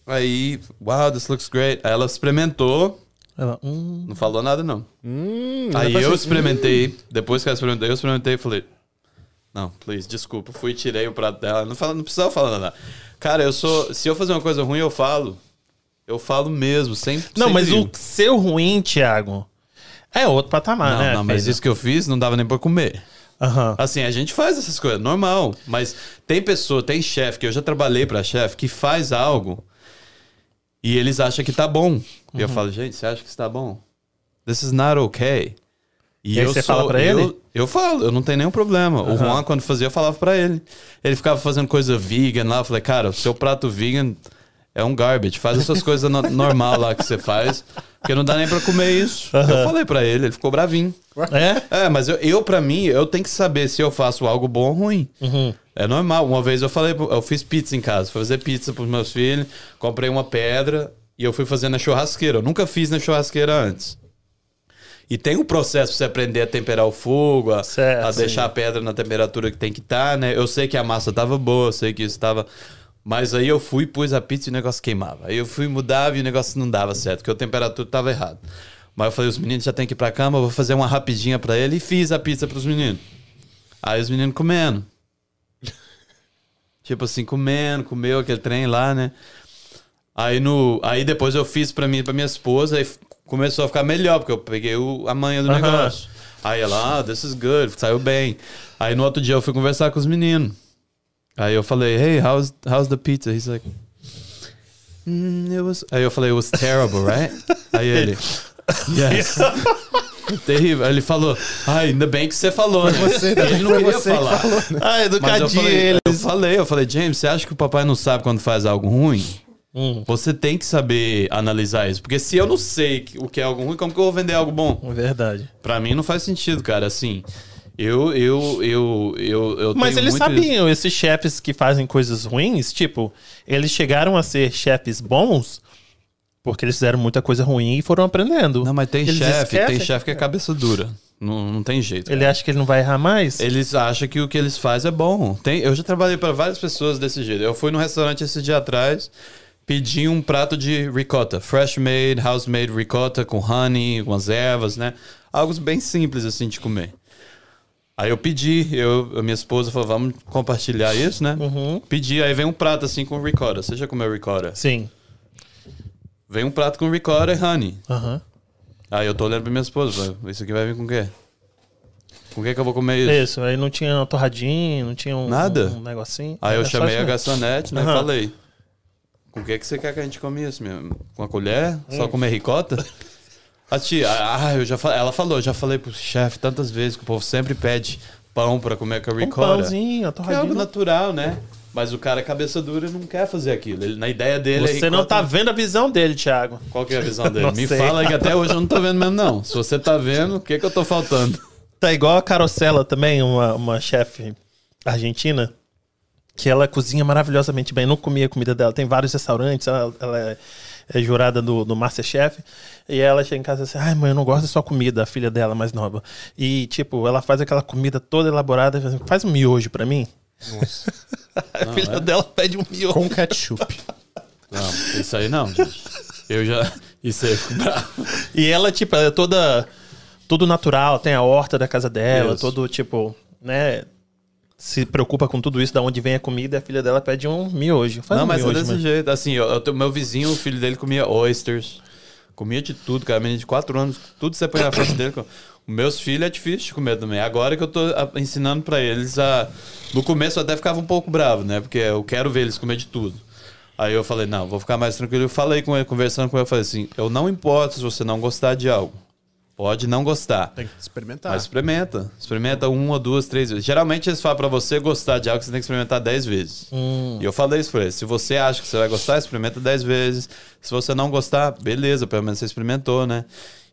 Aí, wow, this looks great. Aí ela experimentou, Ela, hum. não falou nada não. Hum, Aí eu faz- experimentei, depois que ela experimentou, eu experimentei e falei, não, please, desculpa, fui e tirei o prato dela. Não, fala, não precisava falar nada. Cara, eu sou. Se eu fazer uma coisa ruim, eu falo. Eu falo mesmo, sem. Não, mas o seu ruim, Thiago, é outro patamar, Não, né? não, mas isso que eu fiz não dava nem pra comer. Aham. Assim, a gente faz essas coisas, normal. Mas tem pessoa, tem chefe, que eu já trabalhei pra chefe, que faz algo e eles acham que tá bom. E Uhum. eu falo, gente, você acha que está bom? This is not okay. E, E aí você sou- fala pra eu, ele? Eu falo, eu não tenho nenhum problema. O Juan, quando fazia, eu falava pra ele. Ele ficava fazendo coisa vegan lá. Eu falei, cara, o seu prato vegan é um garbage. Faz essas coisas no, normal lá que você faz. Porque não dá nem pra comer isso. Eu falei pra ele, ele ficou bravinho. É? É, mas eu, eu para mim, eu tenho que saber se eu faço algo bom ou ruim. Uhum. É normal. Uma vez eu falei, eu fiz pizza em casa, fui fazer pizza pros meus filhos, comprei uma pedra e eu fui fazer na churrasqueira. Eu nunca fiz na churrasqueira antes. E tem um processo pra você aprender a temperar o fogo, a, Certo, a sim. deixar a pedra na temperatura que tem que estar, né? Eu sei que a massa tava boa, eu sei que isso tava. Mas aí eu fui, pus a pizza e o negócio queimava. Aí eu fui, mudava e o negócio não dava certo, porque a temperatura tava errada. Mas eu falei, os meninos já tem que ir pra cama, eu vou fazer uma rapidinha pra ele e fiz a pizza pros meninos. Aí os meninos comendo. Tipo assim, comendo, comeu aquele trem lá, né? Aí, no, aí depois eu fiz pra mim, pra minha esposa, e começou a ficar melhor, porque eu peguei o, a manha do Aham. negócio. Aí ela, ah, this is good, saiu bem. Aí no outro dia eu fui conversar com os meninos. Aí eu falei, hey, how's, how's the pizza? He's like, "Mm, it was... Aí eu falei, it was terrible, right? Aí ele, yes. Terrível. Aí ele falou, ah, ainda bem que você falou, né? Você, ele não queria você que falar. falou, né? Ah, eu educadinho falei, ele. eu falei, eu falei, James, você acha que o papai não sabe quando faz algo ruim? Hum. Você tem que saber analisar isso. Porque se eu não sei o que é algo ruim, como que eu vou vender algo bom? Verdade. Pra mim não faz sentido, cara. Assim, eu, eu, eu, eu, eu Mas tenho eles muito sabiam, esses chefes que fazem coisas ruins, tipo, eles chegaram a ser chefes bons porque eles fizeram muita coisa ruim e foram aprendendo. Não, mas tem Eles chefe, tem chefe que é cabeça dura. Não, não tem jeito. Ele acha que ele não vai errar mais? Eles acham que o que eles fazem é bom. Tem, eu já trabalhei para várias pessoas desse jeito. Eu fui num restaurante esse dia atrás, pedi um prato de ricotta, fresh made, house made ricotta com honey, com as ervas, né? Algo bem simples assim de comer. Aí eu pedi, eu, a minha esposa falou, vamos compartilhar isso, né? Uhum. Pedi, aí vem um prato assim com ricotta. Você já comeu ricotta? Sim. Vem um prato com ricotta e honey. Aham. Aí eu tô olhando pra minha esposa, isso aqui vai vir com o quê? Com o que que eu vou comer isso? Isso, aí não tinha torradinho, não tinha um, Nada. um negocinho. Aí eu chamei a garçonete, né? E Aham. falei: Com o que, que você quer que a gente come isso mesmo? Com a colher? Hum. Só comer ricota? A tia, ah, eu já ela falou, eu já falei pro chefe tantas vezes que o povo sempre pede pão pra comer com a Um ricota. pãozinho, a que é algo natural, né? Mas o cara é cabeça dura e não quer fazer aquilo. Ele, na ideia dele é Você não tá vendo a visão dele, Thiago. Qual que é a visão dele? Me sei. fala que até hoje eu não tô vendo mesmo, não. Se você tá vendo, o que que eu tô faltando? Tá igual a Carosella também, uma, uma chefe argentina, que ela cozinha maravilhosamente bem. Não comia a comida dela. Tem vários restaurantes, ela, ela é, é jurada do, do Masterchef. E ela chega em casa assim, ai mãe, eu não gosto da sua comida, a filha dela mais nova. E tipo, ela faz aquela comida toda elaborada, faz, assim, um miojo pra mim. Nossa. A filha é? dela pede um miojo. Com ketchup. Não, isso aí não, gente. Eu já. Isso aí eu fico bravo. E ela, tipo, é toda. Tudo natural, tem a horta da casa dela, Isso. todo, tipo, né? Se preocupa com tudo isso, da onde vem a comida, e a filha dela pede um miojo. Faz não, um mas miojo, é desse jeito. Assim, eu, eu meu vizinho, o filho dele comia oysters. Comia de tudo, cara. Menino de 4 anos, tudo você põe na frente dele. Meus filhos é difícil de comer também. Agora que eu tô ensinando pra eles a. No começo eu até ficava um pouco bravo, né? Porque eu quero ver eles comer de tudo. Aí eu falei, não, vou ficar mais tranquilo. Eu falei com ele, conversando com ele, eu falei assim: eu não importo se você não gostar de algo. Pode não gostar. Tem que experimentar. Mas experimenta. Experimenta uma, duas, três vezes. Geralmente eles falam pra você gostar de algo, você tem que experimentar dez vezes. Hum. E eu falei isso pra eles. Se você acha que você vai gostar, experimenta dez vezes. Se você não gostar, beleza, pelo menos você experimentou, né?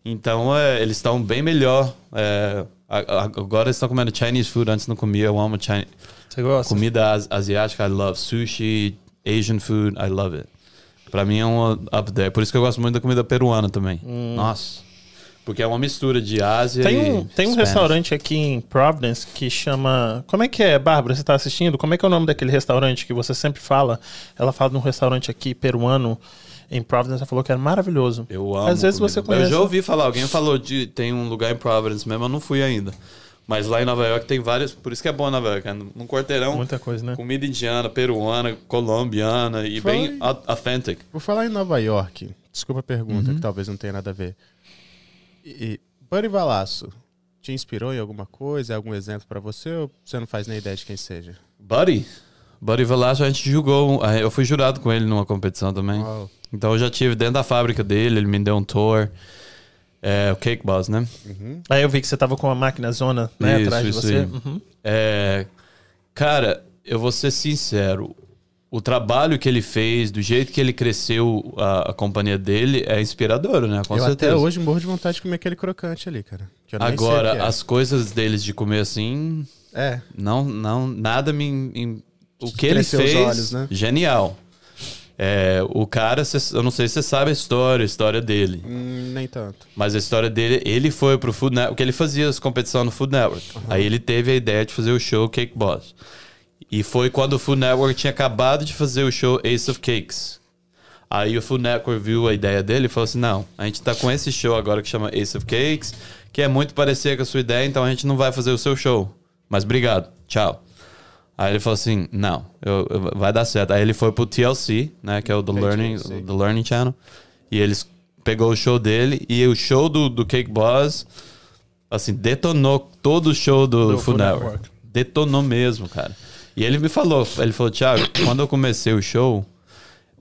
Então, é, eles estão bem melhor. É, agora eles estão comendo Chinese food. Antes não comia. Eu amo Chinese. Você gosta? Comida as- asiática, I love. Sushi, Asian food, I love it. Pra mim é um up there. Por isso que eu gosto muito da comida peruana também. Nossa. Porque é uma mistura de Ásia Tem e um, tem um Spanish. restaurante aqui em Providence que chama. Como é que é, Bárbara? Você tá assistindo? Como é que é o nome daquele restaurante que você sempre fala? Ela fala de um restaurante aqui peruano em Providence. Ela falou que era maravilhoso. Eu amo. Às vezes comida. você conhece. Eu já ouvi falar, alguém falou de tem um lugar em Providence mesmo, eu não fui ainda. Mas lá em Nova York tem vários, por isso que é bom Nova York, é num quarteirão, Muita coisa, né? comida indiana, peruana, colombiana e Foi. bem au- authentic. Vou falar em Nova York. Desculpa a pergunta, Uhum. que talvez não tenha nada a ver. E, Buddy Valaço, te inspirou em alguma coisa? É algum exemplo pra você ou você não faz nem ideia de quem seja? Buddy, Buddy Velasco, a gente julgou, eu fui jurado com ele numa competição também. Uau. Então eu já tive dentro da fábrica dele, ele me deu um tour. É, o Cake Boss, né? Aí eu vi que você tava com a máquina zona né, Isso, atrás de isso você. Uhum. É, cara, eu vou ser sincero. O trabalho que ele fez, do jeito que ele cresceu a, a companhia dele, é inspirador, né? Com eu certeza. até hoje morro de vontade de comer aquele crocante ali, cara. que que Agora, é. as coisas deles de comer assim, É, não, não, nada me. me- o que ele Cresceu os fez, olhos, né? genial. É, o cara, eu não sei se você sabe a história, a história dele. hum, nem tanto. Mas a história dele, ele foi pro Food Network, porque ele fazia as competições no Food Network. Aí ele teve a ideia de fazer o show Cake Boss. E foi quando o Food Network tinha acabado de fazer o show Ace of Cakes. Aí o Food Network viu a ideia dele e falou assim: não, a gente tá com esse show agora que chama Ace of Cakes, que é muito parecido com a sua ideia, então a gente não vai fazer o seu show. Mas obrigado, tchau. Aí ele falou assim: não, eu- eu- vai dar certo. Aí ele foi pro TLC, né, que é o The Ok, Learning, TLC. The Learning Channel. E eles pegou o show dele e o show do, do Cake Boss, assim, detonou todo o show do, Do Food Network. Network. Detonou mesmo, cara. E ele me falou, ele falou, Thiago, quando eu comecei o show,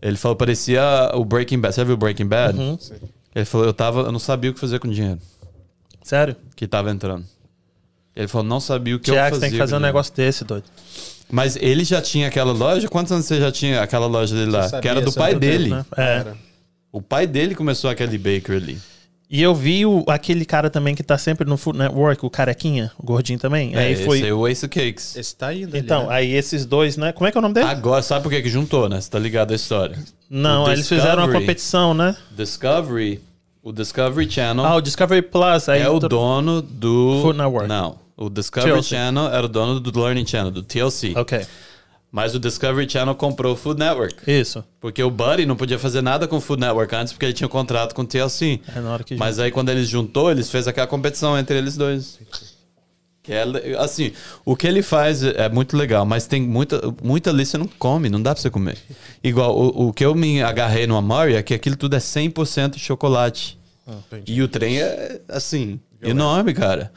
ele falou, parecia o Breaking Bad. Você já viu Breaking Bad? Uhum. Ele falou, eu tava, eu não sabia o que fazer com o dinheiro Sério? que tava entrando. Ele falou, não sabia o que eu Tiago, fazia. você tem que fazer um dinheiro. negócio desse, doido. Mas ele já tinha aquela loja? Quantos anos você já tinha aquela loja dele lá? Você Que era sabia do pai dele. Né? É. Era. O pai dele começou aquele baker ali. E eu vi o, aquele cara também que tá sempre no Food Network, o carequinha, o gordinho também. aí é, foi. Esse é o Ace of Cakes. Esse tá indo ali, Então, né? aí esses dois, né? Como é que é o nome dele? Agora, sabe por que que juntou, né? Você tá ligado à história? Não, aí eles fizeram uma competição, né? Discovery, o Discovery Channel Ah, o Discovery Plus. Aí é o dono do... Food Network. Não, o Discovery TLC. Channel era o dono do Learning Channel, do TLC. Ok, Mas o Discovery Channel comprou o Food Network. isso. Porque o Buddy não podia fazer nada com o Food Network antes, porque ele tinha um contrato com o TLC. É na hora que Mas aí quando eles juntou, eles fez aquela competição entre eles dois. Que é, assim, o que ele faz é muito legal, mas tem muita, muita ali você não come, não dá pra você comer. Igual, o, o que eu me agarrei no Amari é que aquilo tudo é 100% chocolate. entendi. E o trem é, assim, enorme, cara.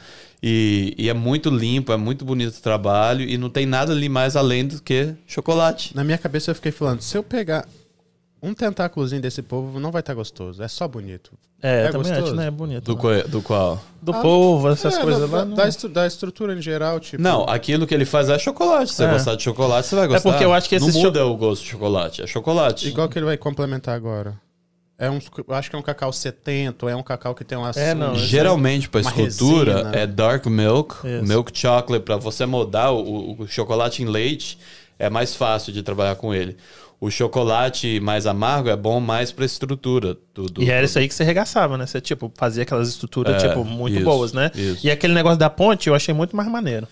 E, e é muito limpo, é muito bonito o trabalho e não tem nada ali mais além do que chocolate. Na minha cabeça eu fiquei falando, se eu pegar um tentáculozinho desse povo, não vai estar gostoso. É só bonito. É, É também gostoso? acho, né? É bonito. Do, né? do qual? Do Ah, povo, essas É, coisas da, lá. da, não- da estru- da estrutura em geral, tipo... Não, aquilo que ele faz é chocolate. Se você É. gostar de chocolate, você vai gostar. porque eu acho que Não esse muda o gosto de chocolate, é chocolate. Igual que ele vai complementar agora. É um, eu acho que é um cacau 70, ou é um cacau que tem uma... É, não, um- Geralmente, para Uma estrutura, resina. é dark milk, Isso. milk chocolate. Para você moldar o, o chocolate em leite, é mais fácil de trabalhar com ele. O chocolate mais amargo é bom mais para estrutura. Do, do- E era do- isso aí que você regaçava, né? Você, tipo, fazia aquelas estruturas, É, tipo, muito isso, boas, né? isso. E aquele negócio da ponte eu achei muito mais maneiro.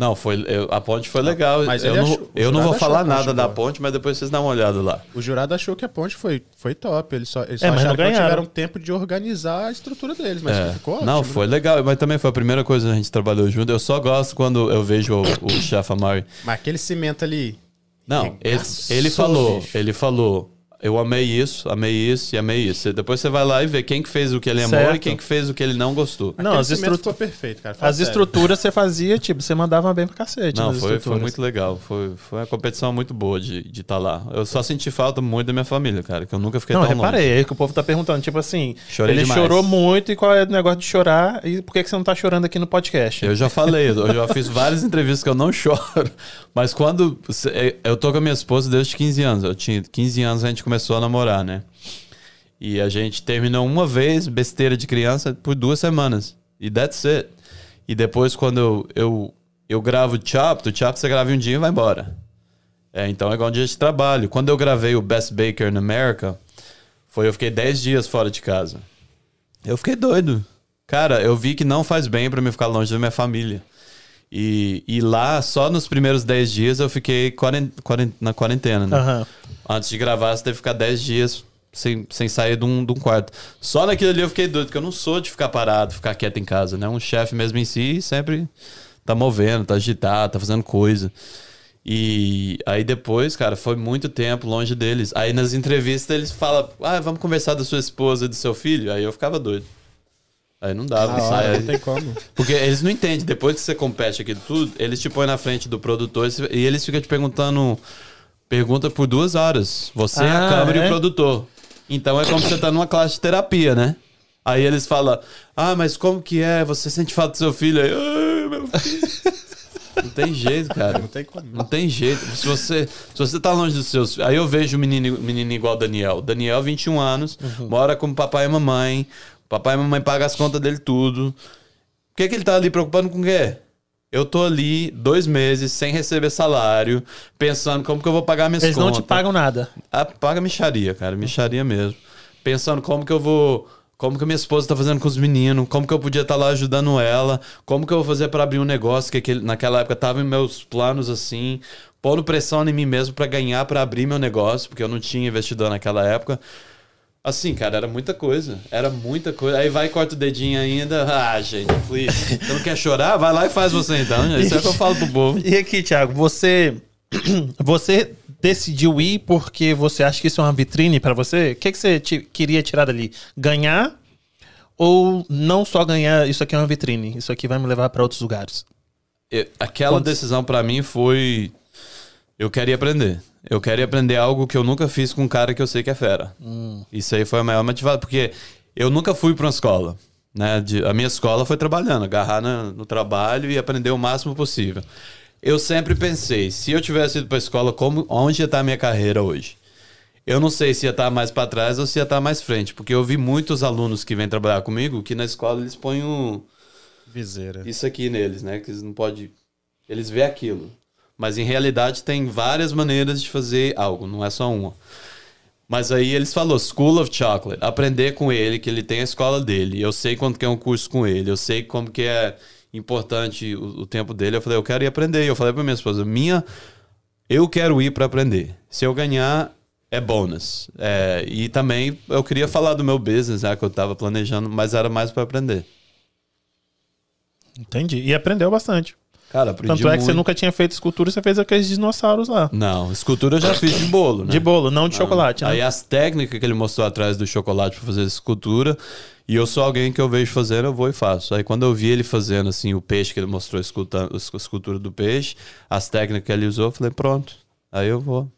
Não, foi, eu- a ponte foi legal. mas eu não, achou- eu o não vou jurado falar nada da ponte, mas depois vocês dão uma olhada lá. O jurado achou que a ponte foi, foi top. Eles só, eles É, só acharam que tiveram tempo de organizar a estrutura deles. Mas É. ficou ótimo. Não, né? foi legal, mas também foi a primeira coisa que a gente trabalhou junto. Eu só gosto quando eu vejo o, o chefe Amari. Mas aquele cimento ali... Não, ele, ele falou, bicho. ele falou, Eu amei isso, amei isso e amei isso. Depois você vai lá e vê quem que fez o que ele amou Certo. e quem que fez o que ele não gostou. Não, Aquele as, cimento estru... ficou perfeito, cara. As sério. estruturas você fazia, tipo, você mandava bem pra cacete. Não, nas foi, foi estruturas. muito legal. Foi, foi uma competição muito boa de estar de tá lá. Eu só senti falta muito da minha família, cara, que eu nunca fiquei Não, tão reparei, longe. é que o povo tá perguntando, tipo assim, Chorei ele demais. chorou muito e qual é o negócio de chorar e por que, que você não tá chorando aqui no podcast? Eu já falei, eu já fiz várias entrevistas que eu não choro. Mas quando. você- Eu tô com a minha esposa desde 15 anos. Eu tinha 15 anos a gente começou a namorar, né? E a gente terminou uma vez, besteira de criança, por duas semanas. E that's it. E depois, quando eu, eu, eu gravo o Chop, o Chop você grava um dia e vai embora. É, então é igual um dia de trabalho. Quando eu gravei o Best Baker in America, foi eu fiquei 10 dias fora de casa. Eu fiquei doido. Cara, eu vi que não faz bem pra mim ficar longe da minha família. E, e lá, só nos primeiros 10 dias, eu fiquei na quarentena, né? Aham. Antes de gravar, você teve que ficar 10 dias sem, sem sair de um, de um quarto. Só naquilo ali eu fiquei doido, porque eu não sou de ficar parado, ficar quieto em casa, né? Um chefe mesmo em si sempre tá movendo, tá agitado, tá fazendo coisa. E aí depois, cara, foi muito tempo longe deles. Aí nas entrevistas eles falam, ah, vamos conversar da sua esposa e do seu filho. Aí eu ficava doido. Aí não Na hora, sai. não tem como. Porque eles não entendem. Depois que você compete aquilo tudo, eles te põem na frente do produtor e eles ficam te perguntando pergunta por duas horas. Você, Ah, a câmera e é? o produtor. Então é como você tá numa classe de terapia, né? Aí eles falam, ah, mas como que é? Você sente falta do seu filho? Aí, ai, meu filho. Não tem jeito, cara. Não tem como. Não tem jeito. Se você, se você tá longe dos seus. Aí eu vejo um menino, menino igual o Daniel. Daniel, 21 anos, mora com papai e mamãe. Papai e mamãe pagam as contas dele tudo. Por que, que ele tá ali preocupando com o quê? Eu tô ali dois meses sem receber salário, pensando como que eu vou pagar minhas Eles não contas. te pagam nada. Ah, paga micharia, cara, micharia mesmo. Pensando como que eu vou. Como que minha esposa tá fazendo com os meninos, como que eu podia estar lá ajudando ela, como que eu vou fazer para abrir um negócio que aquele, naquela época tava em meus planos assim, pondo pressão em mim mesmo para ganhar, para abrir meu negócio, porque eu não tinha investidor naquela época. Assim, cara, era muita coisa. Era muita coisa. Aí vai e corta o dedinho ainda. Ah, gente, please. Você não quer chorar? Vai lá e faz você então. Isso é o que eu falo pro povo. E aqui, Thiago, você você decidiu ir porque você acha que isso é uma vitrine pra você? O que, que você queria tirar dali? Ganhar ou não só ganhar, isso aqui é uma vitrine, isso aqui vai me levar pra outros lugares? Eu- aquela decisão pra mim foi. Eu queria aprender. Eu queria aprender algo que eu nunca fiz com um cara que eu sei que é fera. Isso aí foi a maior motivação. Porque eu nunca fui pra uma escola. Né? De- a minha escola foi trabalhando, agarrar na- no trabalho e aprender o máximo possível. Eu sempre pensei, se eu tivesse ido pra escola, como, onde ia estar a minha carreira hoje? Eu não sei se ia estar mais pra trás ou se ia estar mais frente, porque eu vi muitos alunos que vêm trabalhar comigo que na escola eles põem um, Viseira. isso aqui neles, né? Que eles não podem. Eles vê aquilo. Mas em realidade tem várias maneiras de fazer algo, não é só uma. Mas aí eles falou School of Chocolate, aprender com ele, que ele tem a escola dele. Eu sei quanto que é um curso com ele, eu sei como que é importante o, o tempo dele. Eu falei, eu quero ir aprender. Eu falei pra minha esposa, minha, eu quero ir para aprender. Se eu ganhar, é bônus. É, e também eu queria falar do meu business, né, que eu tava planejando, mas era mais para aprender. Entendi. E aprendeu bastante. Cara, aprendi Tanto é que você nunca tinha feito escultura, você fez aqueles dinossauros lá. Não, escultura eu já fiz de bolo, né? De bolo, não de chocolate, né? Aí as técnicas que ele mostrou atrás do chocolate pra fazer escultura, e eu sou alguém que eu vejo fazendo, eu vou e faço. Aí quando eu vi ele fazendo assim o peixe que ele mostrou, a escultura do peixe, as técnicas que ele usou, eu falei, pronto, aí eu vou.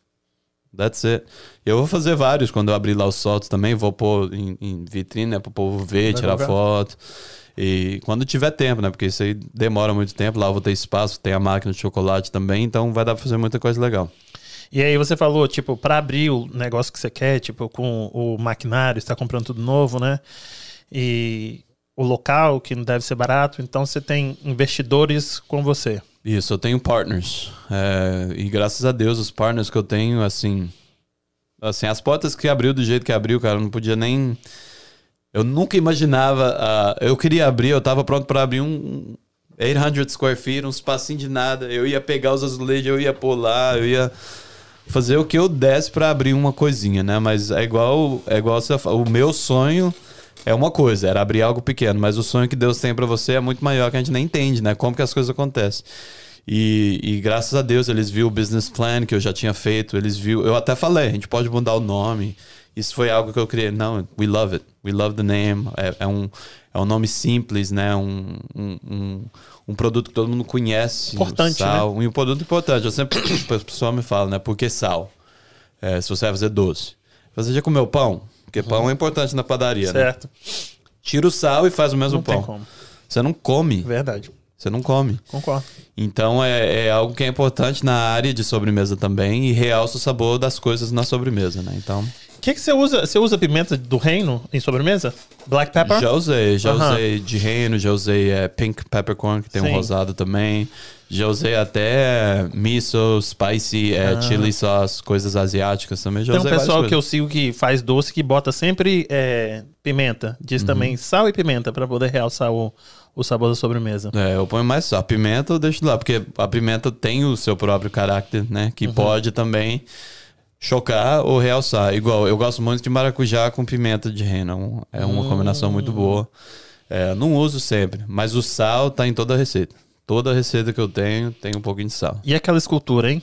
That's it. Eu vou fazer vários quando eu abrir lá os soltos também, vou pôr em, em vitrine, né, pro povo ver, Vai tirar jogar. foto. E quando tiver tempo, né? Porque isso aí demora muito tempo. Lá eu vou ter espaço, tem a máquina de chocolate também, então vai dar pra fazer muita coisa legal. E aí você falou, tipo, pra abrir o negócio que você quer, tipo, com o maquinário, você tá comprando tudo novo, né? E o local, que não deve ser barato, então você tem investidores com você. Isso, eu tenho partners. É, e graças a Deus, os partners que eu tenho, assim. Assim, as portas que abriu do jeito que abriu, cara, eu não podia nem. Eu nunca imaginava. ah, eu queria abrir, eu tava pronto para abrir um 800 square feet, um espacinho de nada. Eu ia pegar os azulejos, eu ia pular, eu ia fazer o que eu desse para abrir uma coisinha, né? Mas é igual, é igual você. O meu sonho é uma coisa, era abrir algo pequeno, mas o sonho que Deus tem para você é muito maior que a gente nem entende, né? Como que as coisas acontecem. E, e graças a Deus eles viram o business plan que eu já tinha feito, eles viram. Eu até falei, a gente pode mudar o nome. Isso foi algo que eu criei. Não, we love it. We love the name. É, é um, é um nome simples, né? Um, um, um, um produto que todo mundo conhece. Importante, sal. Né? Um produto importante. Eu sempre, o pessoal me fala, né? Por que sal? É, se você vai fazer doce. Você já comeu pão? Porque uhum. pão é importante na padaria, né? certo. né? Tira o sal e faz o mesmo não pão. Você não come. Verdade. Você não come. Concordo. Então é, é, algo que é importante na área de sobremesa também e realça o sabor das coisas na sobremesa, né? Então. O que, que você usa? Você usa pimenta do reino em sobremesa? Black pepper? Já usei, já usei de reino, já usei é, pink peppercorn, que tem Sim. um rosado também. Já usei até miso, spicy, é, ah. chili sauce, coisas asiáticas também. Já tem um pessoal que eu sigo que faz doce que bota sempre é, pimenta. Diz uhum. também sal e pimenta para poder realçar o, o sabor da sobremesa. É, eu ponho mais só. A pimenta eu deixo lá, porque a pimenta tem o seu próprio caráter, né? Que uhum. pode também chocar ou realçar. Igual, eu gosto muito de maracujá com pimenta de reino. É uma hum. combinação muito boa. É, não uso sempre, mas o sal tá em toda a receita. Toda receita que eu tenho tem um pouquinho de sal. E aquela escultura, hein?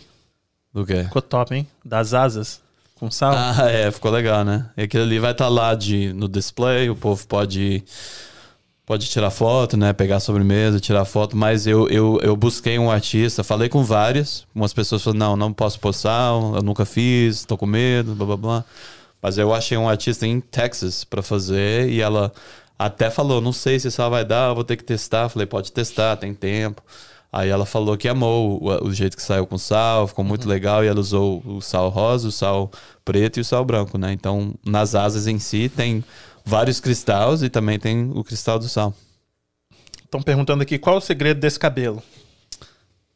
Do quê? Ficou top, hein? Das asas com sal. Ah, é, ficou legal, né? E aquilo ali vai estar tá lá de, no display, o povo pode pode tirar foto, né? Pegar a sobremesa, tirar foto, mas eu, eu, eu busquei um artista, falei com várias, umas pessoas falaram, não, não posso postar, eu nunca fiz, tô com medo, blá blá blá. Mas eu achei um artista em Texas para fazer e ela até falou, não sei se ela vai dar, vou ter que testar. Falei, pode testar, tem tempo. Aí ela falou que amou o, o jeito que saiu com sal, ficou muito uhum. legal e ela usou o sal rosa, o sal preto e o sal branco, né? Então, nas asas em si tem vários cristais e também tem o cristal do sal. Estão perguntando aqui qual é o segredo desse cabelo.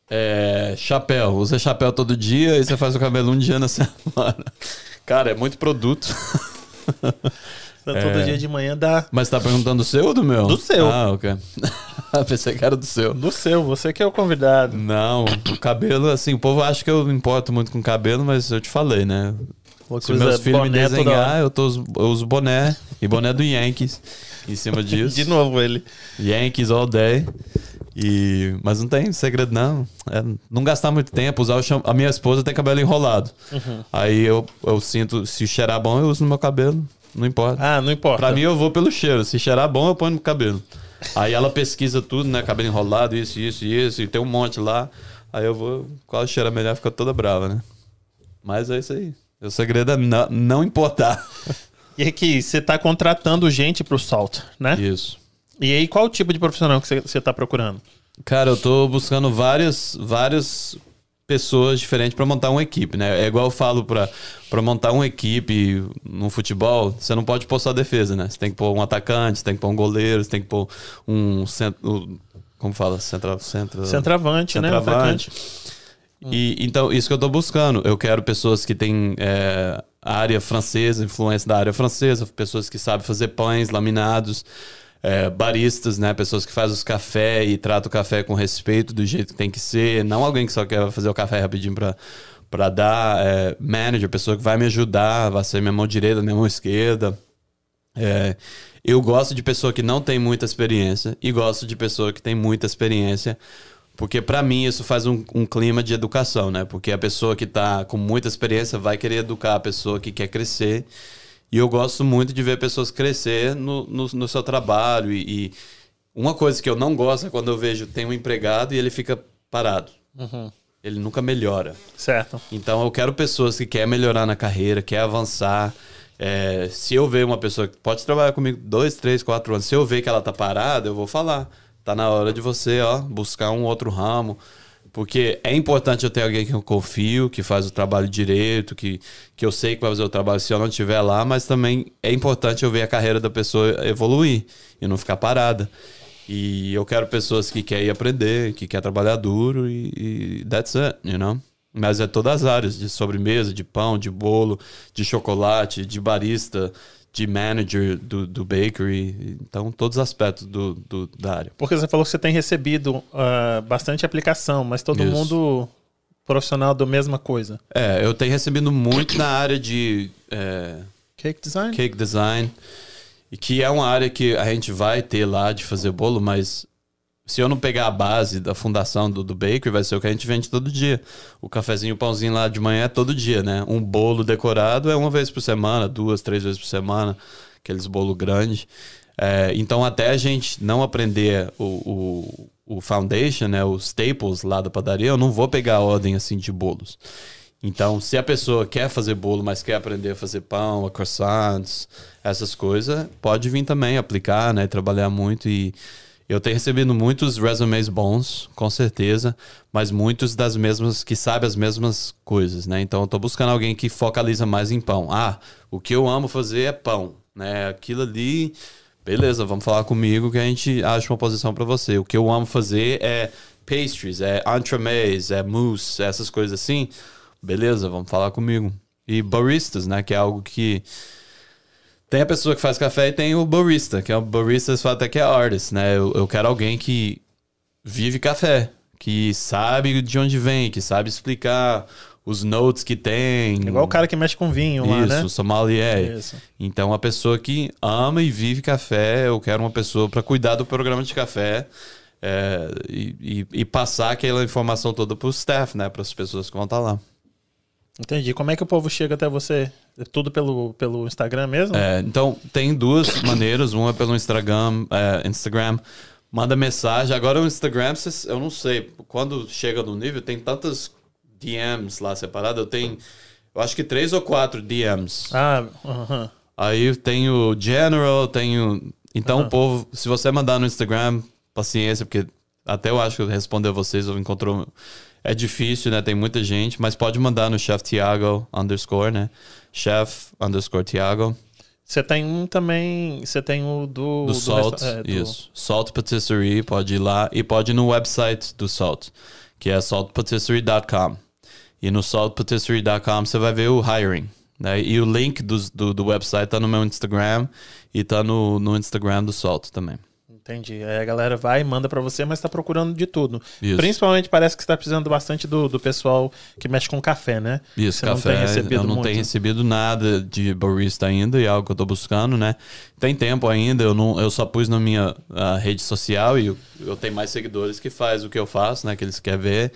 É, chapéu. Usa chapéu todo dia e você faz o cabelo um dia na semana. Cara, é muito produto. Todo é... dia de manhã dá. Mas tá perguntando do seu ou do meu? Do seu. Ah, ok. Pensei que era do seu. Do seu, você que é o convidado. Não, o cabelo, assim, o povo acha que eu me importo muito com cabelo, mas eu te falei, né? Se meus filhos me desenhar, eu, tô, eu uso boné e boné do Yankees em cima disso. De novo ele. Yankees all day. E, mas não tem segredo, não. É não gastar muito tempo, usar o A minha esposa tem cabelo enrolado. Uhum. Aí eu, eu sinto, se cheirar bom, eu uso no meu cabelo. Não importa. Ah, não importa. Pra mim eu vou pelo cheiro. Se cheirar bom, eu ponho no cabelo. Aí ela pesquisa tudo, né? Cabelo enrolado, isso, isso, isso. E tem um monte lá. Aí eu vou. Qual cheira melhor, fica toda brava, né? Mas é isso aí. O segredo é não, não importar. E aqui, você está contratando gente para o Salt, né? Isso. E aí, qual o tipo de profissional que você está procurando? Cara, eu estou buscando várias, várias pessoas diferentes para montar uma equipe, né? É igual eu falo para montar uma equipe no futebol, você não pode pôr só defesa, né? Você tem que pôr um atacante, você tem que pôr um goleiro, você tem que pôr um centro, como fala, centra, centra, centroavante, né? Centroavante. E, então, isso que eu estou buscando. Eu quero pessoas que têm é, área francesa, influência da área francesa, pessoas que sabem fazer pães laminados, é, baristas, né? Pessoas que fazem os café e tratam o café com respeito do jeito que tem que ser. Não alguém que só quer fazer o café rapidinho para para dar é, manager, pessoa que vai me ajudar, vai ser minha mão direita, minha mão esquerda. É, eu gosto de pessoa que não tem muita experiência e gosto de pessoa que tem muita experiência porque para mim isso faz um, um, clima de educação, né? Porque a pessoa que está com muita experiência vai querer educar a pessoa que quer crescer. E eu gosto muito de ver pessoas crescer no, no, no seu trabalho. E, e, uma coisa que eu não gosto é quando eu vejo tem um empregado e ele fica parado. Uhum. Ele nunca melhora. Certo. Então eu quero pessoas que querem melhorar na carreira, quer avançar. É, se eu ver uma pessoa que pode trabalhar comigo dois, três, quatro anos, se eu ver que ela tá parada, eu vou falar Tá na hora de você, ó, buscar um outro ramo. Porque é importante eu ter alguém que eu confio, que faz o trabalho direito, que, que eu sei que vai fazer o trabalho se eu não estiver lá, mas também é importante eu ver a carreira da pessoa evoluir e não ficar parada. E eu quero pessoas que querem aprender, que querem trabalhar duro e, e that's it, you know? Mas é todas as áreas, de sobremesa, de pão, de bolo, de chocolate, de barista, de manager do, do bakery, então todos os aspectos do, do, da área. Porque você falou que você tem recebido uh, bastante aplicação, mas todo Isso. mundo profissional da mesma coisa. É, eu tenho recebido muito na área de é, cake design. Cake design, e que é uma área que a gente vai ter lá de fazer bolo, mas se eu não pegar a base da fundação do, do bakery, vai ser o que a gente vende todo dia. O cafezinho, o pãozinho lá de manhã é todo dia, né? Um bolo decorado é uma vez por semana, duas, três vezes por semana, aqueles bolo grandes. É, então, até a gente não aprender o, o, o foundation, né, os staples lá da padaria, eu não vou pegar a ordem assim de bolos. Então, se a pessoa quer fazer bolo, mas quer aprender a fazer pão, a croissants, essas coisas, pode vir também aplicar, né, trabalhar muito e eu tenho recebido muitos resumes bons, com certeza, mas muitos das mesmas que sabem as mesmas coisas, né? Então eu tô buscando alguém que focaliza mais em pão. Ah, o que eu amo fazer é pão, né? Aquilo ali, beleza, vamos falar comigo que a gente acha uma posição para você. O que eu amo fazer é pastries, é entremets, é mousse, essas coisas assim. Beleza, vamos falar comigo. E baristas, né, que é algo que tem a pessoa que faz café e tem o barista, que é o barista, falam até que é artist, né? Eu, eu quero alguém que vive café, que sabe de onde vem, que sabe explicar os notes que tem. Igual o cara que mexe com vinho Isso, lá, né? o sommelier. Isso. Então, a pessoa que ama e vive café, eu quero uma pessoa para cuidar do programa de café é, e, e- e passar aquela informação toda pro staff, né? Para as pessoas que vão estar lá. Entendi. Como é que o povo chega até você? É Tudo pelo, pelo Instagram mesmo? É, então, tem duas maneiras. Uma é pelo Instagram, é, Instagram. Manda mensagem. Agora o Instagram, eu não sei. Quando chega no nível, tem tantas DMs lá separadas. Eu tenho, eu acho que três ou quatro DMs. Ah, aham. Aí eu tenho General, tenho... Então, o povo, se você mandar no Instagram, paciência, porque até eu acho que eu responder a vocês, eu encontrou... É difícil, né? Tem muita gente, mas pode mandar no Chef Tiago underscore, né? Chef underscore Tiago. Você tem um também. Você tem o do. Do Salt, resta- é, do- isso. Salt Patisserie, pode ir lá. E pode ir no website do Salt, que é saltpatisserie.com. E no saltpatisserie.com você vai ver o hiring. Né? E o link do, do, do website tá no meu Instagram e tá no, no Instagram do Salt também. Entendi. Aí a galera vai e manda pra você, mas tá procurando de tudo. Isso. Principalmente parece que você tá precisando bastante do, do pessoal que mexe com café, né? Isso, você café. não tem recebido eu não muito. tenho recebido nada de barista ainda, e é algo que eu tô buscando, né? Tem tempo ainda, eu, não, eu só pus na minha rede social e eu, eu tenho mais seguidores que faz o que eu faço, né? Que eles querem ver.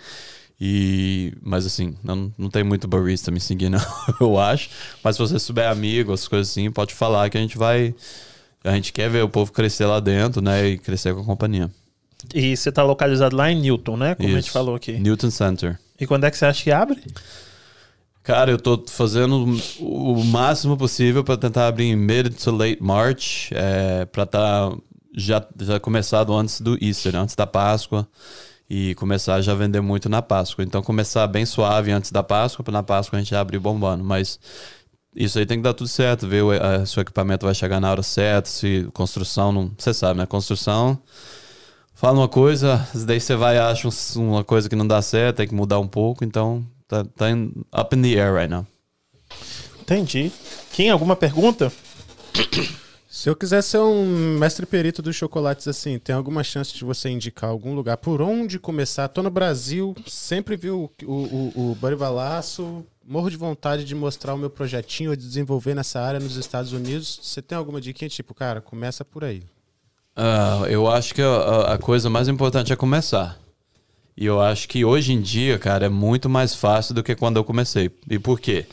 E, mas assim, não, não tem muito barista me seguindo, eu acho. Mas se você souber amigo, as coisas assim, pode falar que a gente vai. A gente quer ver o povo crescer lá dentro, né? E crescer com a companhia. E você tá localizado lá em Newton, né? Como a gente Isso. falou aqui. Newton Center. E quando é que você acha que abre? Cara, eu tô fazendo o máximo possível para tentar abrir em mid to late March, é, para tá já, já começado antes do Easter, antes da Páscoa e começar a já vender muito na Páscoa. Então começar bem suave antes da Páscoa, para na Páscoa a gente abrir bombando, mas isso aí tem que dar tudo certo, ver o- se o equipamento vai chegar na hora certa, se construção não, você sabe, né? Construção fala uma coisa, daí você vai e acha um- uma coisa que não dá certo, tem que mudar um pouco, então tá, tá in- up in the air right now. Entendi. Kim, alguma pergunta? Se eu quiser ser um mestre perito dos chocolates assim, tem alguma chance de você indicar algum lugar por onde começar? Tô no Brasil, sempre vi o, o, o, o morro de vontade de mostrar o meu projetinho, de desenvolver nessa área nos Estados Unidos. Você tem alguma dica? Tipo, cara, começa por aí. Ah, eu acho que a- a, coisa mais importante é começar. E eu acho que hoje em dia, cara, é muito mais fácil do que quando eu comecei. E por quê?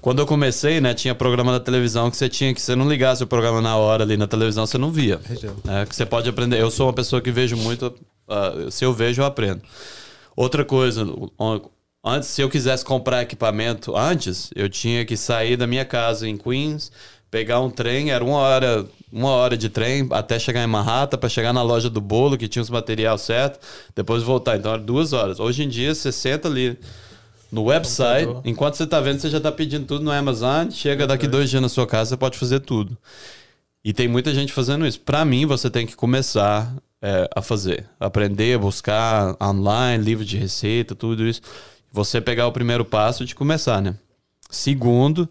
Quando eu comecei, né, tinha programa da televisão que você tinha que, você não ligasse o programa na hora ali na televisão, você não via. É, que você pode aprender. Eu sou uma pessoa que vejo muito. ah, se eu vejo, eu aprendo. Outra coisa, antes, se eu quisesse comprar equipamento antes, eu tinha que sair da minha casa em Queens, pegar um trem, era uma hora, uma hora de trem até chegar em Manhattan, para chegar na loja do bolo, que tinha os material certo, depois voltar. Então era duas horas. Hoje em dia, você senta ali no website, Computador. enquanto você tá vendo, você já tá pedindo tudo no Amazon, chega daqui dois dias na sua casa, você pode fazer tudo. E tem muita gente fazendo isso. Para mim, você tem que começar é, a fazer. Aprender, buscar online, livro de receita, tudo isso. Você pegar o primeiro passo de começar, né? Segundo,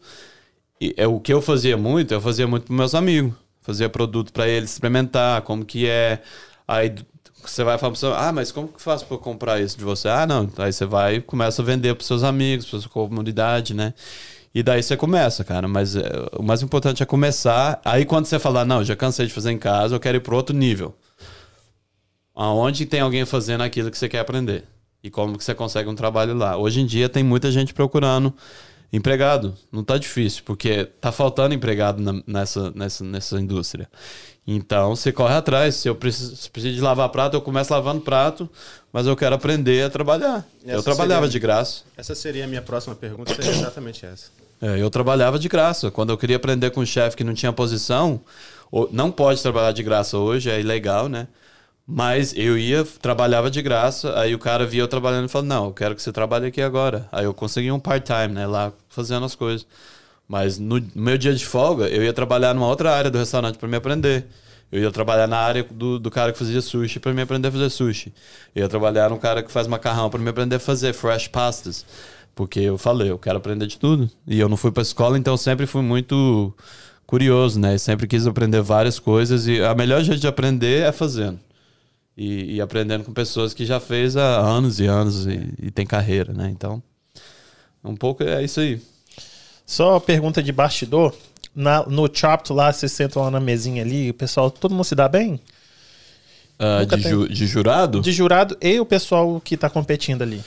é o que eu fazia muito, eu fazia muito para meus amigos. Fazia produto para eles experimentar, como que é. Aí você vai falar pessoa, ah, mas como que faz para comprar isso de você? Ah, não. Aí você vai e começa a vender para seus amigos, para sua comunidade, né? E daí você começa, cara. Mas é, o mais importante é começar. Aí quando você falar, não, já cansei de fazer em casa, eu quero ir para outro nível. aonde tem alguém fazendo aquilo que você quer aprender e como que você consegue um trabalho lá. Hoje em dia tem muita gente procurando empregado. Não tá difícil, porque tá faltando empregado na- nessa, nessa, nessa indústria. Então você corre atrás. Se eu preciso, se preciso de lavar prato, eu começo lavando prato, mas eu quero aprender a trabalhar. Essa eu trabalhava seria- de graça. Essa seria a minha próxima pergunta, seria exatamente essa. É, eu trabalhava de graça. Quando eu queria aprender com um chefe que não tinha posição, ou- não pode trabalhar de graça hoje, é ilegal, né? Mas eu ia, trabalhava de graça, aí o cara via eu trabalhando e falou, não, eu quero que você trabalhe aqui agora. Aí eu consegui um part-time, né, lá fazendo as coisas. Mas no meu dia de folga, eu ia trabalhar numa outra área do restaurante para me aprender. Eu ia trabalhar na área do, do cara que fazia sushi para me aprender a fazer sushi. Eu ia trabalhar no cara que faz macarrão para me aprender a fazer fresh pastas. Porque eu falei, eu quero aprender de tudo. E eu não fui para escola, então sempre fui muito curioso, né? Sempre quis aprender várias coisas e a melhor jeito de aprender é fazendo. E, e aprendendo com pessoas que já fez há anos e anos e, e tem carreira, né? Então, um pouco é isso aí. Só pergunta de bastidor. Na- no Chopped lá, vocês sentam lá na mesinha ali, o pessoal, todo mundo se dá bem? Nunca de, ju- de jurado? De jurado e o pessoal que tá competindo ali.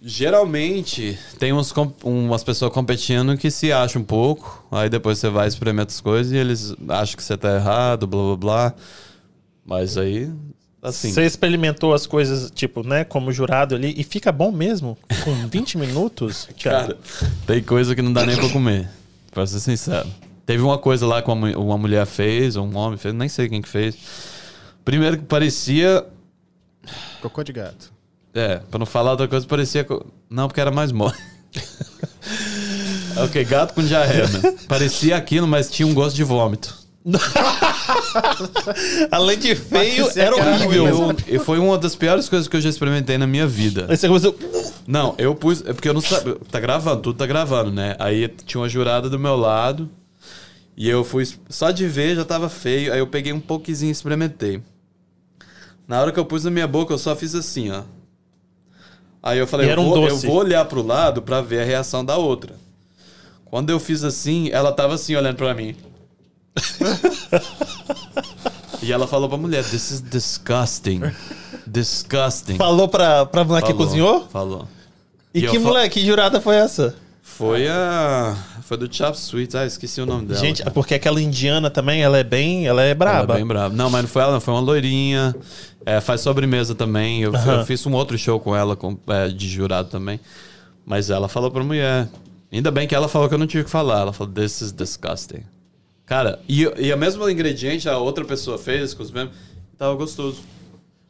Geralmente tem uns, umas pessoas competindo que se acham um pouco, aí depois você vai experimentar as coisas e eles acham que você tá errado, blá blá blá. Mas aí, assim. Você experimentou as coisas, tipo, né, como jurado ali, e fica bom mesmo? Com 20 minutos? Cara, tem coisa que não dá nem pra comer, pra ser sincero. Teve uma coisa lá que uma, uma mulher fez, ou um homem fez, nem sei quem que fez. Primeiro que parecia. Cocô de gato. É, pra não falar outra coisa, parecia. co- Não, porque era mais mole. ok, gato com diarreia, né? Parecia aquilo, mas tinha um gosto de vômito. Além de feio, Parecia era horrível. ruim, Eu- e foi uma das piores coisas que eu já experimentei na minha vida. Aí você começou... Não, eu pus. É porque eu não sabia. Tá gravando, tudo tá gravando, né? Aí tinha uma jurada do meu lado. E eu fui. Só de ver já tava feio. Aí eu peguei um pouquinho e experimentei. Na hora que eu pus na minha boca, eu só fiz assim, ó. Aí eu falei, eu, um vou, eu vou olhar pro lado pra ver a reação da outra. Quando eu fiz assim, ela tava assim olhando pra mim. e ela falou pra mulher: This is disgusting. Disgusting. Falou pra, pra mulher que Falou, cozinhou? Falou. E, E que mulher, que jurada foi essa? Foi a. Foi do Chop Sweets. Ah, esqueci o nome dela. Gente, cara. porque aquela indiana também, ela é bem, ela é Ela braba. é bem brava. Não, mas não foi ela, não. Foi uma loirinha. É, faz sobremesa também. Eu, Aham. eu fiz um outro show com ela, com, é, de jurado também. Mas ela falou pra mulher. Ainda bem que ela falou que eu não tive que falar. Ela falou, this is disgusting. Cara, e, e a mesma ingrediente a outra pessoa fez com os mesmos. Tava gostoso.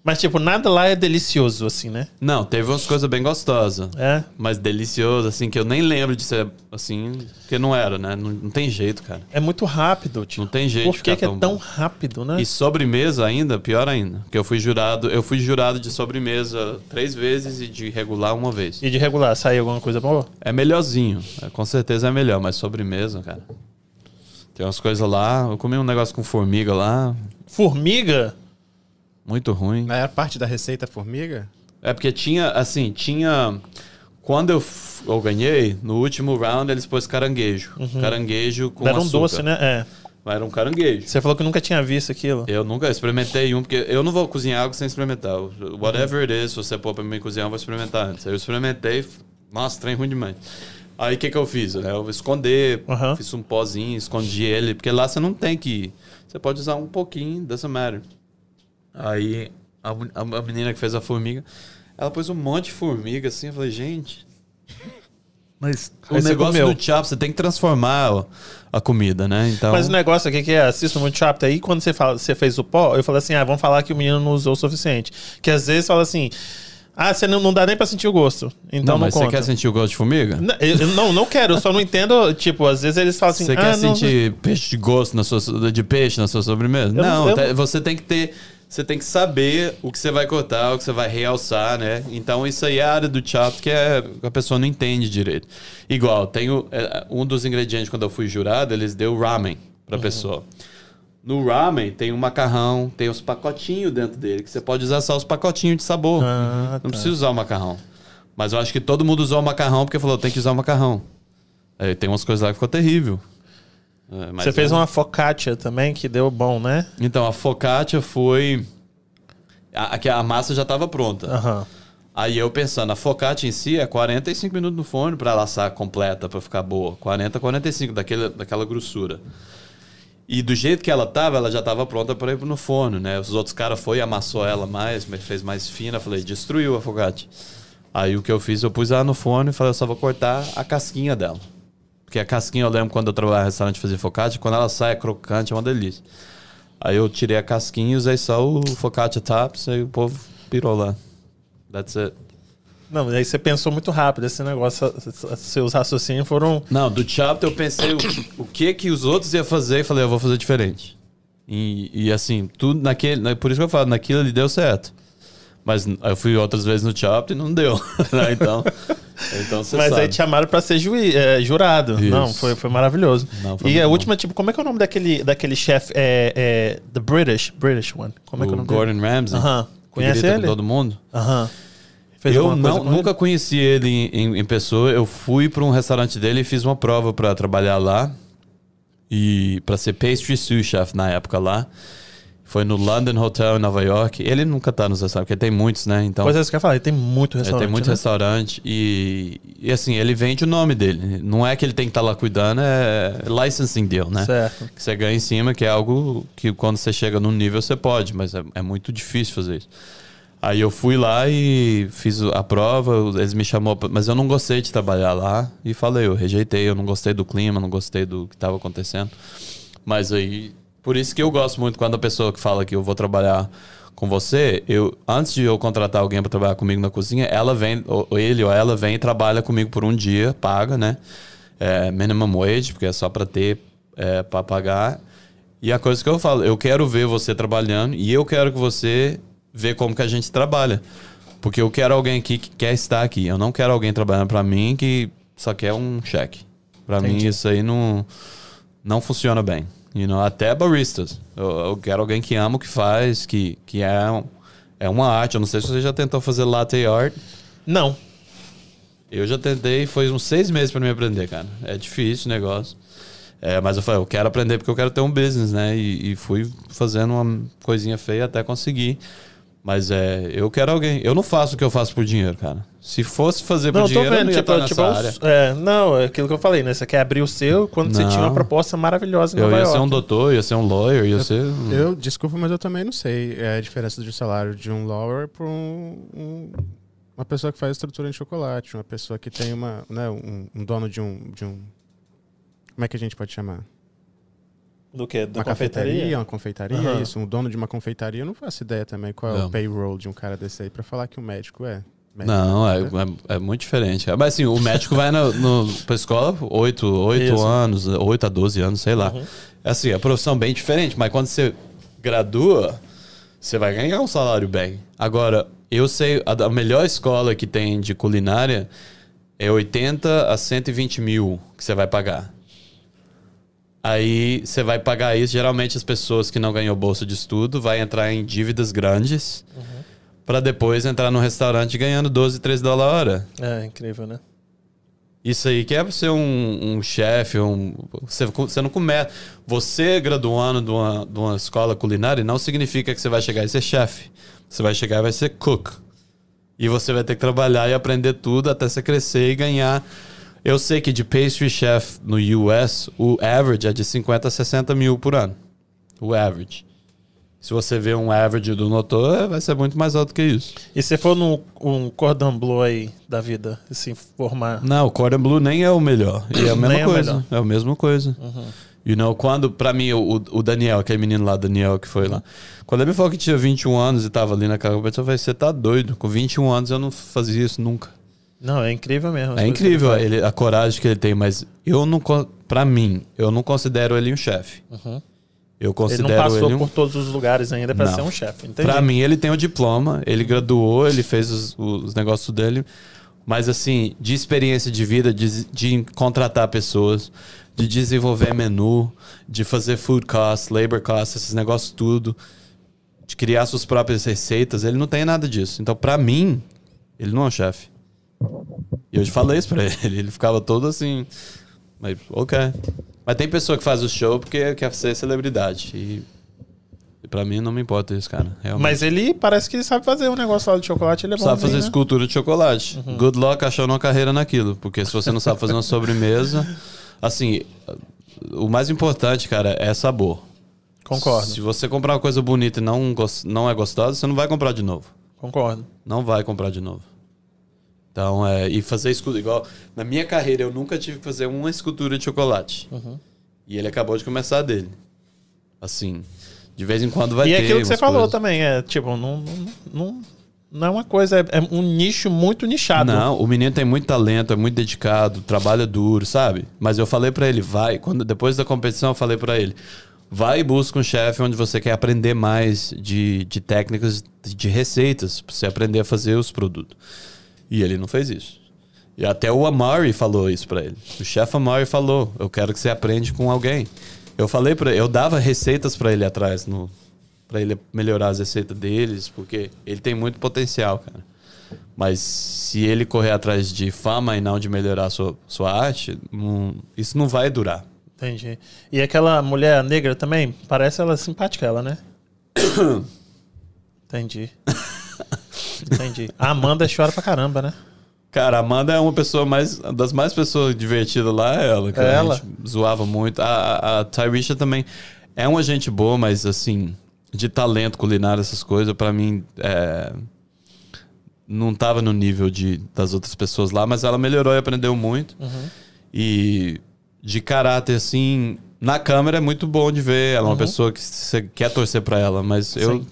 Mas, tipo, nada lá é delicioso, assim, né? Não, teve umas coisas bem gostosas. É. Mas delicioso, assim, que eu nem lembro de ser assim, porque não era, né? Não, não tem jeito, cara. É muito rápido, tipo. Não tem jeito Por que, ficar que é tão bom. rápido, né? E sobremesa ainda, pior ainda. Porque eu fui jurado, eu fui jurado de sobremesa três vezes e de regular uma vez. E de regular, sai alguma coisa boa? É melhorzinho, é, com certeza é melhor, mas sobremesa, cara. Tem umas coisas lá, eu comi um negócio com formiga lá, Formiga? muito ruim. Na era parte da receita formiga? É porque tinha, assim, tinha. Quando eu, eu ganhei, no último round eles pôs caranguejo. Caranguejo com Era um açúcar. doce, né? É. Era um caranguejo. Você falou que nunca tinha visto aquilo. Eu nunca experimentei um, porque eu não vou cozinhar algo sem experimentar. Whatever it is, se você pôr pra mim cozinhar, eu vou experimentar antes. Eu experimentei, nossa, trem ruim demais. Aí o que, que eu fiz? Né? Eu vou esconder, Aham. fiz um pozinho, escondi ele, porque lá você não tem que. Você pode usar um pouquinho, doesn't matter. Aí a, a- a menina que fez a formiga, ela pôs um monte de formiga assim, eu falei, gente. Mas o negócio comeu. do chop, você tem que transformar ó, a comida, né? Então, Mas o negócio aqui que é, assisto muito chapter aí, quando você, fala, você fez o pó, eu falei assim, ah, vamos falar que o menino não usou o suficiente. Que às vezes fala assim, ah, você não, não dá nem pra sentir o gosto. Então não, não, mas conta. você quer sentir o gosto de formiga? Não, eu, eu não, não quero, eu só não entendo, tipo, às vezes eles falam assim, Você ah, quer não, sentir peixe de gosto na sua de peixe na sua sobremesa? não- não, eu você tem que ter, você tem que saber o que você vai cortar, o que você vai realçar, né? Então isso aí é a área do chop que é, a pessoa não entende direito. Igual, tem o- é, um dos ingredientes quando eu fui jurado, eles deu ramen pra Uhum. pessoa. No ramen tem um macarrão, tem os pacotinhos dentro dele, que você pode usar só os pacotinhos de sabor. Ah, Não tá. precisa usar o macarrão. Mas eu acho que todo mundo usou o macarrão porque falou, tem que usar o macarrão. Aí tem umas coisas lá que ficou terrível. É, Você fez é- uma focaccia também, que deu bom, né? Então, a focaccia foi... A, a, massa já tava pronta. Aham. Aí eu pensando, a focaccia em si é 45 minutos no forno para ela assar completa, para ficar boa. 40, 45 daquele, daquela grossura. E do jeito que ela tava, ela já tava pronta para ir no forno, né? Os outros caras foi, amassou ela mais, fez mais fina, falei, destruiu a focaccia. Aí o que eu fiz, eu pus ela no forno e falei, eu só vou cortar a casquinha dela. Porque a casquinha, eu lembro quando eu trabalhava no restaurante fazer focaccia, quando ela sai é crocante, é uma delícia. Aí eu tirei a casquinha e usei só o focaccia tops, aí o povo pirou lá. That's it. Não, aí você pensou muito rápido. Esse negócio, seus raciocínios foram. Não, do chapter eu pensei o, o que que os outros iam fazer e falei, eu vou fazer diferente. E, e assim, tudo naquele. Por isso que eu falo, naquilo ali deu certo. Mas eu fui outras vezes no chapter e não deu. né? Então, então você Mas sabe. aí te chamaram pra ser juiz, é, jurado. Isso. Não, foi, foi maravilhoso. Não, foi e a bom. última, tipo, como é que é o nome daquele, daquele chefe? É, é, The British, British one. Como é que é o o nome dele? Gordon Ramsay. Aham. que Conhece grita com ele? todo mundo. Aham. Fez eu não, nunca ele? conheci ele em, em- em pessoa. Eu fui para um restaurante dele e fiz uma prova para trabalhar lá. E para ser pastry sous chef na época lá. Foi no London Hotel em Nova York. Ele nunca tá nos restaurantes, porque tem muitos, né? Então, Pois é, isso que eu falar. Ele tem muito restaurante. tem muito né? restaurante. E, e assim, ele vende o nome dele. Não é que ele tem que estar lá cuidando, é licensing deal, né? Certo. que você ganha em cima, que é algo que quando você chega num nível você pode, mas é, é muito difícil fazer isso. Aí eu fui lá e fiz a prova, eles me chamou, mas eu não gostei de trabalhar lá e falei, eu rejeitei, eu não gostei do clima, não gostei do que estava acontecendo. Mas aí, por isso que eu gosto muito quando a pessoa que fala que eu vou trabalhar com você, eu antes de eu contratar alguém para trabalhar comigo na cozinha, ela vem, ou ele ou ela vem e trabalha comigo por um dia, paga, né? É, minimum wage, porque é só para ter é, para pagar. E a coisa que eu falo, eu quero ver você trabalhando e eu quero que você vê como que a gente trabalha. Porque eu quero alguém aqui que quer estar aqui. Eu não quero alguém trabalhando para mim que só quer um cheque. Para mim isso aí não não funciona bem. You know, até baristas. Eu, eu quero alguém que ama o que faz, que, que é, é uma arte. Eu não sei se você já tentou fazer latte art. Não. Eu já tentei, foi uns seis meses para me aprender, cara. É difícil o negócio. É, mas eu falei, eu quero aprender porque eu quero ter um business, né? E, e fui fazendo uma coisinha feia até conseguir. Mas é, eu quero alguém. Eu não faço o que eu faço por dinheiro, cara. Se fosse fazer por Não, eu tô dinheiro, eu vendo. não ia Tipo, estar tipo, nessa é área. é, não, é aquilo que eu falei, né? Você quer abrir o seu quando você Não. tinha uma proposta maravilhosa em Eu Nova ia York. ser um doutor, ia ser um lawyer, ia ser. Eu, desculpa, mas eu também não sei é, a diferença de salário de um lawyer para um, um- uma pessoa que faz estrutura de chocolate, uma pessoa que tem uma, né, um, um dono de um, de um. Como é que a gente pode chamar? Do quê? Da uma confeitaria? cafeteria, uma confeitaria, Aham. isso. Um dono de uma confeitaria, eu não faço ideia também qual é Não. o payroll de um cara desse aí pra falar que o médico é. médico, Não, é, né? é, é muito diferente. cara. Mas assim, o médico vai no, no, pra escola 8, 8 Isso. anos, 8 a 12 anos, sei lá. Uhum. Assim, a profissão bem diferente, mas quando você gradua, você vai ganhar um salário bem. Agora, eu sei, a, a melhor escola que tem de culinária é 80 a 120 mil que você vai pagar. Aí você vai pagar isso. Geralmente as pessoas que não ganhou bolsa de estudo vai entrar em dívidas grandes para depois entrar no restaurante ganhando 12, 13 dólares a hora. É, incrível, né? Isso aí que é ser um, um chefe, um, você, você não começa. Você graduando de uma, de uma escola culinária não significa que você vai chegar e ser chefe. Você vai chegar e vai ser cook. E você vai ter que trabalhar e aprender tudo até você crescer e ganhar. Eu sei que de pastry chef no US, o average é de 50 a 60 mil por ano. O average. Se você vê um average do Notor, vai ser muito mais alto que isso. E se for num um cordon bleu aí da vida, assim, formar. Não, o Cordon Blue nem é o melhor. E é a mesma é coisa. melhor. É a mesma coisa. Uhum. You know, quando, pra mim, o, o Daniel, aquele menino lá, Daniel, que foi lá. Quando ele me falou que tinha 21 anos e tava ali naquela competição, eu falei, você tá doido. Com 21 anos eu não fazia isso nunca. Não, é incrível mesmo. É incrível ele ele, a coragem que ele tem, mas eu não, pra mim, eu não considero ele um chefe. Uhum. Eu Ele considero não passou ele um... por todos os lugares ainda pra Não. ser um chefe. Pra mim, ele tem o diploma, ele graduou, ele fez os, os negócios dele. Mas, assim, de experiência de vida, de, de contratar pessoas, de desenvolver menu, de fazer food costs, labor costs, esses negócios tudo, de criar suas próprias receitas, ele não tem nada disso. Então, pra mim, ele não é um chefe. E eu falei isso pra ele. Ele ficava todo assim. Mas, ok. Mas tem pessoa que faz o show porque quer ser celebridade. E Pra mim não me importa isso, cara. Realmente. Mas ele parece que sabe fazer um negócio lá de chocolate, ele é sabe fazer né? escultura de chocolate. Uhum. Good luck achando uma carreira naquilo. Porque se você não sabe fazer uma sobremesa. Assim, o mais importante, cara, é sabor. Concordo, Se você comprar uma coisa bonita e não, não é gostosa, você não vai comprar de novo. concordo. Não vai comprar de novo. Então, é. E fazer escultura. Igual. Na minha carreira, eu nunca tive que fazer uma escultura de chocolate. Uhum. E ele acabou de começar dele. Assim. De vez em quando vai e ter. aquilo que você umas falou coisas. também, é tipo, não, não, não, não é uma coisa, é, é um nicho muito nichado. Não, o menino tem muito talento, é muito dedicado, trabalha duro, sabe? Mas eu falei pra ele, vai. Quando, depois da competição, eu falei pra ele, vai e busca um chefe onde você quer aprender mais de, de técnicas, de receitas, pra você aprender a fazer os produtos. E ele não fez isso. E até o Amari falou isso pra ele. O chefe Amari falou, eu quero que você aprende com alguém. Eu falei para eu dava receitas pra ele atrás no para ele melhorar as receitas deles, porque ele tem muito potencial, cara. Mas se ele correr atrás de fama e não de melhorar sua, sua arte, não- isso não vai durar. Entendi. E aquela mulher negra também, parece ela simpática, ela, né? Entendi. Entendi. A Amanda chora pra caramba, né? Cara, a Amanda é uma pessoa mais. das mais pessoas divertidas lá, é ela. Que É a ela? gente zoava muito. A, a, a Tyrisha também é uma gente boa, mas assim, de talento culinário, essas coisas, pra mim, é, não tava no nível de, das outras pessoas lá, mas ela melhorou e aprendeu muito. E de caráter, assim, na câmera é muito bom de ver. Ela é uma pessoa que você quer torcer pra ela, mas eu Sim.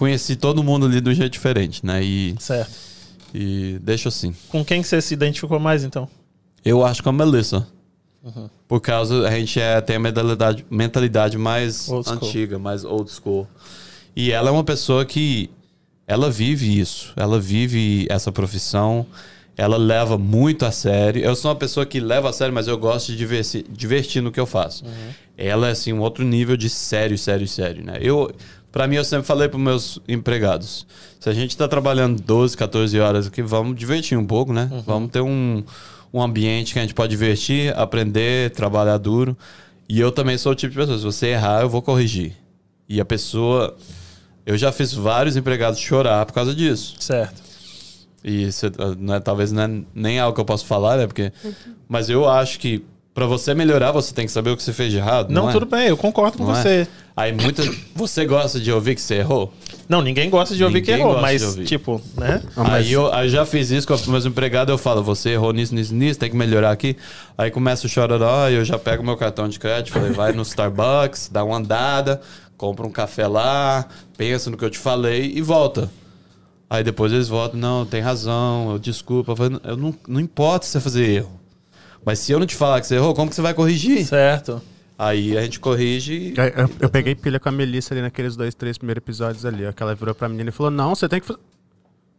Conheci todo mundo ali um jeito diferente, né? E, Certo. e deixa assim. Com quem que você se identificou mais, então? Eu acho que a Melissa. Por causa a gente é, tem a mentalidade, mentalidade mais antiga, mais old school. E ela é uma pessoa que ela vive isso, ela vive essa profissão, ela leva muito a sério. Eu sou uma pessoa que leva a sério, mas eu gosto de divertir, divertir no que eu faço. Ela é assim um outro nível de sério, sério, sério, né? Eu Pra mim, eu sempre falei pros meus empregados: se a gente tá trabalhando 12, 14 horas aqui, vamos divertir um pouco, né? Vamos ter um, um ambiente que a gente pode divertir, aprender, trabalhar duro. E eu também sou o tipo de pessoa: se você errar, eu vou corrigir. E a pessoa. Eu já fiz vários empregados chorar por causa disso. Certo. E cê- não é, talvez não é nem algo que eu posso falar, né? Porque, mas eu acho que pra você melhorar, você tem que saber o que você fez de errado. Não, Não, é? tudo bem, eu concordo com Não é? você. Aí muita. Você gosta de ouvir que você errou? Não, ninguém gosta de ouvir que Ninguém errou, gosta mas, tipo, né? Aí eu, aí eu já fiz isso com os meus empregados, eu falo, você errou nisso, nisso, nisso, tem que melhorar aqui. Aí começa o chororó, e eu já pego meu cartão de crédito, falei, vai no Starbucks, dá uma andada, compra um café lá, pensa no que eu te falei e volta. Aí depois eles voltam, não, tem razão, eu desculpa. Eu, falei, eu não, não importa se você fazer erro. Mas se eu não te falar que você errou, como que você vai corrigir? Certo. Aí a gente corrige. Eu, eu- eu peguei pilha com a Melissa ali naqueles dois, três primeiros episódios ali. Ó, que ela virou pra menina e falou: Não, você tem que fazer.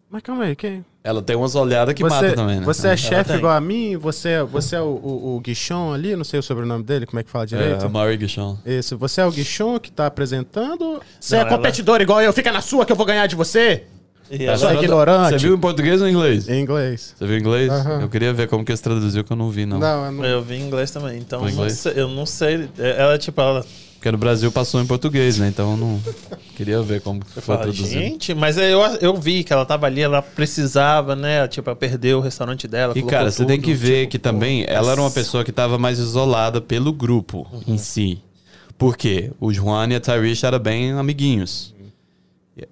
Mas calma aí, quem? Ela tem umas olhadas que você, matam também, né? Você é chefe igual a mim? Você, é- você é o, o, o Guichon ali? Não sei o sobrenome dele, como é que fala direito? É, a Mari Guichon. Isso, você é o Guichon que tá apresentando? Você Não, é ela- competidor igual eu, fica na sua que eu vou ganhar de você? Ela- ela- Sou ignorante. Você viu em português ou em inglês? Em inglês. Você viu em inglês? Eu queria ver como que eles traduziu, que eu não vi, não. Não, eu não. Eu vi em inglês também, então em não inglês? sei- eu não sei. é- Ela, tipo, ela Porque no Brasil passou em português, né? Então eu não queria ver como que foi traduzido. gente, mas eu, eu vi que ela tava ali, ela precisava, né? Tipo, ela perdeu o restaurante dela. E cara, você tem tudo, que ver tipo, que pô, também ela era uma pessoa que estava mais isolada pelo grupo Uhum. em si. Por quê? O Juan e a Tyrish eram bem amiguinhos.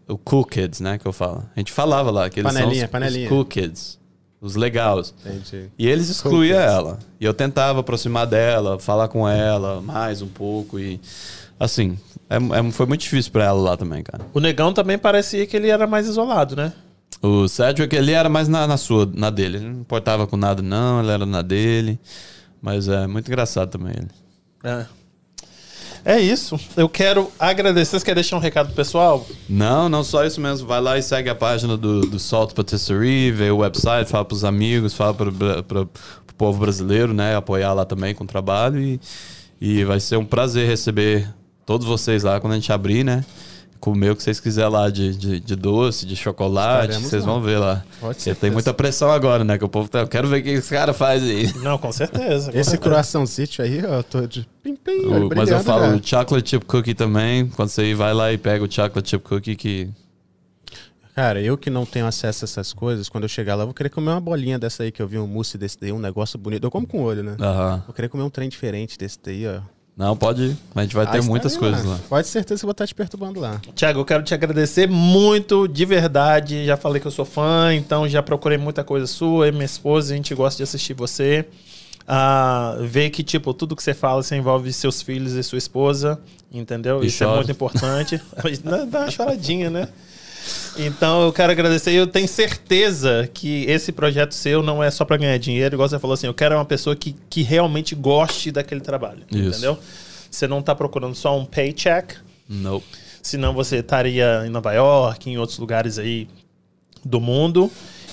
O Cool Kids, né? Que eu falo. A gente falava lá que eles Panelinha, são os, panelinha. os Cool Kids. Os legais. Entendi. E eles excluíam Kids. ela. E eu tentava aproximar dela, falar com ela mais um pouco. E assim, é- é- foi muito difícil pra ela lá também, cara. O negão também parecia que ele era mais isolado, né? O Cedric, ele era mais na, na sua, na dele. Ele não importava com nada, não, ele era na dele. Mas é muito engraçado também ele. É. É isso. Eu quero agradecer. Vocês querem deixar um recado pessoal? Não, não só isso mesmo. Vai lá e segue a página do, do Salt Patisserie, vê o website, fala pros amigos, fala pro, pro, pro povo brasileiro, né? Apoiar lá também com o trabalho. E, e vai ser um prazer receber todos vocês lá quando a gente abrir, né? Comer o que vocês quiserem lá de, de, de doce, de chocolate, Estaremos vocês lá. vão ver lá. Porque certeza. tem muita pressão agora, né? Que o povo tá. Eu quero ver o que esse cara faz aí. Não, com certeza. com Esse croissant sítio aí, ó, tô de pim, pim, O- mas eu falo já. o chocolate chip cookie também. Quando você vai lá e pega o chocolate chip cookie, que Cara, eu que não tenho acesso a essas coisas, quando eu chegar lá, eu vou querer comer uma bolinha dessa aí que eu vi um mousse desse daí, um negócio bonito. Eu como com o olho, né? Aham. Vou querer comer um trem diferente desse daí, ó. Não, pode ir. A gente vai ter Ah, muitas estarei coisas lá. Pode ter certeza que eu vou estar te perturbando lá. Tiago, eu quero te agradecer muito, de verdade. Já falei que eu sou fã, então já procurei muita coisa sua. Eu e minha esposa, a gente gosta de assistir você. Ah, ver que, tipo, tudo que você fala, você envolve seus filhos e sua esposa, entendeu? E Isso é chora. muito importante. Dá dá uma choradinha, né? Então eu quero agradecer. Eu tenho certeza que esse projeto seu não é só para ganhar dinheiro. Igual você falou assim, eu quero uma pessoa que, que realmente goste daquele trabalho. Isso. Entendeu? Você não tá procurando só um paycheck, Nope. senão você estaria em Nova York, em outros lugares aí do mundo.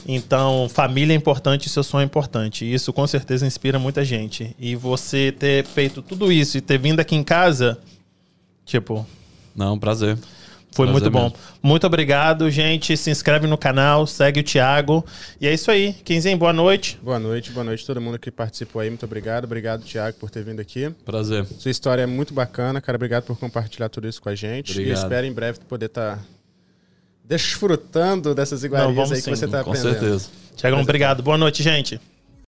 Então, família é importante, seu sonho é importante. Isso com certeza inspira muita gente. E você ter feito tudo isso e ter vindo aqui em casa, tipo, Não, prazer. Foi Prazer muito bom. mesmo. Muito obrigado, gente. Se inscreve no canal, segue o Thiago. E é isso aí. Quinzinho, boa noite. Boa noite, boa noite a todo mundo que participou aí. Muito obrigado. Obrigado, Thiago, por ter vindo aqui. Prazer. Sua história é muito bacana, cara. Obrigado por compartilhar tudo isso com a gente. Obrigado. E espero em breve poder estar desfrutando dessas iguarias vamos aí que sim, você está Com aprendendo. certeza. Tiagão, obrigado. Boa noite, gente.